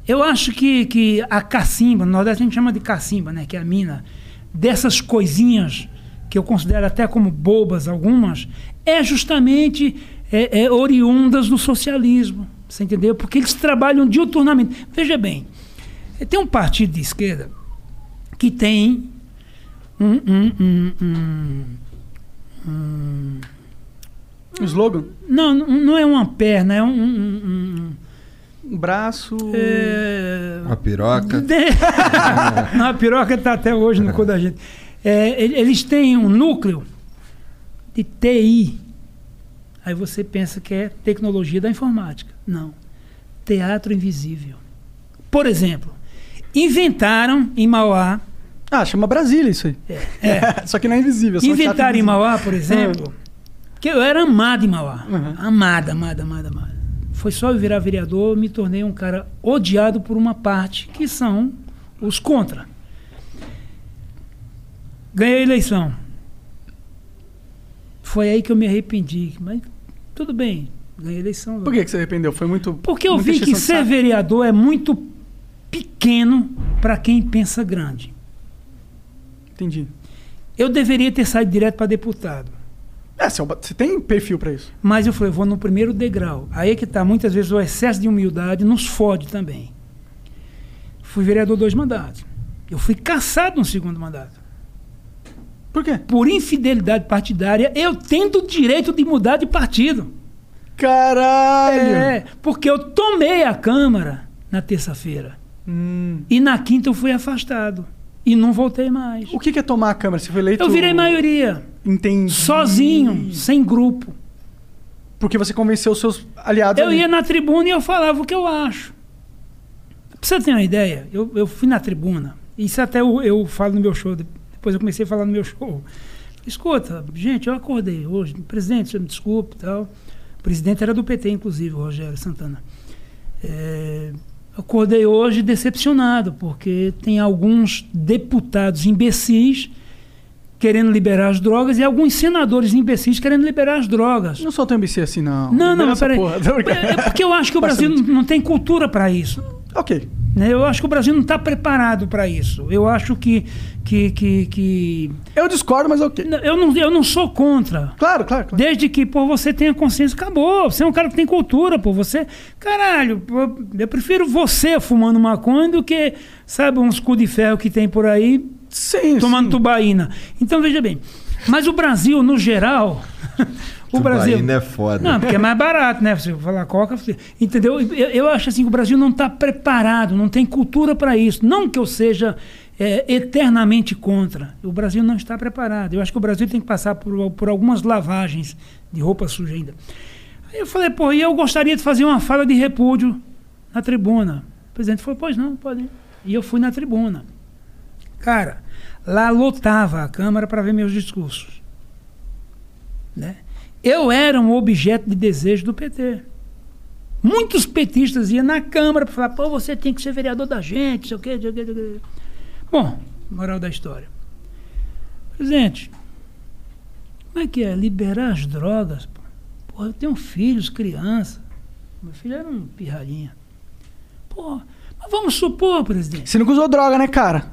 Eu acho que, que a cacimba, no Nordeste a gente chama de cacimba, né? Que é a mina, dessas coisinhas que eu considero até como bobas algumas, é justamente é, é, oriundas do socialismo. Você entendeu? Porque eles trabalham diuturnamente. Veja bem, eh, tem um partido de esquerda que tem um, um, um, um, um slogan? não, não é uma perna, é um. um- um- Um braço. é... Uma piroca. não, a piroca está até hoje no cu da gente. É, ele- eles têm um núcleo de TI. Aí você pensa que é tecnologia da informática. Não. Teatro invisível. Por exemplo, inventaram em Mauá. Ah, chama Brasília isso aí. É. Só que não é invisível. teatro Inventaram em invisível. Mauá, por exemplo, que eu era amada em Mauá. Uhum. Amada, amada, amada, amada. foi só eu virar vereador, me tornei um cara odiado por uma parte, que são os contra. Ganhei a eleição. Foi aí que eu me arrependi. Mas tudo bem, ganhei a eleição. Por que, que você arrependeu? Foi muito. Porque eu vi que ser vereador é muito pequeno para quem pensa grande. Entendi. Eu deveria ter saído direto para deputado. É, você tem perfil pra isso. Mas eu falei, vou no primeiro degrau. Aí é que tá, muitas vezes o excesso de humildade nos fode também. Fui vereador dois mandatos. Eu fui caçado no segundo mandato. Por quê? Por infidelidade partidária, eu tendo o direito de mudar de partido. Caralho! É, porque eu tomei a Câmara na terça-feira. Hum. E na quinta eu fui afastado. E não voltei mais. O que, é tomar a câmera? Você foi eleito. Eu virei maioria. Entendi. Sozinho, sem grupo. Porque você convenceu os seus aliados. Eu ali. ia na tribuna e eu falava o que eu acho. Pra você ter uma ideia, eu, eu fui na tribuna. Isso até eu, eu falo no meu show. Depois eu comecei a falar no meu show. Escuta, gente, eu acordei hoje. Presidente, você me desculpe e tal. O presidente era do PT, inclusive, o Rogério Santana. É, acordei hoje decepcionado, porque tem alguns deputados imbecis querendo liberar as drogas e alguns senadores imbecis querendo liberar as drogas. Não sou tão imbecil assim, não. Não, não, essa peraí. brincando. É porque eu acho que o Brasil não, não tem cultura para isso. Ok. né? Eu acho que o Brasil não está preparado para isso. Eu acho que, que, que, que- Eu discordo, mas ok. Eu não, eu não sou contra. Claro, claro, claro. Desde que pô, você tenha consciência, acabou. Você é um cara que tem cultura, pô. Você. Caralho, pô, eu prefiro você fumando maconha do que, sabe, uns cu de ferro que tem por aí Sim, tomando sim. tubaína. Então, veja bem. Mas o Brasil, no geral. o Brasil. Tubaína é foda. Não, porque é mais barato, né? Você falar coca, você- entendeu? Eu, eu acho assim que o Brasil não está preparado, não tem cultura para isso. Não que eu seja é, eternamente contra. O Brasil não está preparado. Eu acho que o Brasil tem que passar por, por algumas lavagens de roupa suja ainda. Aí eu falei, pô, e eu gostaria de fazer uma fala de repúdio na tribuna. O presidente falou, pois não, pode. ir. E eu fui na tribuna. Cara, lá lotava a Câmara para ver meus discursos. Né? Eu era um objeto de desejo do PT. Muitos petistas iam na Câmara para falar, pô, você tem que ser vereador da gente, sei o quê, sei o quê, sei o quê. Bom, moral da história. Presidente, como é que é? Liberar as drogas? Pô, Porra, eu tenho filhos, criança. Meu filho era um pirralhinha. Pô, mas vamos supor, presidente. Você nunca usou droga, né, cara?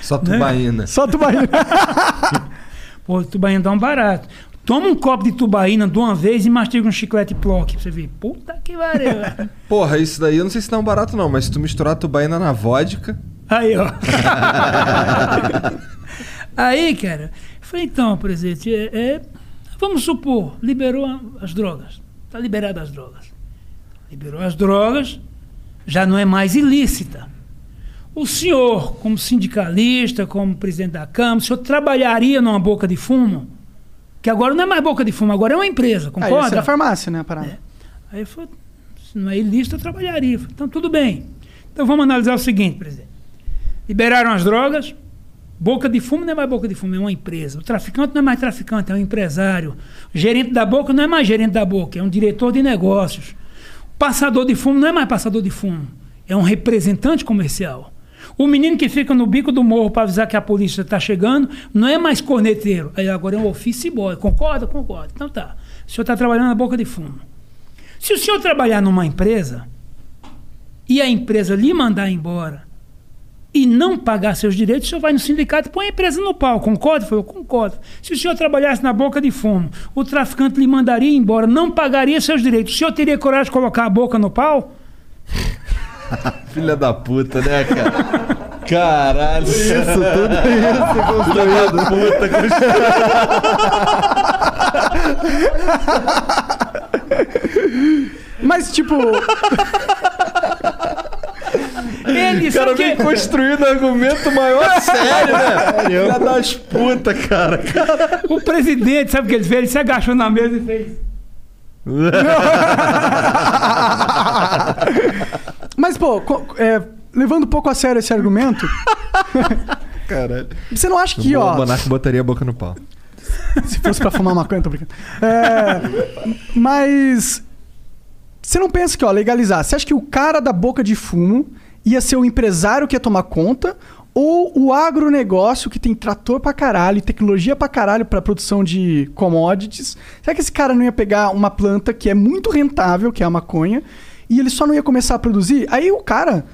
Só tubaína. Só tubaína. Pô, tubaína dá um barato. Toma um copo de tubaína de uma vez e mastiga um chiclete plock pra você ver. Puta que pariu. Porra, isso daí eu não sei se dá um barato não, mas se tu misturar tubaína na vodka... Aí, ó. Aí, cara, eu falei, então, presidente, é, é- vamos supor, liberou as drogas. Está liberada as drogas. Liberou as drogas, já não é mais ilícita. O senhor, como sindicalista, como presidente da Câmara, o senhor trabalharia numa boca de fumo? Que agora não é mais boca de fumo, agora é uma empresa, Aí concorda? isso é a farmácia, né, a parada? Aí ele falou, se não é ilícito, eu trabalharia. Eu falei, então, tudo bem. Então, vamos analisar o seguinte, presidente. Liberaram as drogas, boca de fumo não é mais boca de fumo, é uma empresa. O traficante não é mais traficante, é um empresário. O gerente da boca não é mais gerente da boca, é um diretor de negócios. O passador de fumo não é mais passador de fumo, é um representante comercial. O menino que fica no bico do morro para avisar que a polícia está chegando não é mais corneteiro, aí agora é um office boy. Concorda? Concorda. Então tá. O senhor está trabalhando na boca de fumo. Se o senhor trabalhar numa empresa e a empresa lhe mandar embora e não pagar seus direitos, o senhor vai no sindicato e põe a empresa no pau. Concorda? Falou, concordo. Se o senhor trabalhasse na boca de fumo, o traficante lhe mandaria embora, não pagaria seus direitos, o senhor teria coragem de colocar a boca no pau? Filha da puta, né, cara? Caralho. Isso, tudo isso. Filha da puta. Mas, tipo. Ele O cara só que- vem construindo argumento maior sério, né? Filha das puta, cara. O presidente, sabe o que ele fez? Ele se agachou na mesa e fez. Mas, pô, é, levando um pouco a sério esse argumento, Caralho. você não acha que, o ó. Monarca botaria a boca no pau. Se fosse pra fumar maconha, tô brincando. É, mas. Você não pensa que, ó, legalizar. Você acha que o cara da boca de fumo ia ser o empresário que ia tomar conta? Ou o agronegócio que tem trator pra caralho, e tecnologia pra caralho pra produção de commodities? Será que esse cara não ia pegar uma planta que é muito rentável, que é a maconha, e ele só não ia começar a produzir? Aí o cara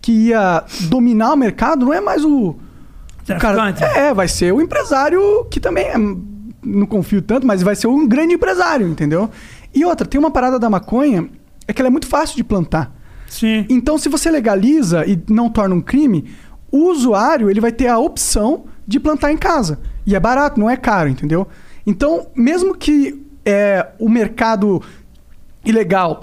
que ia dominar o mercado não é mais o. o cara, Traficante. é, vai ser o empresário que também é, não confio tanto, mas vai ser um grande empresário, entendeu? E outra, tem uma parada da maconha, é que ela é muito fácil de plantar. Sim. Então, se você legaliza e não torna um crime, o usuário ele vai ter a opção de plantar em casa. E é barato, não é caro, entendeu? Então, mesmo que é, o mercado ilegal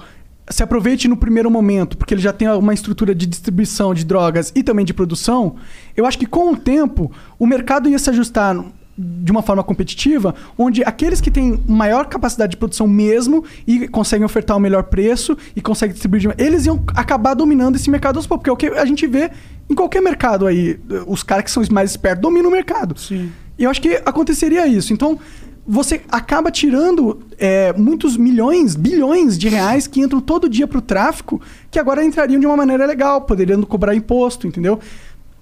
se aproveite no primeiro momento, porque ele já tem uma estrutura de distribuição de drogas e também de produção, eu acho que com o tempo o mercado ia se ajustar de uma forma competitiva, onde aqueles que têm maior capacidade de produção mesmo e conseguem ofertar o melhor preço e conseguem distribuir, de- eles iam acabar dominando esse mercado aos poucos, porque é o que a gente vê em qualquer mercado aí, os caras que são os mais espertos dominam o mercado. Sim. E eu acho que aconteceria isso. Então, você acaba tirando é, muitos milhões, bilhões de reais que entram todo dia para o tráfico, que agora entrariam de uma maneira legal, poderiam cobrar imposto, entendeu?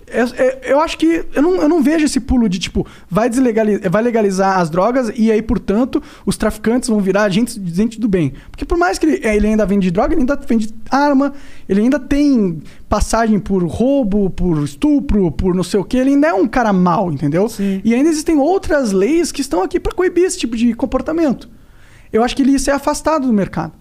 É- é- eu acho que. Eu não, eu não vejo esse pulo de tipo, vai, deslegalizar, vai legalizar as drogas e aí, portanto, os traficantes vão virar gente, gente do bem. Porque por mais que ele, ele ainda vende droga, ele ainda vende arma, ele ainda tem passagem por roubo, por estupro, por não sei o que, ele ainda é um cara mau, entendeu? Sim. E ainda existem outras leis que estão aqui para coibir esse tipo de comportamento. Eu acho que ele ia ser afastado do mercado.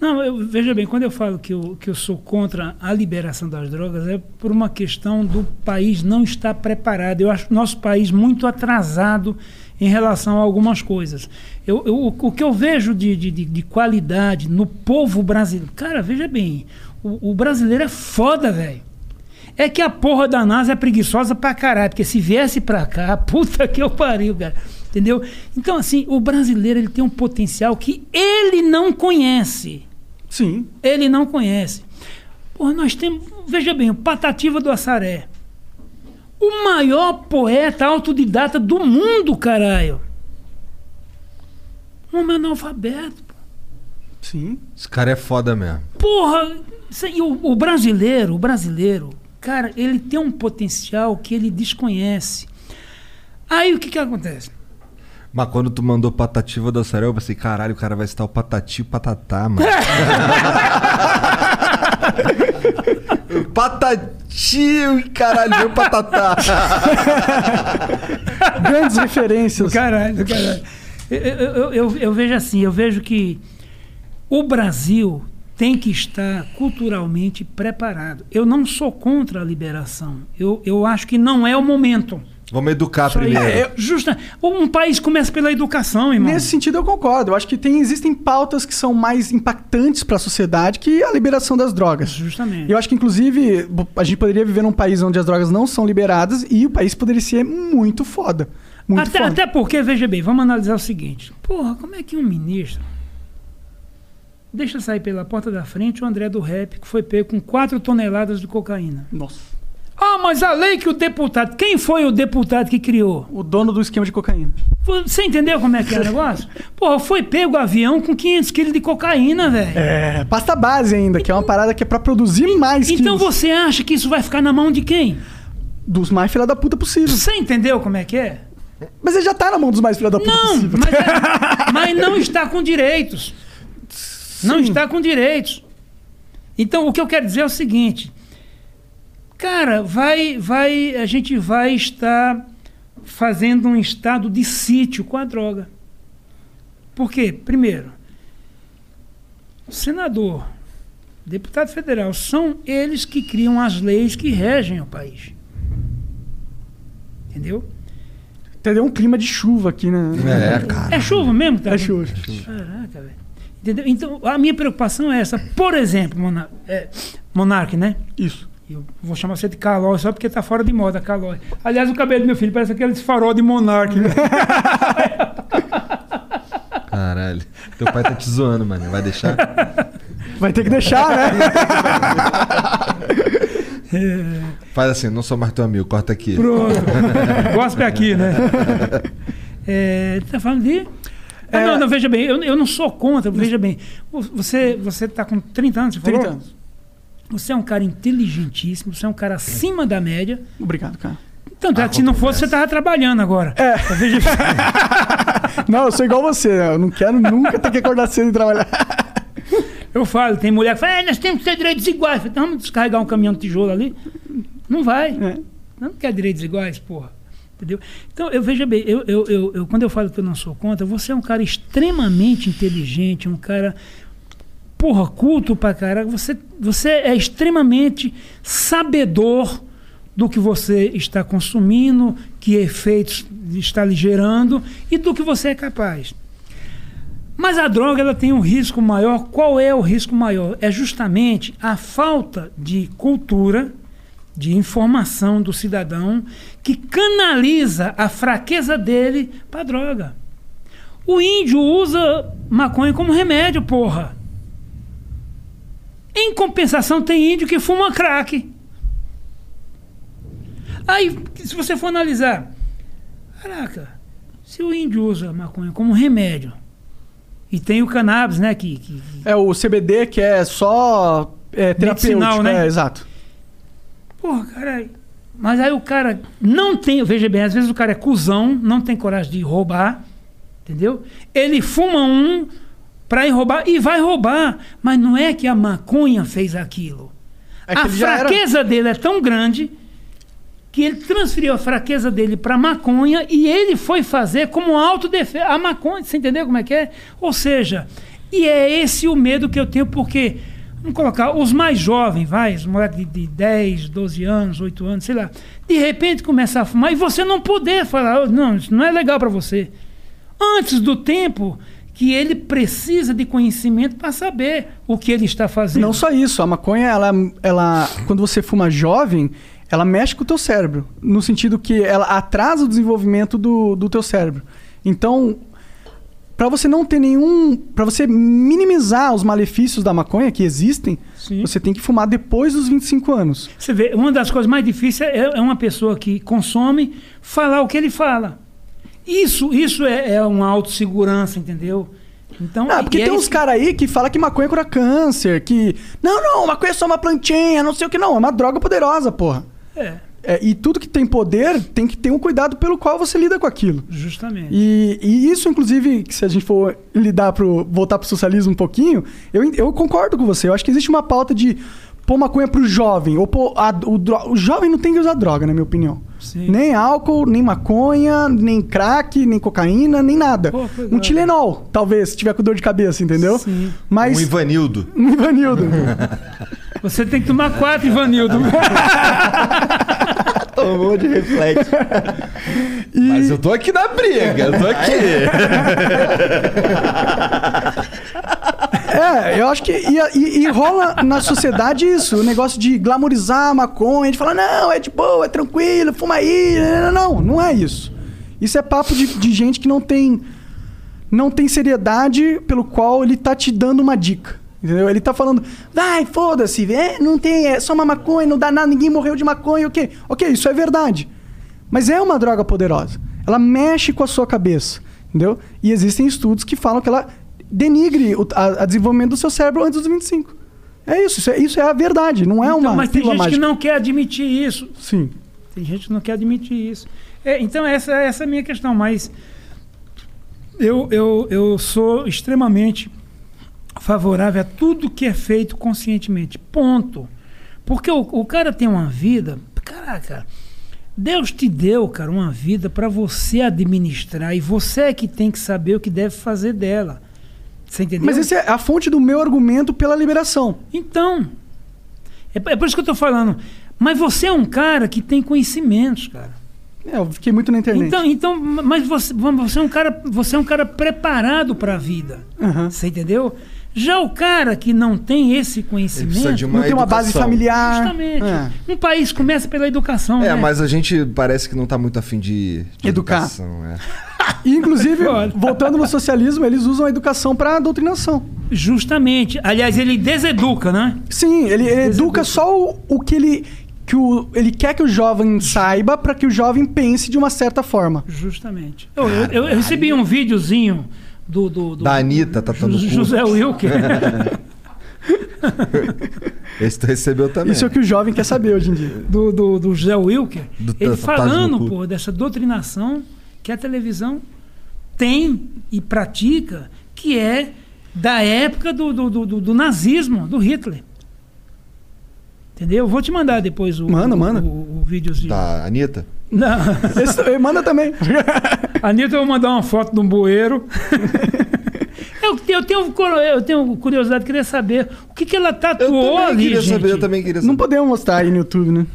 Não, eu, veja bem, quando eu falo que eu, que eu sou contra a liberação das drogas, é por uma questão do país não estar preparado. Eu acho o nosso país muito atrasado em relação a algumas coisas. Eu, eu- o, que eu vejo de, de, de- de qualidade no povo brasileiro. Cara, veja bem, o, o brasileiro é foda, velho. É que a porra da NASA é preguiçosa pra caralho, porque se viesse pra cá, puta que eu pariu, cara. Entendeu? Então, assim, o brasileiro ele tem um potencial que ele não conhece. Sim. Ele não conhece. Porra, nós temos. Veja bem, o Patativa do Assaré. O maior poeta autodidata do mundo, caralho. Um homem analfabeto. Sim. Esse cara é foda mesmo. Porra, aí, o, o brasileiro, o brasileiro, cara, ele tem um potencial que ele desconhece. Aí o que que acontece? Mas quando tu mandou patativa da Sarel, eu pensei, caralho, o cara vai estar o patati e patatá, mano. patati, caralho, patatá. Grandes referências. Caralho, caralho. Eu, eu, eu- eu- eu vejo assim, eu vejo que o Brasil tem que estar culturalmente preparado. Eu não sou contra a liberação. Eu, eu acho que não é o momento. Vamos educar Isso aí, primeiro. é, justa, um país começa pela educação, irmão. Nesse sentido, eu concordo. Eu acho que tem, existem pautas que são mais impactantes para a sociedade que a liberação das drogas. Justamente. Eu acho que, inclusive, a gente poderia viver num país onde as drogas não são liberadas e o país poderia ser muito foda. Muito até, foda. até porque, veja bem, vamos analisar o seguinte. Porra, como é que um ministro deixa sair pela porta da frente o André do Rap, que foi pego com 4 toneladas de cocaína? Nossa. Ah, mas a lei que o deputado. Quem foi o deputado que criou? O dono do esquema de cocaína. Você entendeu como é que é o negócio? Porra, foi pego o avião com 500 quilos de cocaína, velho. É, pasta base ainda, que é uma parada que é pra produzir mais Então quilos. você acha que isso vai ficar na mão de quem? Dos mais filha da puta possível. Você entendeu como é que é? Mas ele já tá na mão dos mais filha da puta Não, possível. mas, é- mas não está com direitos. Não está com direitos. Então, o que eu quero dizer é o seguinte. Cara, vai, vai, a gente vai estar fazendo um estado de sítio com a droga. Por quê? Primeiro, o senador, deputado federal, são eles que criam as leis que regem o país. Entendeu? Entendeu? Um clima de chuva aqui, né? É, cara. É chuva mesmo? Tá É chuva. Caraca, velho. Entendeu? Então, a minha preocupação é essa. Por exemplo, é, Monark, né? Isso. Eu vou chamar você de Calói só porque tá fora de moda, Calói. Aliás, o cabelo do meu filho parece aquele farol de Monark. né? Caralho. Teu pai tá te zoando, mano. Vai deixar? Vai ter que deixar, né? Faz assim, não sou mais teu amigo, corta aqui. Pronto. Gospel aqui, né? É, tá falando de. Ah, É. não, não, veja bem, eu, eu não sou contra, veja bem. Você, você tá com 30 anos, você falou? 30 anos. Você é um cara inteligentíssimo, você é um cara acima da média. Obrigado, cara. Tanto é que se não fosse, você tava trabalhando agora. É. Bem. Não, eu sou igual você, né? eu não quero nunca ter que acordar cedo e trabalhar. Eu falo, tem mulher que fala, "É, nós temos que ter direitos iguais. Eu falo, então vamos descarregar um caminhão de tijolo ali. Não vai. É. Não quer direitos iguais, porra. Entendeu? Então, eu veja bem, eu, eu, eu, eu- quando eu falo que eu não sou contra, você é um cara extremamente inteligente, um cara, porra, culto pra caralho. Você, você é extremamente sabedor do que você está consumindo, que efeitos está lhe gerando e do que você é capaz. Mas a droga ela tem um risco maior. Qual é o risco maior? É justamente a falta de cultura, de informação do cidadão que canaliza a fraqueza dele para droga. O índio usa maconha como remédio, porra. Em compensação, tem índio que fuma crack. Aí, se você for analisar, caraca, se o índio usa maconha como remédio, e tem o cannabis, né? Que, que- É o CBD que é só é, terapêutico, Medicinal, né? é, exato. Porra, caralho. Mas aí o cara não tem. Veja bem, às vezes o cara é cuzão, não tem coragem de roubar, entendeu? Ele fuma um pra ir roubar e vai roubar. Mas não é que a maconha fez aquilo. É a já era- fraqueza dele é tão grande que ele transferiu a fraqueza dele para maconha e ele foi fazer como autodefesa a maconha. Você entendeu como é que é? Ou seja, e é esse o medo que eu tenho, porque, vamos colocar, os mais jovens, vai, os moleques de, de 10, 12 anos, 8 anos, sei lá, de repente começar a fumar e você não poder falar, "Oh, não, isso não é legal para você. Antes do tempo que ele precisa de conhecimento para saber o que ele está fazendo. Não só isso, a maconha, ela, ela, quando você fuma jovem, ela mexe com o teu cérebro. No sentido que ela atrasa o desenvolvimento do, do teu cérebro. Então, para você não ter nenhum. para você minimizar os malefícios da maconha que existem, Sim. você tem que fumar depois dos 25 anos. Você vê, uma das coisas mais difíceis é, é uma pessoa que consome falar o que ele fala. Isso, isso é, é uma autossegurança, entendeu? Então, Ah, porque e é tem uns isso- caras aí que falam que maconha cura câncer, que. Não, não, maconha é só uma plantinha, não sei o que, não. É uma droga poderosa, porra. É, É, e tudo que tem poder tem que ter um cuidado pelo qual você lida com aquilo. justamente. E, e isso, inclusive, que se a gente for lidar pro. voltar pro socialismo um pouquinho, eu, eu concordo com você. Eu acho que existe uma pauta de pôr maconha pro jovem. Ou pôr a- o, dro- o jovem não tem que usar droga, na minha opinião. Sim. Nem álcool, nem maconha, nem crack, nem cocaína, nem nada. Pô, um legal. Tilenol, talvez, se tiver com dor de cabeça, entendeu? Sim. Mas. Um Ivanildo. Um Ivanildo. Você tem que tomar quatro, Ivanildo. Tomou de reflexo. Mas eu tô aqui na briga, eu tô aqui. É, eu acho que. E, e- e rola na sociedade isso, o negócio de glamorizar a maconha, de falar, não, é de boa, é tranquilo, fuma aí. Não, não, não é isso. Isso é papo de, de gente que não tem. Não tem seriedade pelo qual ele tá te dando uma dica. Entendeu? Ele tá falando, vai, foda-se, é, não tem, é só uma maconha, não dá nada, ninguém morreu de maconha, o quê? Ok, isso é verdade. Mas é uma droga poderosa. Ela mexe com a sua cabeça, entendeu? E existem estudos que falam que ela denigre o a, a desenvolvimento do seu cérebro antes dos 25. É isso, isso é, isso é a verdade, não é Então, uma mas tem gente mágica. que não quer admitir isso. Sim. Tem gente que não quer admitir isso. É, então, essa, essa é a minha questão. Mas eu, eu, eu sou extremamente favorável a tudo que é feito conscientemente. Ponto. Porque o, o cara tem uma vida. Caraca, Deus te deu, cara, uma vida para você administrar. E você é que tem que saber o que deve fazer dela. Você entendeu? Mas essa é a fonte do meu argumento pela liberação. Então, é, é por isso que eu estou falando. Mas você é um cara que tem conhecimentos, cara. É, eu fiquei muito na internet. Então, então, mas você, você é um cara, você é um cara preparado para a vida. Aham. Você entendeu? Já o cara que não tem esse conhecimento, precisa de uma não tem uma base familiar. justamente, É. um país começa pela educação, É, né? mas a gente parece que não tá muito afim de, de Educar. educação, é. Inclusive, voltando no socialismo, eles usam a educação para doutrinação. Justamente. Aliás, ele deseduca, né? Sim, ele, ele educa só o, o que ele que o, ele quer que o jovem saiba pra que o jovem pense de uma certa forma. Justamente. Eu, eu- eu- recebi um videozinho do, do, do Da Anitta, tá tatuando o cu. José Wilker. Esse tu recebeu também. Isso é o que o jovem quer saber hoje em dia. do, do, do José Wilker, Do ele falando, pô, dessa doutrinação que a televisão tem e pratica, que é da época do, do, do, do- do nazismo, do Hitler. Entendeu? Eu vou te mandar depois o, Manda, o, manda. o, o videozinho. Da Anitta? Não. Esse- manda também. A Anitta, eu vou mandar uma foto de um bueiro. eu, eu, tenho, eu tenho curiosidade, queria saber o que, que ela tatuou também ali, queria gente. saber, eu também queria Não saber. podemos mostrar aí no YouTube, né?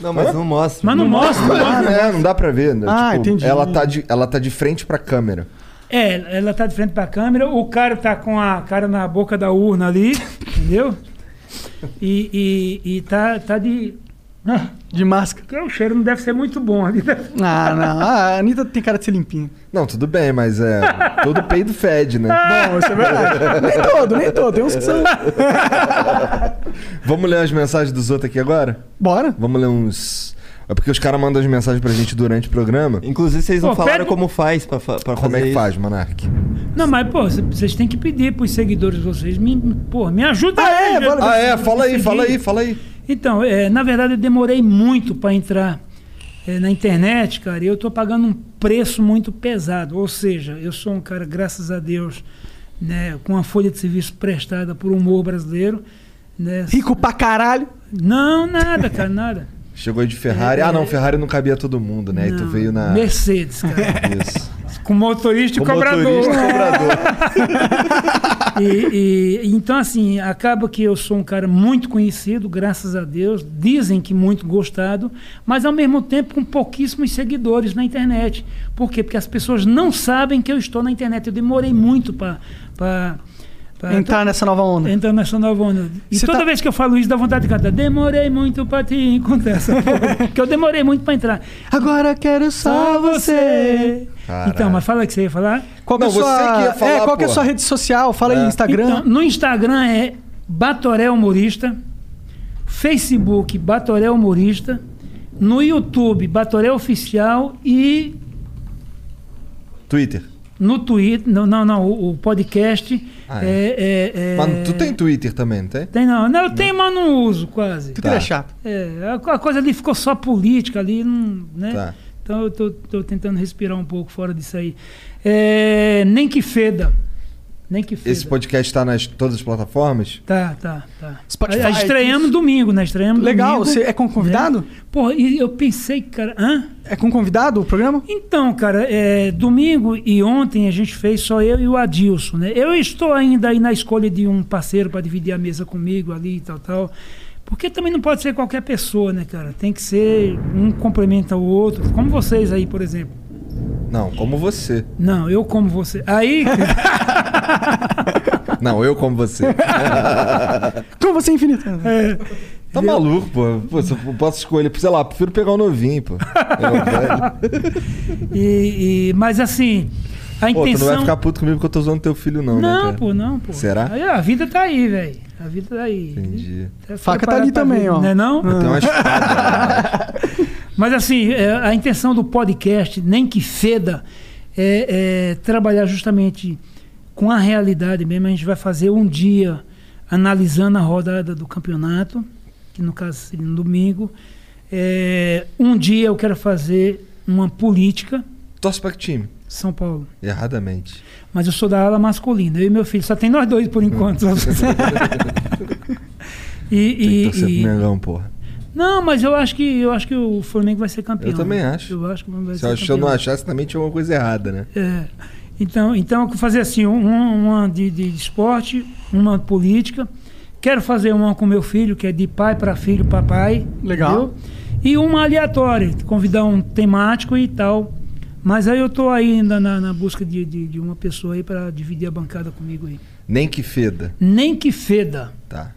Não, mas não mostra. Mas não mostra. Ah, é, não dá pra ver. Né? Ah, Tipo, entendi. Ela tá, de, ela tá de frente pra câmera. É, ela tá de frente pra câmera, o cara tá com a cara na boca da urna ali, entendeu? E, e, e tá, tá de. Ah, De máscara. que o cheiro não deve ser muito bom ali. né? Ah, não. A Anitta tem cara de ser limpinha. Não, tudo bem, mas é. todo peido fede, né? Bom, isso é verdade. nem todo, nem todo. Tem uns que são. Vamos ler as mensagens dos outros aqui agora? Bora. Vamos ler uns. É porque os caras mandam as mensagens pra gente durante o programa. Inclusive, vocês não Pô, falaram pede- como faz pra, pra Como fazer é que isso. faz, Monark? Não, mas, pô, cê- vocês têm que pedir pros seguidores de vocês. Me, pô, me ajuda Ah, aí. é? já-. Ah, é? Fala aí, seguir. fala aí, fala aí. Então, é, na verdade, eu demorei muito para entrar é, na internet, cara, e eu tô pagando um preço muito pesado. Ou seja, eu sou um cara, graças a Deus, né, com a folha de serviço prestada por humor brasileiro. Né, Rico pra caralho. Não, nada, cara, nada. Chegou aí de Ferrari. Ah, não, Ferrari não cabia todo mundo, né? E tu Não, veio na. Mercedes, cara. Isso. com motorista e Com cobrador. motorista e cobrador. E, e- então, assim, acaba que eu sou um cara muito conhecido, graças a Deus. Dizem que muito gostado, mas ao mesmo tempo com pouquíssimos seguidores na internet. Por quê? Porque as pessoas não sabem que eu estou na internet. Eu demorei muito para. Entrar nessa nova onda. Entrar nessa nova onda. E Você toda tá- vez que eu falo isso, dá vontade de cantar. Demorei muito pra te encontrar essa porra. Porque eu demorei muito pra entrar. Agora quero só você. Então, mas fala o que você ia falar. Qual que é a Não, você sua... que ia falar, é, qual que é a sua rede social? Fala aí, É. Instagram. Então, no Instagram é Batoré Humorista. Facebook Batoré Humorista. No YouTube Batoré Oficial. E Twitter. No Twitter. Não, não, não. O, o podcast. Ah, é, é, é- Mas tu tem Twitter também, não tem? Tem não. Não, eu tenho, mas não uso quase. Twitter Tá. é chato. É, a, a coisa ali ficou só política ali, não, né? Tá. Então eu tô, tô tentando respirar um pouco fora disso aí. É, nem que feda. Nem que feda. Esse podcast tá nas todas as plataformas? Tá, tá, tá. Spotify, A- estreamos domingo, né? Estreamos Legal, domingo. você é com convidado? Né? Porra, e eu pensei, cara, hã? É com convidado o programa? Então, cara, é, domingo e ontem a gente fez só eu e o Adilson, né? Eu estou ainda aí na escolha de um parceiro para dividir a mesa comigo ali e tal, tal. Porque também não pode ser qualquer pessoa, né, cara? Tem que ser um complementa o outro, como vocês aí, por exemplo. Não, como você. Não, eu como você. Aí, Não, eu como você. Com você infinito. é, Tá maluco, pô. Pô, se eu posso escolher, sei lá, prefiro pegar o novinho, pô. E, e- mas assim, a Pô, tu intenção. não vai ficar puto comigo que eu tô zoando teu filho, não, né, Não, pô, não, pô. Será? Aí, a vida tá aí, velho. A vida tá aí. Entendi. Tá Faca tá ali também, ver, ó. Não é não? Eu tenho uma espada. Mas assim, é, a intenção do podcast, nem que feda, é, é trabalhar justamente com a realidade mesmo. A gente vai fazer um dia analisando a rodada do campeonato, que no caso seria no domingo. É, um dia eu quero fazer uma política, Torce pra que time? São Paulo. Erradamente. Mas eu sou da ala masculina, eu e meu filho. Só tem nós dois por enquanto. e, Tem que e- e- Mengão, porra. Não, mas eu acho que eu acho que o Flamengo vai ser campeão. Eu também acho. Eu acho que vai Se ser eu, eu não campeão. achasse, também tinha alguma coisa errada, né? É. Então, então eu assim, um- uma de, de esporte, uma política. Quero fazer uma com meu filho, que é de pai para filho para pai. Legal. entendeu? E uma aleatória, convidar um temático e tal. Mas aí eu tô aí ainda na, na busca de, de, de uma pessoa aí para dividir a bancada comigo aí. Nem que feda. Nem que feda. Tá.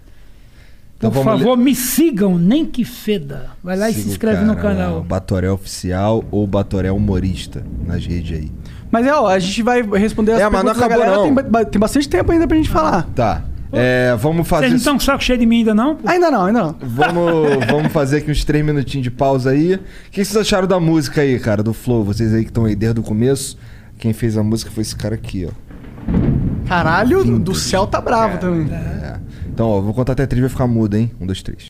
Por Então vamos favor, me sigam, nem que feda. Vai lá e se Siga inscreve no cara lá, canal. Batoré Oficial ou Batoré Humorista nas redes aí. Mas é, ó, a gente vai responder as É, mas não perguntas da acabou, galera. não. Tem, ba- tem bastante tempo ainda pra gente falar. Tá. É, vamos fazer. Vocês não estão com saco cheio de mim ainda não? pô? Ainda não, ainda não. Vamos, vamos fazer aqui uns três minutinhos de pausa aí. O que vocês acharam da música aí, cara, do Flow? Vocês aí que estão aí desde o começo. Quem fez a música foi esse cara aqui, ó. Caralho, do- do céu tá bravo também. É. Então, ó, vou contar até três, vai ficar mudo, hein? Um, dois, três.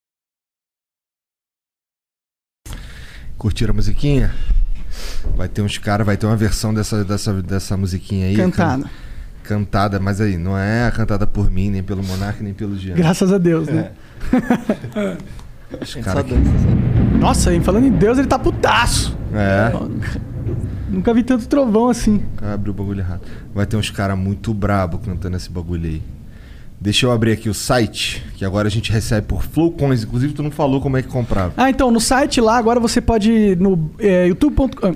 Curtiram a musiquinha? Vai ter uns caras, vai ter uma versão dessa, dessa, dessa musiquinha aí. Cantada. can- Cantada, mas aí, não é cantada por mim, nem pelo Monark, nem pelo Jean. Graças a Deus, né? Os cara que- só. Nossa, hein, falando em Deus, ele tá putaço. É. Nunca vi tanto trovão assim. Abriu o bagulho errado. Vai ter uns caras muito brabo cantando esse bagulho aí. Deixa eu abrir aqui o site, que agora a gente recebe por Flowcoins. Inclusive, tu não falou como é que comprava. Ah, então, no site lá, agora você pode ir no é, youtube.com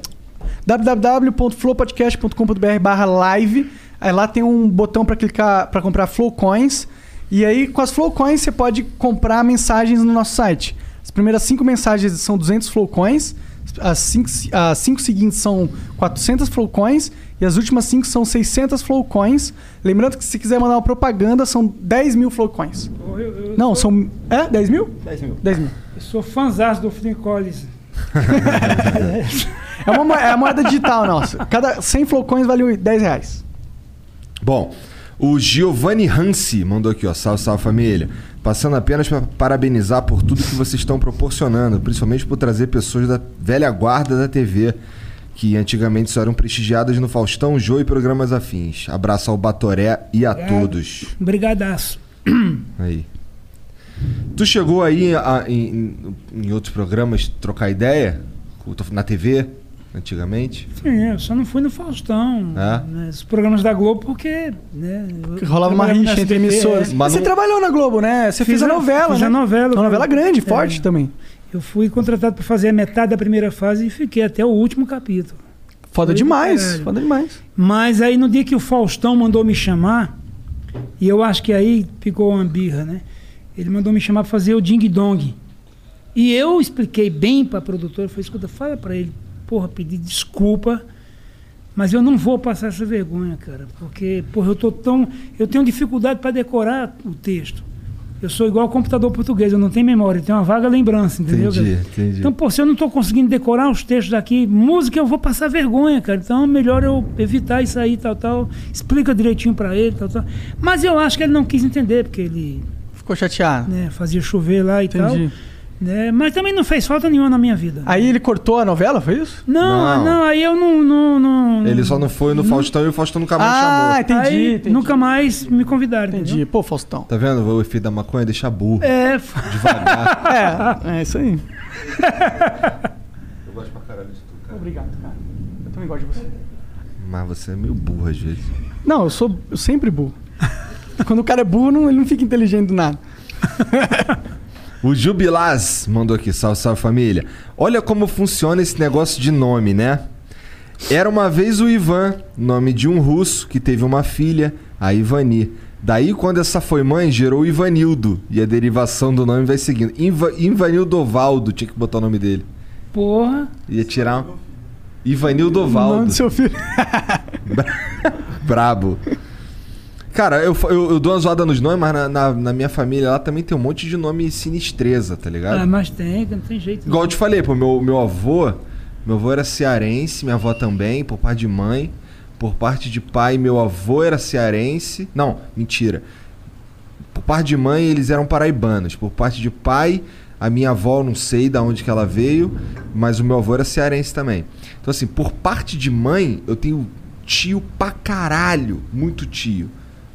www.flowpodcast.com.br barra live. Aí lá tem um botão para clicar para comprar Flowcoins. E aí, com as Flowcoins, você pode comprar mensagens no nosso site. As primeiras cinco mensagens são 200 Flowcoins. As cinco, as cinco seguintes são 400 Flowcoins. E as últimas cinco são 600 Flowcoins. Lembrando que se quiser mandar uma propaganda, são 10 mil Flowcoins. Eu, eu Não, sou, são... É? 10 mil? 10 mil. 10 mil. eu sou fãzaço do Phil Collins. É, uma, é a moeda digital nossa. Cada 100 flowcoins vale 10 reais. Bom, o Giovanni Hansi mandou aqui, ó. Salve, salve família. Passando apenas para parabenizar por tudo que vocês estão proporcionando, principalmente por trazer pessoas da velha guarda da TV, que antigamente só eram prestigiadas no Faustão, Jô e programas afins. Abraço ao Batoré e a É. todos. Brigadaço. Aí. Tu chegou aí a- em, em outros programas trocar ideia? Na TV, antigamente? Sim, eu só não fui no Faustão. É? Nos programas da Globo, porque. Né, eu Rolava uma rixa entre emissoras. é. Mas Você não- trabalhou na Globo, né? Você Fiz fez a a- novela, fiz né? a novela, Uma novela grande, É. forte também. Eu fui contratado para fazer a metade da primeira fase e fiquei até o último capítulo. Foda Foi demais, caralho. foda demais. Mas aí no dia que o Faustão mandou me chamar, e eu acho que aí ficou uma birra, né? Ele mandou me chamar para fazer o Ding Dong. E eu expliquei bem para a produtora, falei, escuta, fala para ele, porra, pedir desculpa, mas eu não vou passar essa vergonha, cara, porque, porra, eu tô tão, eu tenho dificuldade para decorar o texto. Eu sou igual ao computador português, eu não tenho memória, eu tenho uma vaga lembrança, entendeu? Entendi, cara? entendi. Então, pô, se eu não estou conseguindo decorar os textos daqui, música eu vou passar vergonha, cara. Então é melhor eu evitar isso aí, tal, tal. Explica direitinho pra ele, tal, tal. Mas eu acho que ele não quis entender, porque ele Ficou chateado. né, fazia chover lá e Entendi. tal. Né? Mas também não fez falta nenhuma na minha vida. Aí ele cortou a novela, foi isso? Não, Não. não, aí eu não. não, não Ele só não foi no Faustão e o Faustão nunca mais Ah, chamou. entendi, aí entendi. nunca mais me convidaram. Entendi. entendeu? Pô, Faustão. Tá vendo? O efeito da maconha deixa burro. É, f- Devagar. É, é isso aí. Eu gosto pra caralho de tu, cara. Obrigado, cara. Eu também gosto de você. Mas você é meio burro às vezes. Não, eu sou eu sempre burro. Quando o cara é burro, não- ele não fica inteligente do nada. O Jubilaz mandou aqui, salve, salve família. Olha como funciona esse negócio de nome, né? Era uma vez o Ivan, nome de um russo que teve uma filha, a Ivani. Daí, quando essa foi mãe, gerou o Ivanildo. E a derivação do nome vai seguindo. Iva, Ivanildo Ovaldo, tinha que botar o nome dele. porra. Ia tirar um... Ivanildo O nome do seu filho. Brabo. Cara, eu, eu, eu dou uma zoada nos nomes, mas na, na, na minha família lá também tem um monte de nome sinistreza, tá ligado? Ah, mas tem, não tem jeito. Igual não. eu te falei, pô, meu, meu avô, meu avô era cearense, minha avó também, por parte de mãe. Por parte de pai, meu avô era cearense. Não, mentira. Por parte de mãe, eles eram paraibanos. Por parte de pai, a minha avó, não sei de onde que ela veio, mas o meu avô era cearense também. Então, assim, por parte de mãe, eu tenho tio pra caralho, muito tio,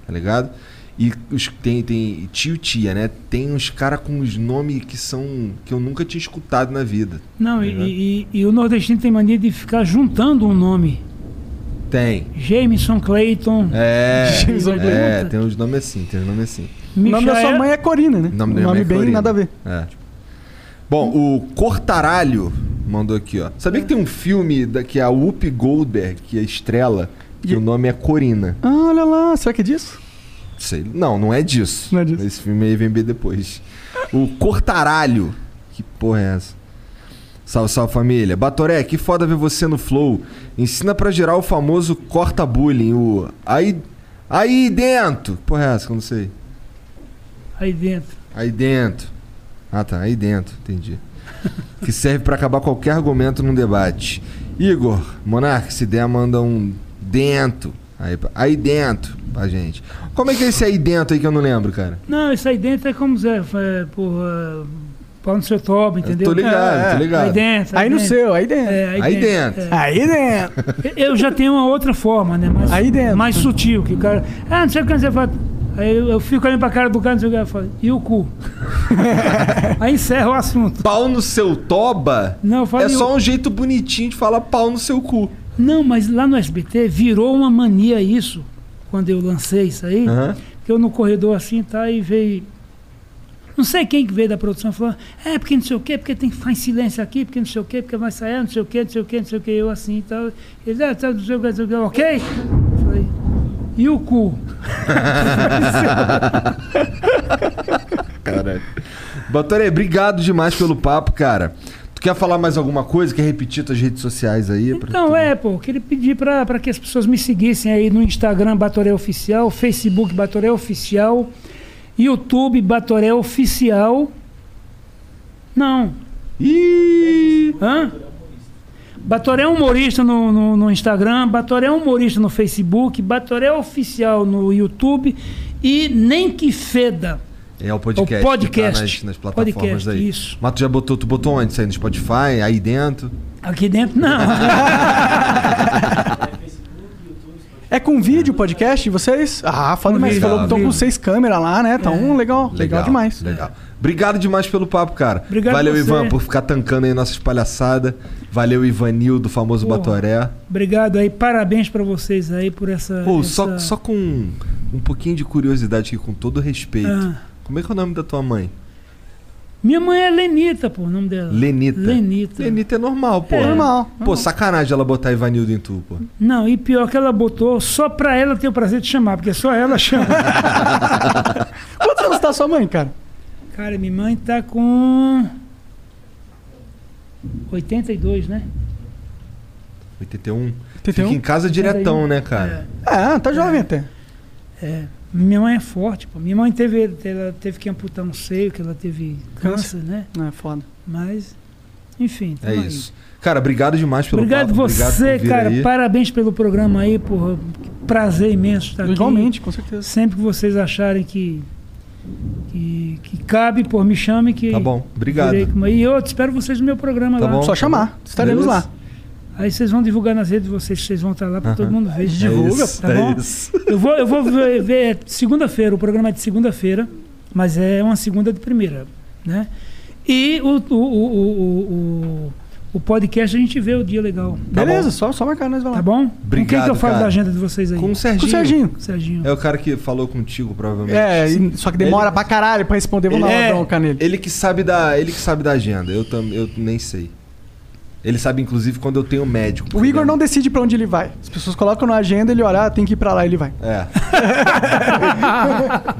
tá ligado? E os, tem, tem tio tia, né? Tem uns caras com os nomes que são. que eu nunca tinha escutado na vida. Não, Tá e, e- e o nordestino tem mania de ficar juntando um nome. Tem. Jameson Clayton. É, Jameson é, Clayton. tem uns nomes assim, tem uns nomes assim. O nome da sua Michael- mãe é Corina, né? O nome, da minha mãe é bem Corina. nada a ver. É. Bom, o Cortaralho mandou aqui, ó. Sabia que tem um filme da, que é a Whoopi Goldberg, que é estrela, que E- o nome é Corina? Ah, olha lá, será que é disso? Sei. Não, não é disso. Não é disso. Esse filme aí vem bem depois. O Cortaralho. Que porra é essa? Salve, salve família. Batoré, que foda ver você no Flow. Ensina pra geral o famoso corta bullying, o aí aí dentro. Que porra é essa? Que eu não sei. Aí dentro. Aí dentro. Ah, tá. Aí dentro. Entendi. que serve pra acabar qualquer argumento num debate. Igor, Monark, se der, manda um dentro. Aí, aí dentro pra gente. Como é que é esse aí dentro aí que eu não lembro, cara? Não, isso aí dentro é como Zé, é, porra, pau no seu toba, entendeu? tô ligado, É, tô ligado. Aí dentro. Aí no dentro. seu, aí dentro. É, Aí dentro. é. Aí dentro. Eu já tenho uma outra forma, né? Mais, Aí dentro. Mais sutil, que o cara. Ah, não sei o que você fala. Aí eu, eu fico olhando pra cara do cara, não sei o que eu falo. E o cu? aí encerra o assunto. Pau no seu toba Não, eu falo, é só o- um jeito bonitinho de falar pau no seu cu. Não, mas lá no SBT virou uma mania isso, quando eu lancei isso aí. Aham. Que eu no corredor assim, tá, e veio. Não sei quem que veio da produção falou, é porque não sei o quê, porque tem que ficar em silêncio aqui, porque não sei o quê, porque vai sair, não sei o quê, não sei o quê, não sei o quê, eu assim e tal. Ele, ah, tá, não sei o quê, não sei o quê, ok? Eu falei, e o cu? Caralho. Batoré, obrigado demais pelo papo, cara. Tu quer falar mais alguma coisa? Quer repetir tuas redes sociais aí? Então, é, pô, queria pedir pra, pra que as pessoas me seguissem aí no Instagram Batoré Oficial, Facebook Batoré Oficial, YouTube Batoré Oficial. Não. Ih! Hã? Batoré Humorista no, no, no Instagram, Batoré Humorista no Facebook, Batoré Oficial no YouTube e Nem Que Feda. É o podcast. O podcast. que tá nas, nas plataformas Podcast, aí. isso. Mas tu já botou, tu botou onde? Isso aí no Spotify? Aí dentro? Aqui dentro, não. É com vídeo o podcast de vocês? Ah, falou que estão com seis câmeras lá, né? Tá um legal, legal, demais. Legal. Obrigado demais pelo papo, cara. Obrigado Valeu, você. Ivan, por ficar tancando aí nossas palhaçadas. Valeu, Ivanil, do famoso Porra. Batoré. Obrigado aí, parabéns pra vocês aí por essa. Pô, essa... só, só com um pouquinho de curiosidade aqui, com todo respeito. Ah. Como é que é o nome da tua mãe? Minha mãe é Lenita, pô, o nome dela. Lenita. Lenita. Lenita é normal, pô. É normal, Pô, sacanagem ela botar Ivanildo em tu, pô. Não, e pior que ela botou só pra ela ter o prazer de chamar, porque só ela chama. Quantos anos tá sua mãe, cara? Cara, minha mãe tá com 82, né? 81. 81? Fica em casa diretão, né, cara? Ah, tá jovem até. É. Minha mãe é forte, pô. Minha mãe teve, ela teve que amputar um seio, que ela teve câncer, né? É foda. Mas, enfim. É aí. isso. Cara, obrigado demais pelo Obrigado papo. você, obrigado cara. aí. Parabéns pelo programa aí, porra. Que Prazer imenso estar aqui. Igualmente, com certeza. Sempre que vocês acharem que, que, que cabe, pô, me chame que. Tá bom, obrigado. virei com- E eu te espero vocês no meu programa Tá lá. bom, Só chamar. Estaremos Beleza. lá. Aí vocês vão divulgar nas redes de vocês, vocês vão estar lá para todo mundo ver. Divulga, isso, tá é bom? isso. Eu vou, eu vou ver, ver segunda-feira, o programa é de segunda-feira, mas é uma segunda de primeira, né? E o, o, o, o, o, o podcast a gente vê o dia legal. Beleza, só, só marcar, nós vamos lá. Tá bom? Com quem Obrigado, que eu falo cara. da agenda de vocês aí? Com o Serginho. Com o Serginho. Serginho. É o cara que falou contigo, provavelmente. É, e- só que demora pra caralho pra responder, vamos dar Ele- uma é, bronca nele. Ele que sabe da, ele que sabe da agenda. Eu, tam, eu nem sei. Ele sabe, inclusive, quando eu tenho médico. O Igor não decide pra onde ele vai. As pessoas colocam na agenda, ele olha, ah, tem que ir pra lá, ele vai. É.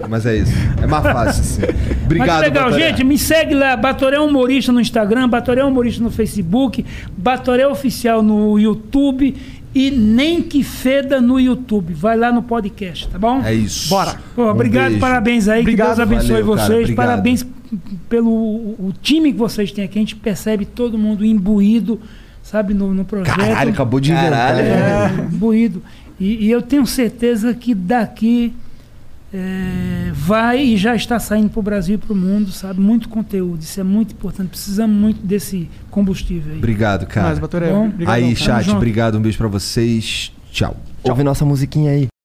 Mas é isso. É mais fácil, sim. Obrigado, Mas legal, Batoré. gente. Me segue lá, Batoré Humorista no Instagram, Batoré Humorista no Facebook, Batoré Oficial no YouTube e Nem Que Feda no YouTube. Vai lá no podcast, tá bom? É isso. Bora. Pô, Um obrigado, beijo. parabéns aí. Obrigado. que Deus abençoe Valeu, vocês. parabéns pelo o, time que vocês têm aqui. A gente percebe todo mundo imbuído, sabe, no, no projeto. Caralho, acabou de. Caralho. É, imbuído. E, e eu tenho certeza que daqui é, vai e já está saindo para o Brasil e para o mundo, sabe? Muito conteúdo. Isso é muito importante. Precisamos muito desse combustível aí. Obrigado, cara. Mas, Batoré, Bom. obrigado. aí, chat, junto. obrigado. Um beijo pra vocês. Tchau. Ouve nossa musiquinha aí.